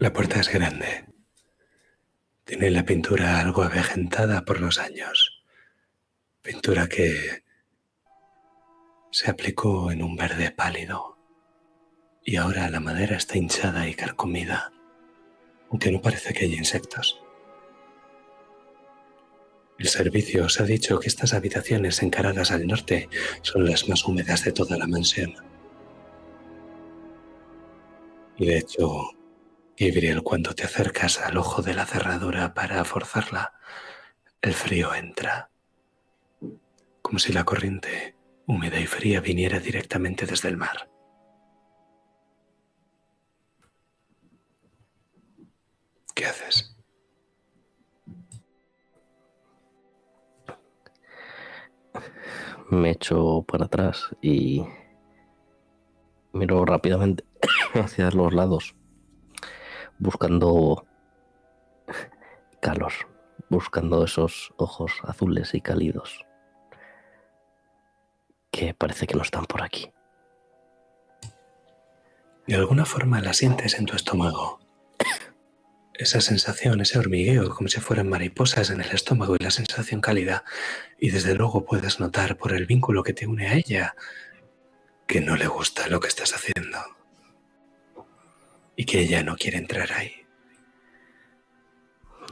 La puerta es grande. Tiene la pintura algo avejentada por los años. Pintura que se aplicó en un verde pálido. Y ahora la madera está hinchada y carcomida, aunque no parece que haya insectos. El servicio os ha dicho que estas habitaciones encaradas al norte son las más húmedas de toda la mansión. Y de hecho, Gabriel, cuando te acercas al ojo de la cerradura para forzarla, el frío entra, como si la corriente húmeda y fría viniera directamente desde el mar. ¿Qué haces? Me echo para atrás y miro rápidamente hacia los lados, buscando calor, buscando esos ojos azules y cálidos que parece que no están por aquí. De alguna forma la sientes en tu estómago. Esa sensación, ese hormigueo, como si fueran mariposas en el estómago y la sensación cálida. Y desde luego puedes notar por el vínculo que te une a ella que no le gusta lo que estás haciendo. Y que ella no quiere entrar ahí.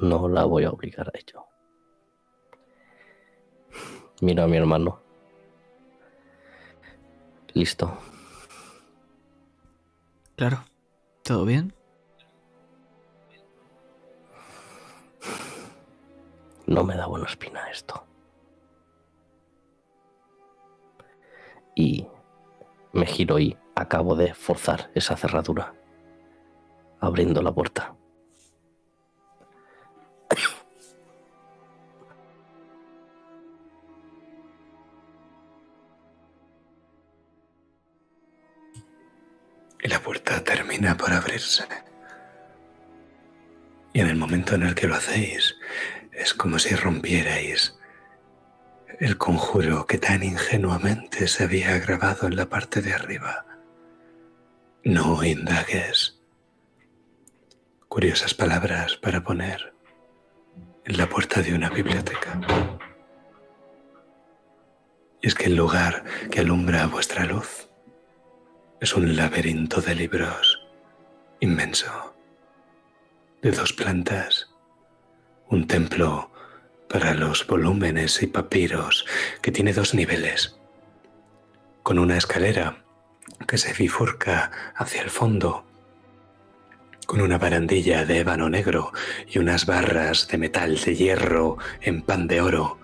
No la voy a obligar a ello. Mira a mi hermano. Listo. Claro. ¿Todo bien? No me da buena espina esto. Y me giro y acabo de forzar esa cerradura, abriendo la puerta. y la puerta termina por abrirse. Y en el momento en el que lo hacéis, es como si rompierais el conjuro que tan ingenuamente se había grabado en la parte de arriba. No indagues. Curiosas palabras para poner en la puerta de una biblioteca. Y es que el lugar que alumbra vuestra luz es un laberinto de libros inmenso, de dos plantas, un templo para los volúmenes y papiros que tiene dos niveles, con una escalera que se bifurca hacia el fondo, con una barandilla de ébano negro y unas barras de metal de hierro en pan de oro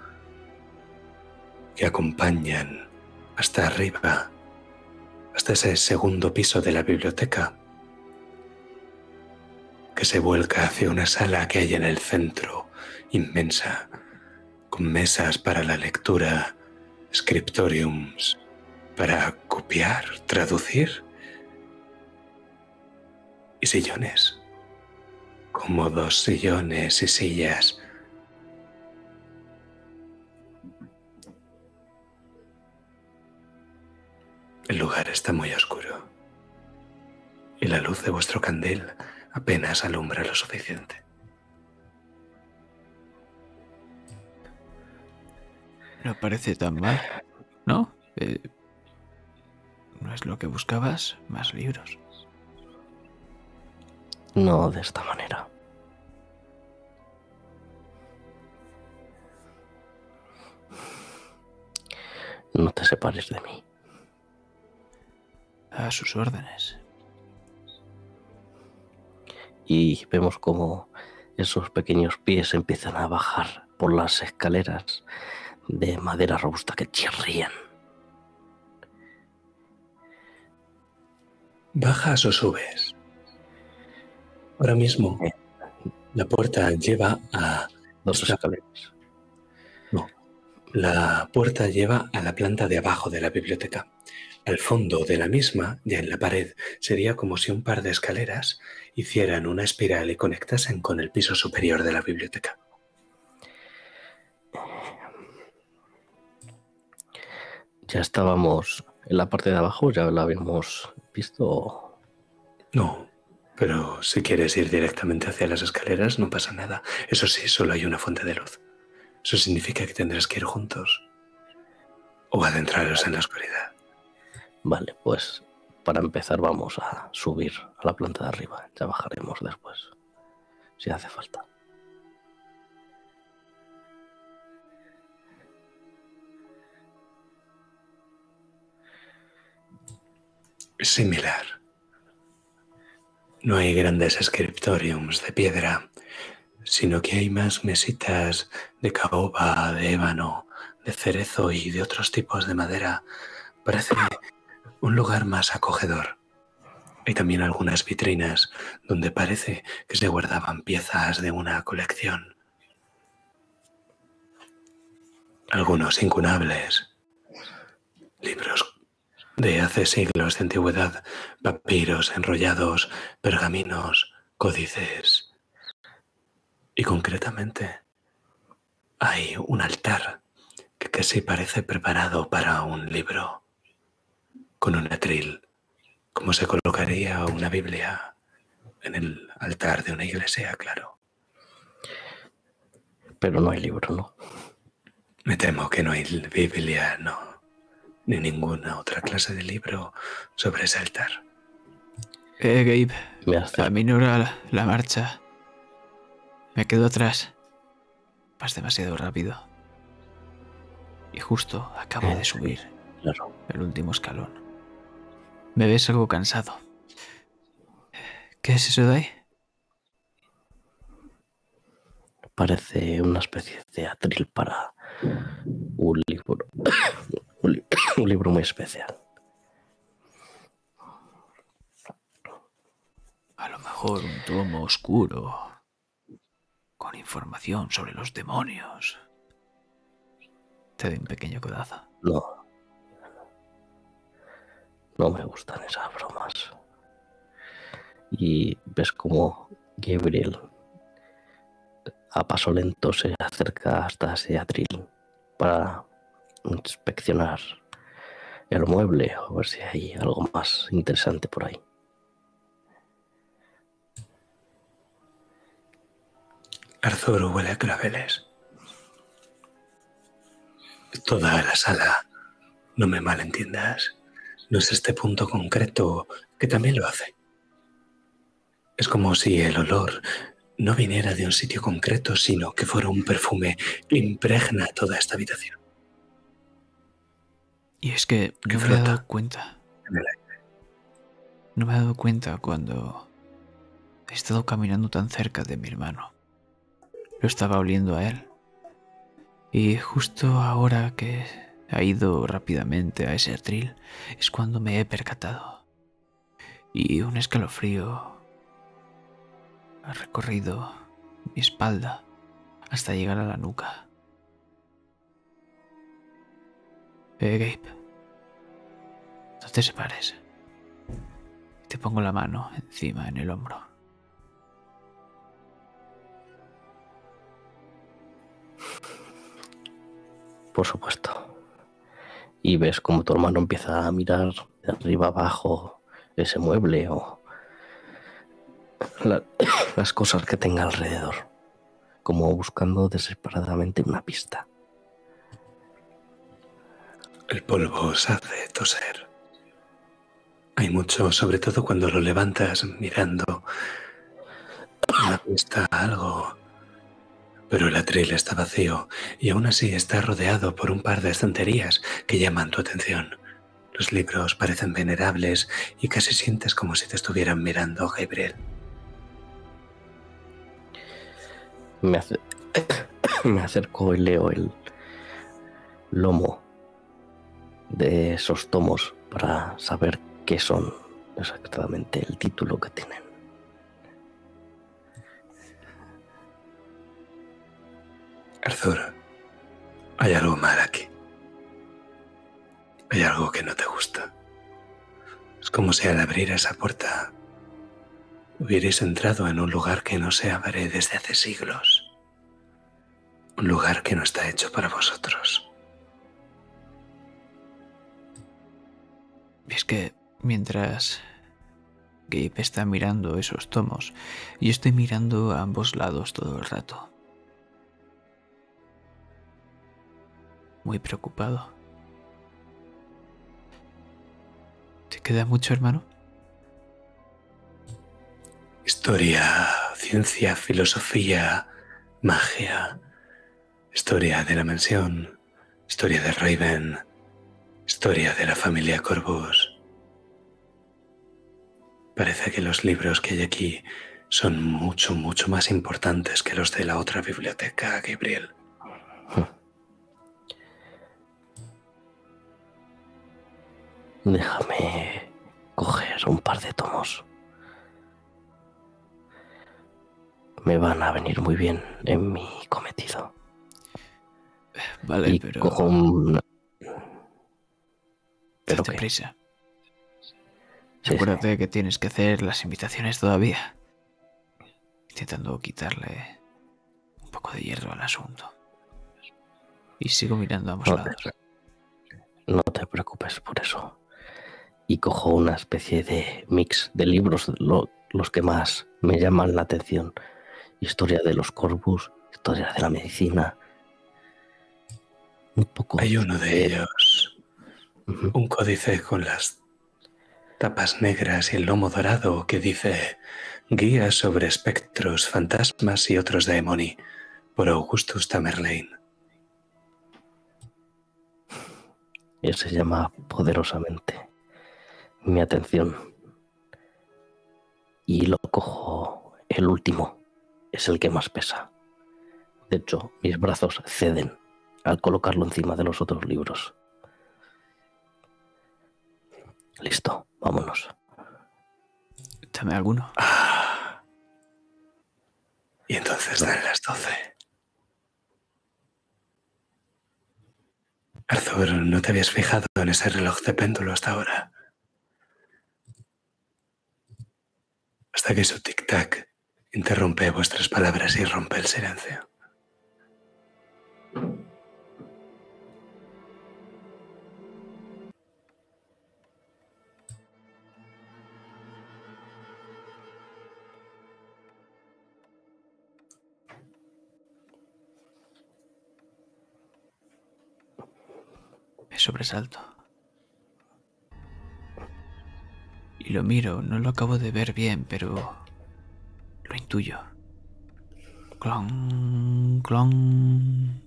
que acompañan hasta arriba, hasta ese segundo piso de la biblioteca, que se vuelca hacia una sala que hay en el centro, inmensa, con mesas para la lectura, scriptoriums para copiar, traducir, y sillones, cómodos sillones y sillas El lugar está muy oscuro y la luz de vuestro candil apenas alumbra lo suficiente. No parece tan mal, ¿no? Eh, ¿No es lo que buscabas? Más libros. No de esta manera. No te separes de mí. A sus órdenes. Y vemos como esos pequeños pies empiezan a bajar por las escaleras de madera robusta que chirrían. ¿Bajas o subes? Ahora mismo la puerta lleva a... Dos escaleras. No, la puerta lleva a la planta de abajo de la biblioteca. Al fondo de la misma, ya en la pared, sería como si un par de escaleras hicieran una espiral y conectasen con el piso superior de la biblioteca. Ya estábamos en la parte de abajo, ya la habíamos visto. No, pero si quieres ir directamente hacia las escaleras no pasa nada. Eso sí, solo hay una fuente de luz. Eso significa que tendrás que ir juntos o adentraros en la oscuridad. Vale, pues para empezar vamos a subir a la planta de arriba. Ya bajaremos después, si hace falta. Similar. No hay grandes scriptoriums de piedra, sino que hay más mesitas de caoba, de ébano, de cerezo y de otros tipos de madera. Parece un lugar más acogedor. Hay también algunas vitrinas donde parece que se guardaban piezas de una colección. Algunos incunables, libros de hace siglos de antigüedad, papiros enrollados, pergaminos, códices. Y concretamente hay un altar que casi parece preparado para un libro, con un atril, como se colocaría una Biblia en el altar de una iglesia, claro. Pero no hay libro, ¿no? Me temo que no hay Biblia, no, ni ninguna otra clase de libro sobre ese altar. Eh, Gabe, Me hace a mí no era la, la marcha. Me quedo atrás. Vas demasiado rápido. Y justo acabo de subir claro. el último escalón. Me ves algo cansado. ¿Qué es eso de ahí? Parece una especie de atril para un libro. Un, li- un libro muy especial. A lo mejor un tomo oscuro. Con información sobre los demonios. Te doy un pequeño codazo. No. No me gustan esas bromas. Y ves como Gabriel a paso lento se acerca hasta ese atril para inspeccionar el mueble o ver si hay algo más interesante por ahí. Arthur huele a claveles. Toda la sala, no me malentiendas, no es este punto concreto que también lo hace. Es como si el olor no viniera de un sitio concreto, sino que fuera un perfume que impregna toda esta habitación. Y es que no me he dado cuenta. No me he dado cuenta cuando he estado caminando tan cerca de mi hermano. Lo estaba oliendo a él. Y justo ahora que ha ido rápidamente a ese atril es cuando me he percatado. Y un escalofrío ha recorrido mi espalda hasta llegar a la nuca. Eh, Gabe. No te separes. Te pongo la mano encima en el hombro. Por supuesto. Y ves como tu hermano empieza a mirar de arriba abajo ese mueble o la- las cosas que tenga alrededor. Como buscando desesperadamente una pista. El polvo os hace toser. Hay mucho, sobre todo cuando lo levantas mirando una pista, algo. Pero el atril está vacío y aún así está rodeado por un par de estanterías que llaman tu atención. Los libros parecen venerables y casi sientes como si te estuvieran mirando, Gabriel. Me, me acerco y leo el lomo de esos tomos para saber qué son exactamente el título que tienen. Arthur, hay algo mal aquí. Hay algo que no te gusta. Es como si al abrir esa puerta hubierais entrado en un lugar que no se abre desde hace siglos. Un lugar que no está hecho para vosotros. Es que mientras Gabe está mirando esos tomos, yo estoy mirando a ambos lados todo el rato. Muy preocupado. ¿Te queda mucho, hermano? Historia, ciencia, filosofía, magia, historia de la mansión, historia de Raven, historia de la familia Corvus. Parece que los libros que hay aquí son mucho, mucho más importantes que los de la otra biblioteca, Gabriel. Déjame coger un par de tomos. Me van a venir muy bien en mi cometido. Vale, y pero cojo un... ¿Pero date qué? prisa. Sí, sí. Acuérdate que tienes que hacer las invitaciones todavía. Intentando quitarle un poco de hierro al asunto. Y sigo mirando a ambos No lados. te, no te preocupes por eso. Y cojo una especie de mix de libros, lo- los que más me llaman la atención. Historia de los corvus, historia de la medicina. Un poco... Hay uno de ellos, un códice con las tapas negras y el lomo dorado que dice Guía sobre espectros, fantasmas y otros demoni por Augustus Tamerlane. Y se llama poderosamente mi atención. Y lo cojo el último. Es el que más pesa. De hecho, mis brazos ceden al colocarlo encima de los otros libros. Listo, vámonos. Dame alguno. Ah. Y entonces dan las doce. Arthur, ¿no te habías fijado en ese reloj de péndulo hasta ahora? Hasta que su tic-tac interrumpe vuestras palabras y rompe el silencio. Me sobresalto. Y lo miro, no lo acabo de ver bien, pero lo intuyo. Clon, clon.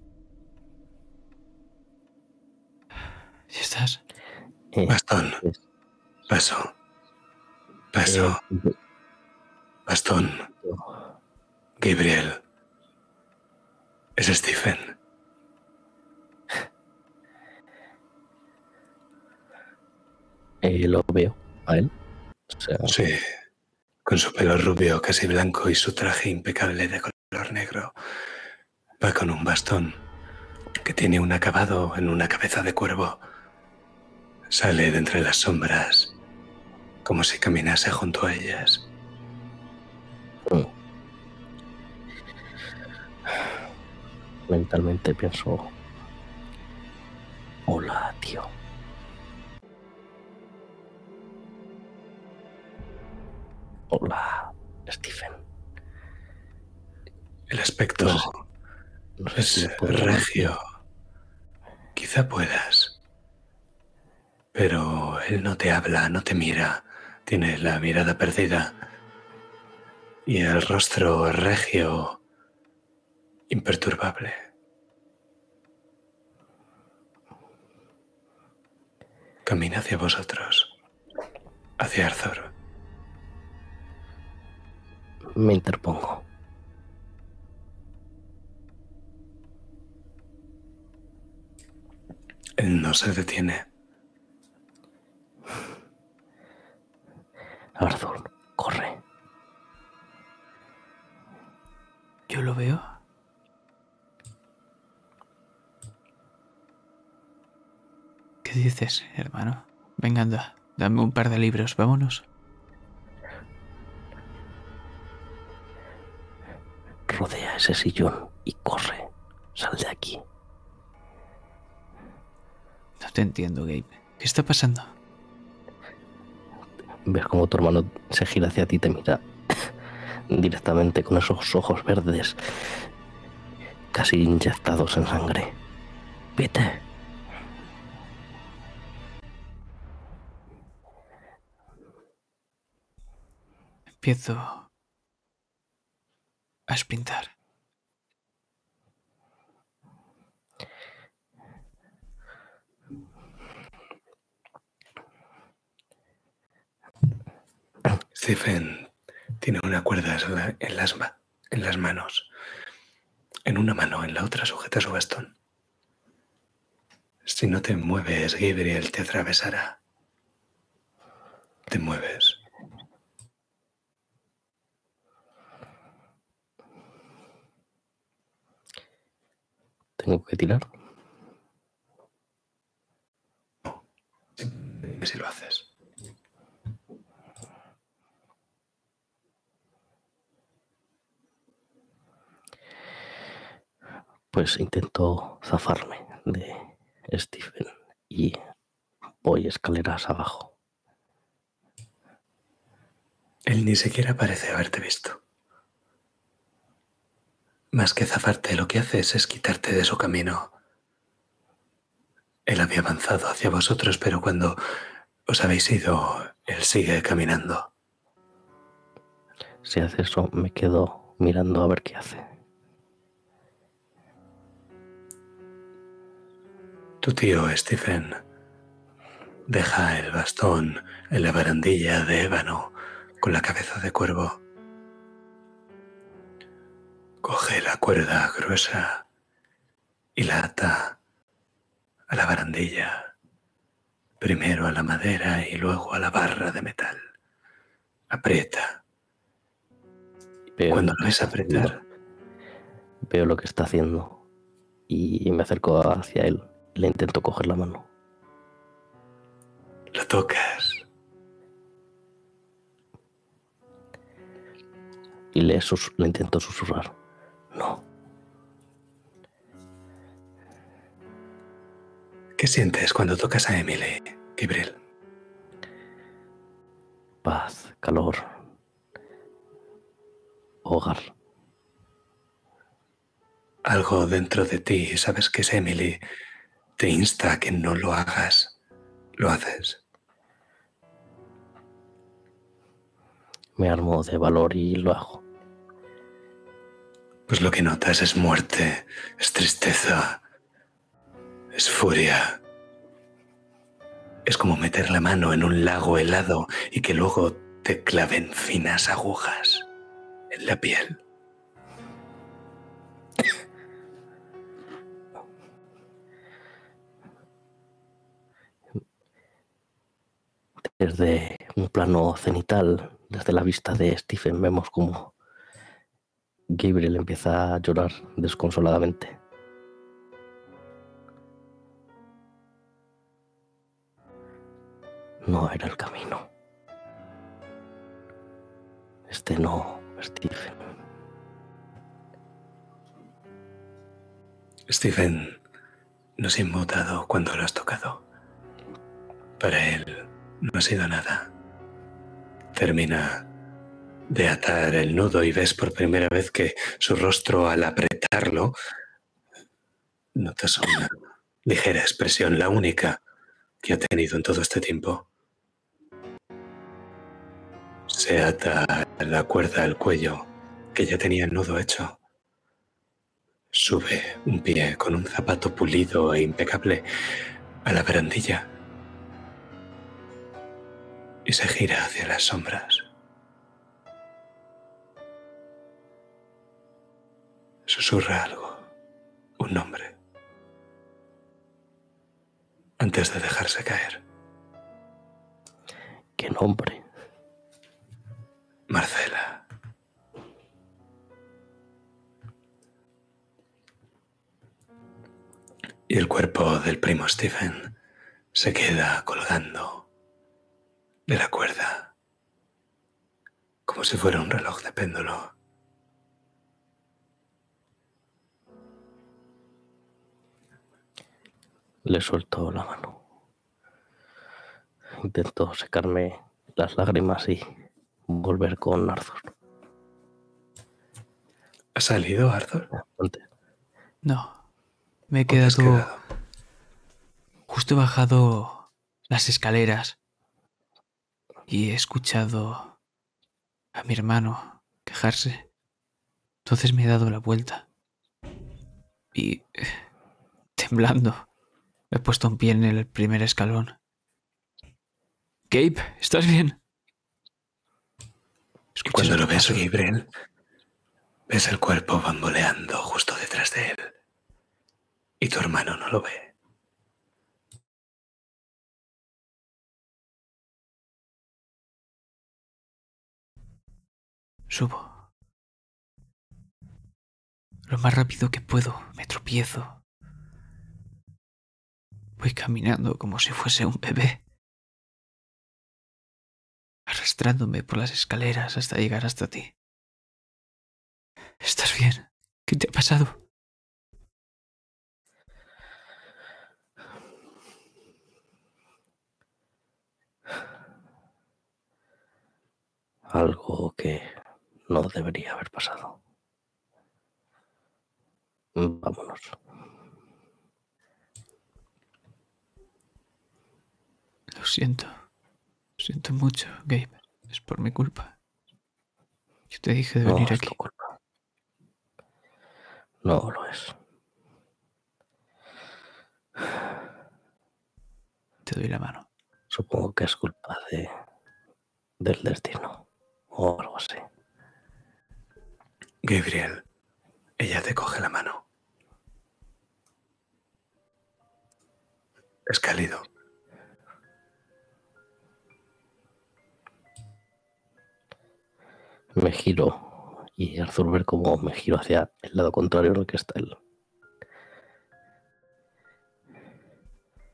¿Sí estás? Eh, Bastón. Paso. Paso. eh, Bastón. Gabriel. Es Stephen. Eh, lo veo a él. O sea, Sí. Con su pelo rubio casi blanco y su traje impecable de color negro. Va con un bastón que tiene un acabado en una cabeza de cuervo. Sale de entre las sombras como si caminase junto a ellas. mm. mentalmente pienso. Hola, tío. Hola, Stephen. El aspecto No sé- No sé si es regio. Quizá puedas. Pero él no te habla, no te mira. Tiene la mirada perdida. Y el rostro regio, imperturbable. Camina hacia vosotros. Hacia Arthur. Me interpongo. Él no se detiene. Arthur, corre. Yo lo veo. ¿Qué dices, hermano? Venga, anda. Dame un par de libros, vámonos. Rodea ese sillón y corre. Sal de aquí. No te entiendo, Gabe. ¿Qué está pasando? Ves como tu hermano se gira hacia ti y te mira directamente con esos ojos verdes, casi inyectados en sangre. Vete. Empiezo a espintar. Stephen tiene una cuerda en, la- en las, en las manos. En una mano, en la otra sujeta su bastón. Si no te mueves, Gabriel te atravesará. Te mueves. Tengo que tirar. Si lo haces. Pues intento zafarme de Stephen y voy escaleras abajo. Él ni siquiera parece haberte visto. Más que zafarte, lo que haces es quitarte de su camino. Él había avanzado hacia vosotros, pero cuando os habéis ido, él sigue caminando. Si hace eso, me quedo mirando a ver qué hace. Tu tío, Stephen, deja el bastón en la barandilla de ébano con la cabeza de cuervo. Coge la cuerda gruesa y la ata a la barandilla, primero a la madera y luego a la barra de metal. Aprieta. Veo Cuando lo ves apretar, Veo lo que está haciendo y me acerco hacia él. Le intento coger la mano. lo tocas. y le, le intento susurrar. No, ¿Qué sientes cuando tocas a Emily, Gabriel? paz, calor, hogar. Algo dentro de ti, sabes que es Emily, te insta a que no lo hagas. Lo haces. Me armo de valor y lo hago. Pues lo que notas es muerte, es tristeza, es furia. Es como meter la mano en un lago helado y que luego te claven finas agujas en la piel. Desde un plano cenital, desde la vista de Stephen, vemos como Gabriel empieza a llorar desconsoladamente. No era el camino. Este no, Stephen. Stephen no se ha inmutado cuando lo has tocado. Para él no ha sido nada. Termina de atar el nudo y ves por primera vez que su rostro al apretarlo notas una ligera expresión, la única que ha tenido en todo este tiempo. Se ata la cuerda al cuello que ya tenía el nudo hecho. Sube un pie con un zapato pulido e impecable a la barandilla y se gira hacia las sombras. Susurra algo, un nombre, antes de dejarse caer. ¿Qué nombre? Marcela. Y el cuerpo del primo Stephen se queda colgando de la cuerda, como si fuera un reloj de péndulo. Le suelto la mano. Intento secarme las lágrimas y volver con Arthur. ¿Ha salido Arthur? No. Me he ¿Dónde has quedado. quedado? Justo he bajado las escaleras y he escuchado a mi hermano quejarse. Entonces me he dado la vuelta y, eh, temblando, he puesto un pie en el primer escalón. Gabe, ¿estás bien? Y cuando lo ves. Gabriel, ves el cuerpo bamboleando justo detrás de él. Y tu hermano no lo ve. Subo. Lo más rápido que puedo, me tropiezo. Voy caminando como si fuese un bebé. Arrastrándome por las escaleras hasta llegar hasta ti. ¿Estás bien? ¿Qué te ha pasado? Algo que no debería haber pasado. Vámonos. Lo siento. Lo siento mucho, Gabe. Es por mi culpa. Yo te dije de No venir es aquí. tu culpa. No lo es. Te doy la mano. Supongo que es culpa de del destino o algo así. Gabriel, ella te coge la mano. Es cálido. Me giro y Arthur ver cómo me giro hacia el lado contrario en el que está él.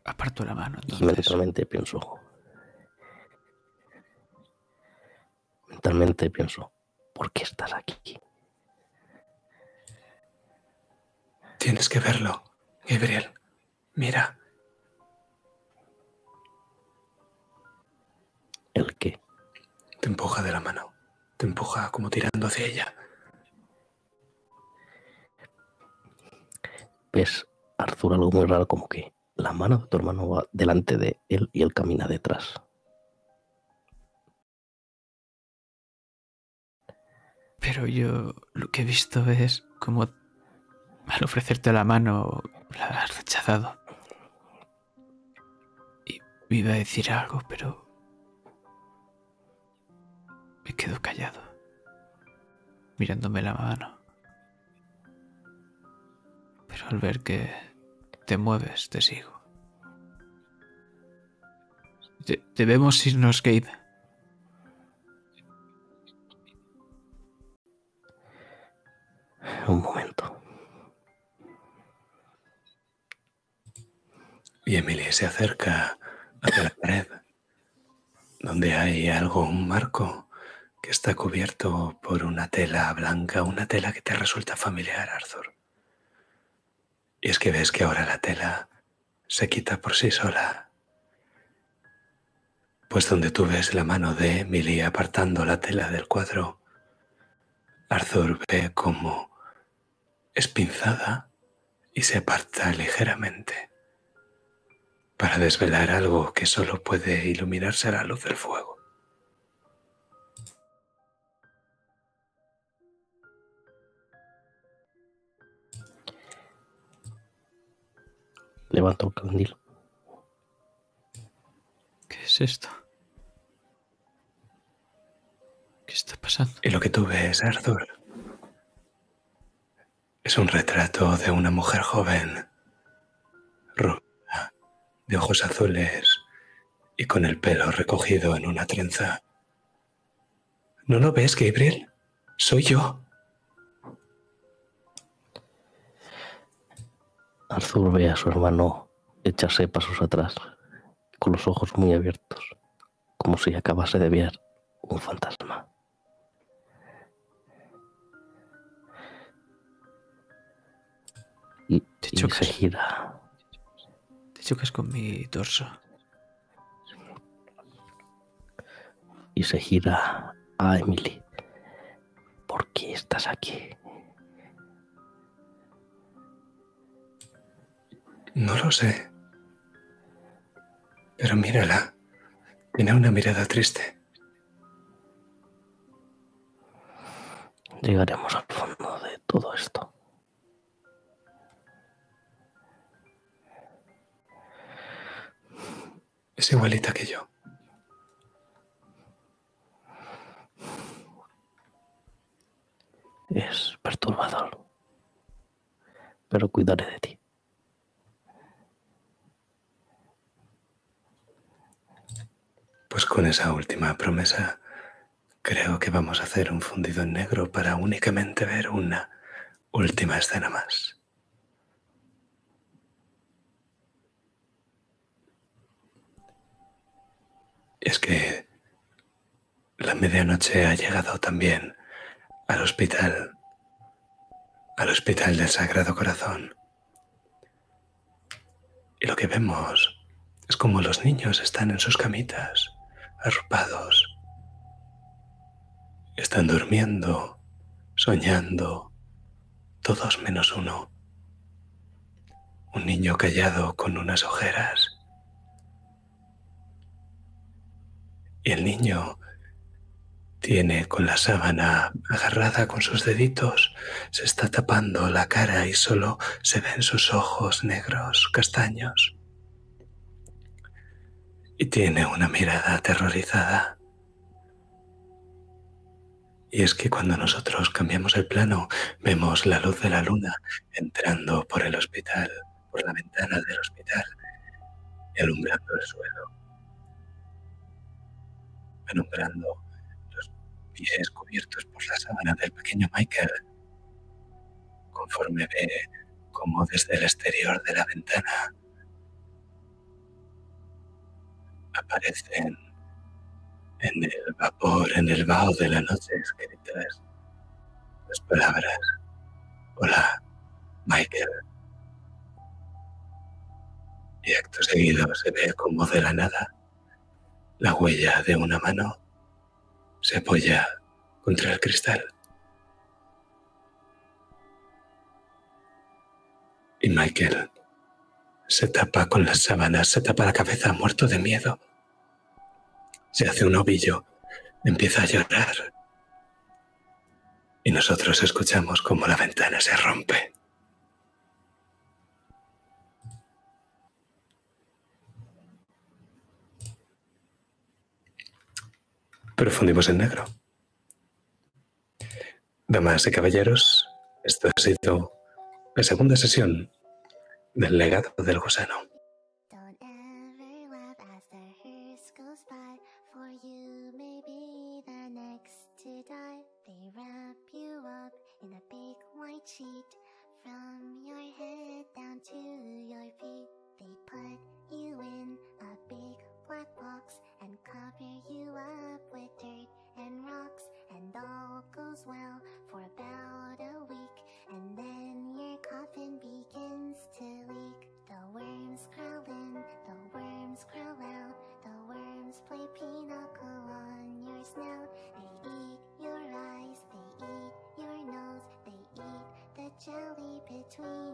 Aparto la mano, Y entonces. mentalmente pienso. Mentalmente pienso, ¿por qué estás aquí? Tienes que verlo, Gabriel. Mira, ¿El qué? te empuja de la mano. Te empuja como tirando hacia ella. ves Arthur algo muy raro como que la mano de tu hermano va delante de él y él camina detrás. Pero yo lo que he visto es como al ofrecerte la mano la has rechazado. Y me iba a decir algo, pero me quedo callado, mirándome la mano. Pero al ver que te mueves, te sigo. De- debemos irnos, Gabe. Un momento. Y Emily se acerca hacia la pared, donde hay algo, un marco que está cubierto por una tela blanca, una tela que te resulta familiar, Arthur. Y es que ves que ahora la tela se quita por sí sola. Pues donde tú ves la mano de Emily apartando la tela del cuadro, Arthur ve como es pinzada y se aparta ligeramente para desvelar algo que solo puede iluminarse a la luz del fuego. Levanto el candil. ¿Qué es esto? ¿Qué está pasando? Y lo que tú ves, Arthur, es un retrato de una mujer joven, rubia, de ojos azules y con el pelo recogido en una trenza. ¿No lo ves, Gabriel? Soy yo. Arthur ve a su hermano echarse pasos atrás, con los ojos muy abiertos, como si acabase de ver un fantasma. Y, Te y se gira. Te chocas con mi torso. y se gira a Emily. ¿Por qué estás aquí? No lo sé. Pero mírala. Tiene una mirada triste. Llegaremos al fondo de todo esto. Es igualita que yo. Es perturbador. Pero cuidaré de ti. Pues con esa última promesa, creo que vamos a hacer un fundido en negro para únicamente ver una última escena más. Es que la medianoche ha llegado también al hospital, al hospital del Sagrado Corazón. Y lo que vemos es como los niños están en sus camitas, arropados. Están durmiendo, soñando, todos menos uno. Un niño callado con unas ojeras. Y el niño tiene con la sábana agarrada con sus deditos, se está tapando la cara y solo se ven sus ojos negros, castaños y tiene una mirada aterrorizada. Y es que cuando nosotros cambiamos el plano, vemos la luz de la luna entrando por el hospital, por la ventana del hospital y alumbrando el suelo, alumbrando los pies cubiertos por la sábana del pequeño Michael, conforme ve como desde el exterior de la ventana aparecen en el vapor, en el vaho de la noche escritas las palabras, hola, Michael. Y acto seguido se ve como de la nada la huella de una mano se apoya contra el cristal. Y Michael se tapa con las sábanas, se tapa la cabeza muerto de miedo. Se hace un ovillo, empieza a llorar. y nosotros escuchamos cómo la ventana se rompe. Pero fundimos en negro. Damas y caballeros, esto ha sido la segunda sesión del legado del gusano. Goes well for about a week, and then your coffin begins to leak. The worms crawl in, the worms crawl out, the worms play pinochle on your snout. They eat your eyes, they eat your nose, they eat the jelly between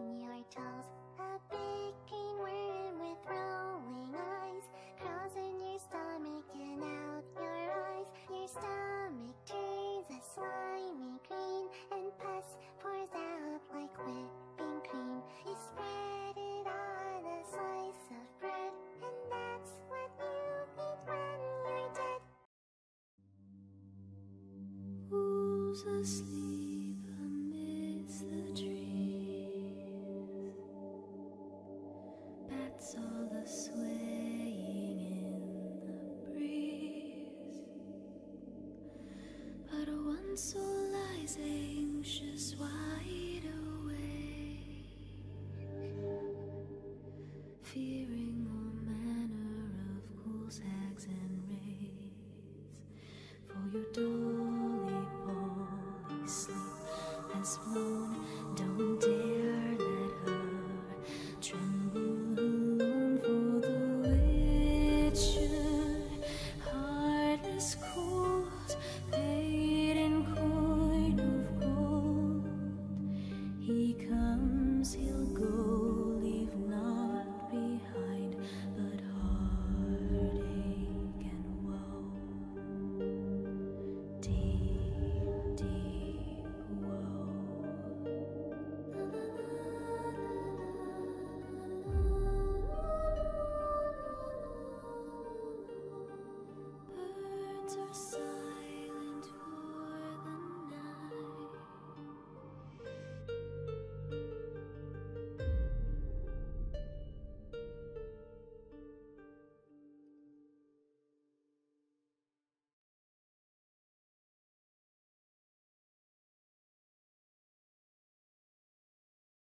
to sleep.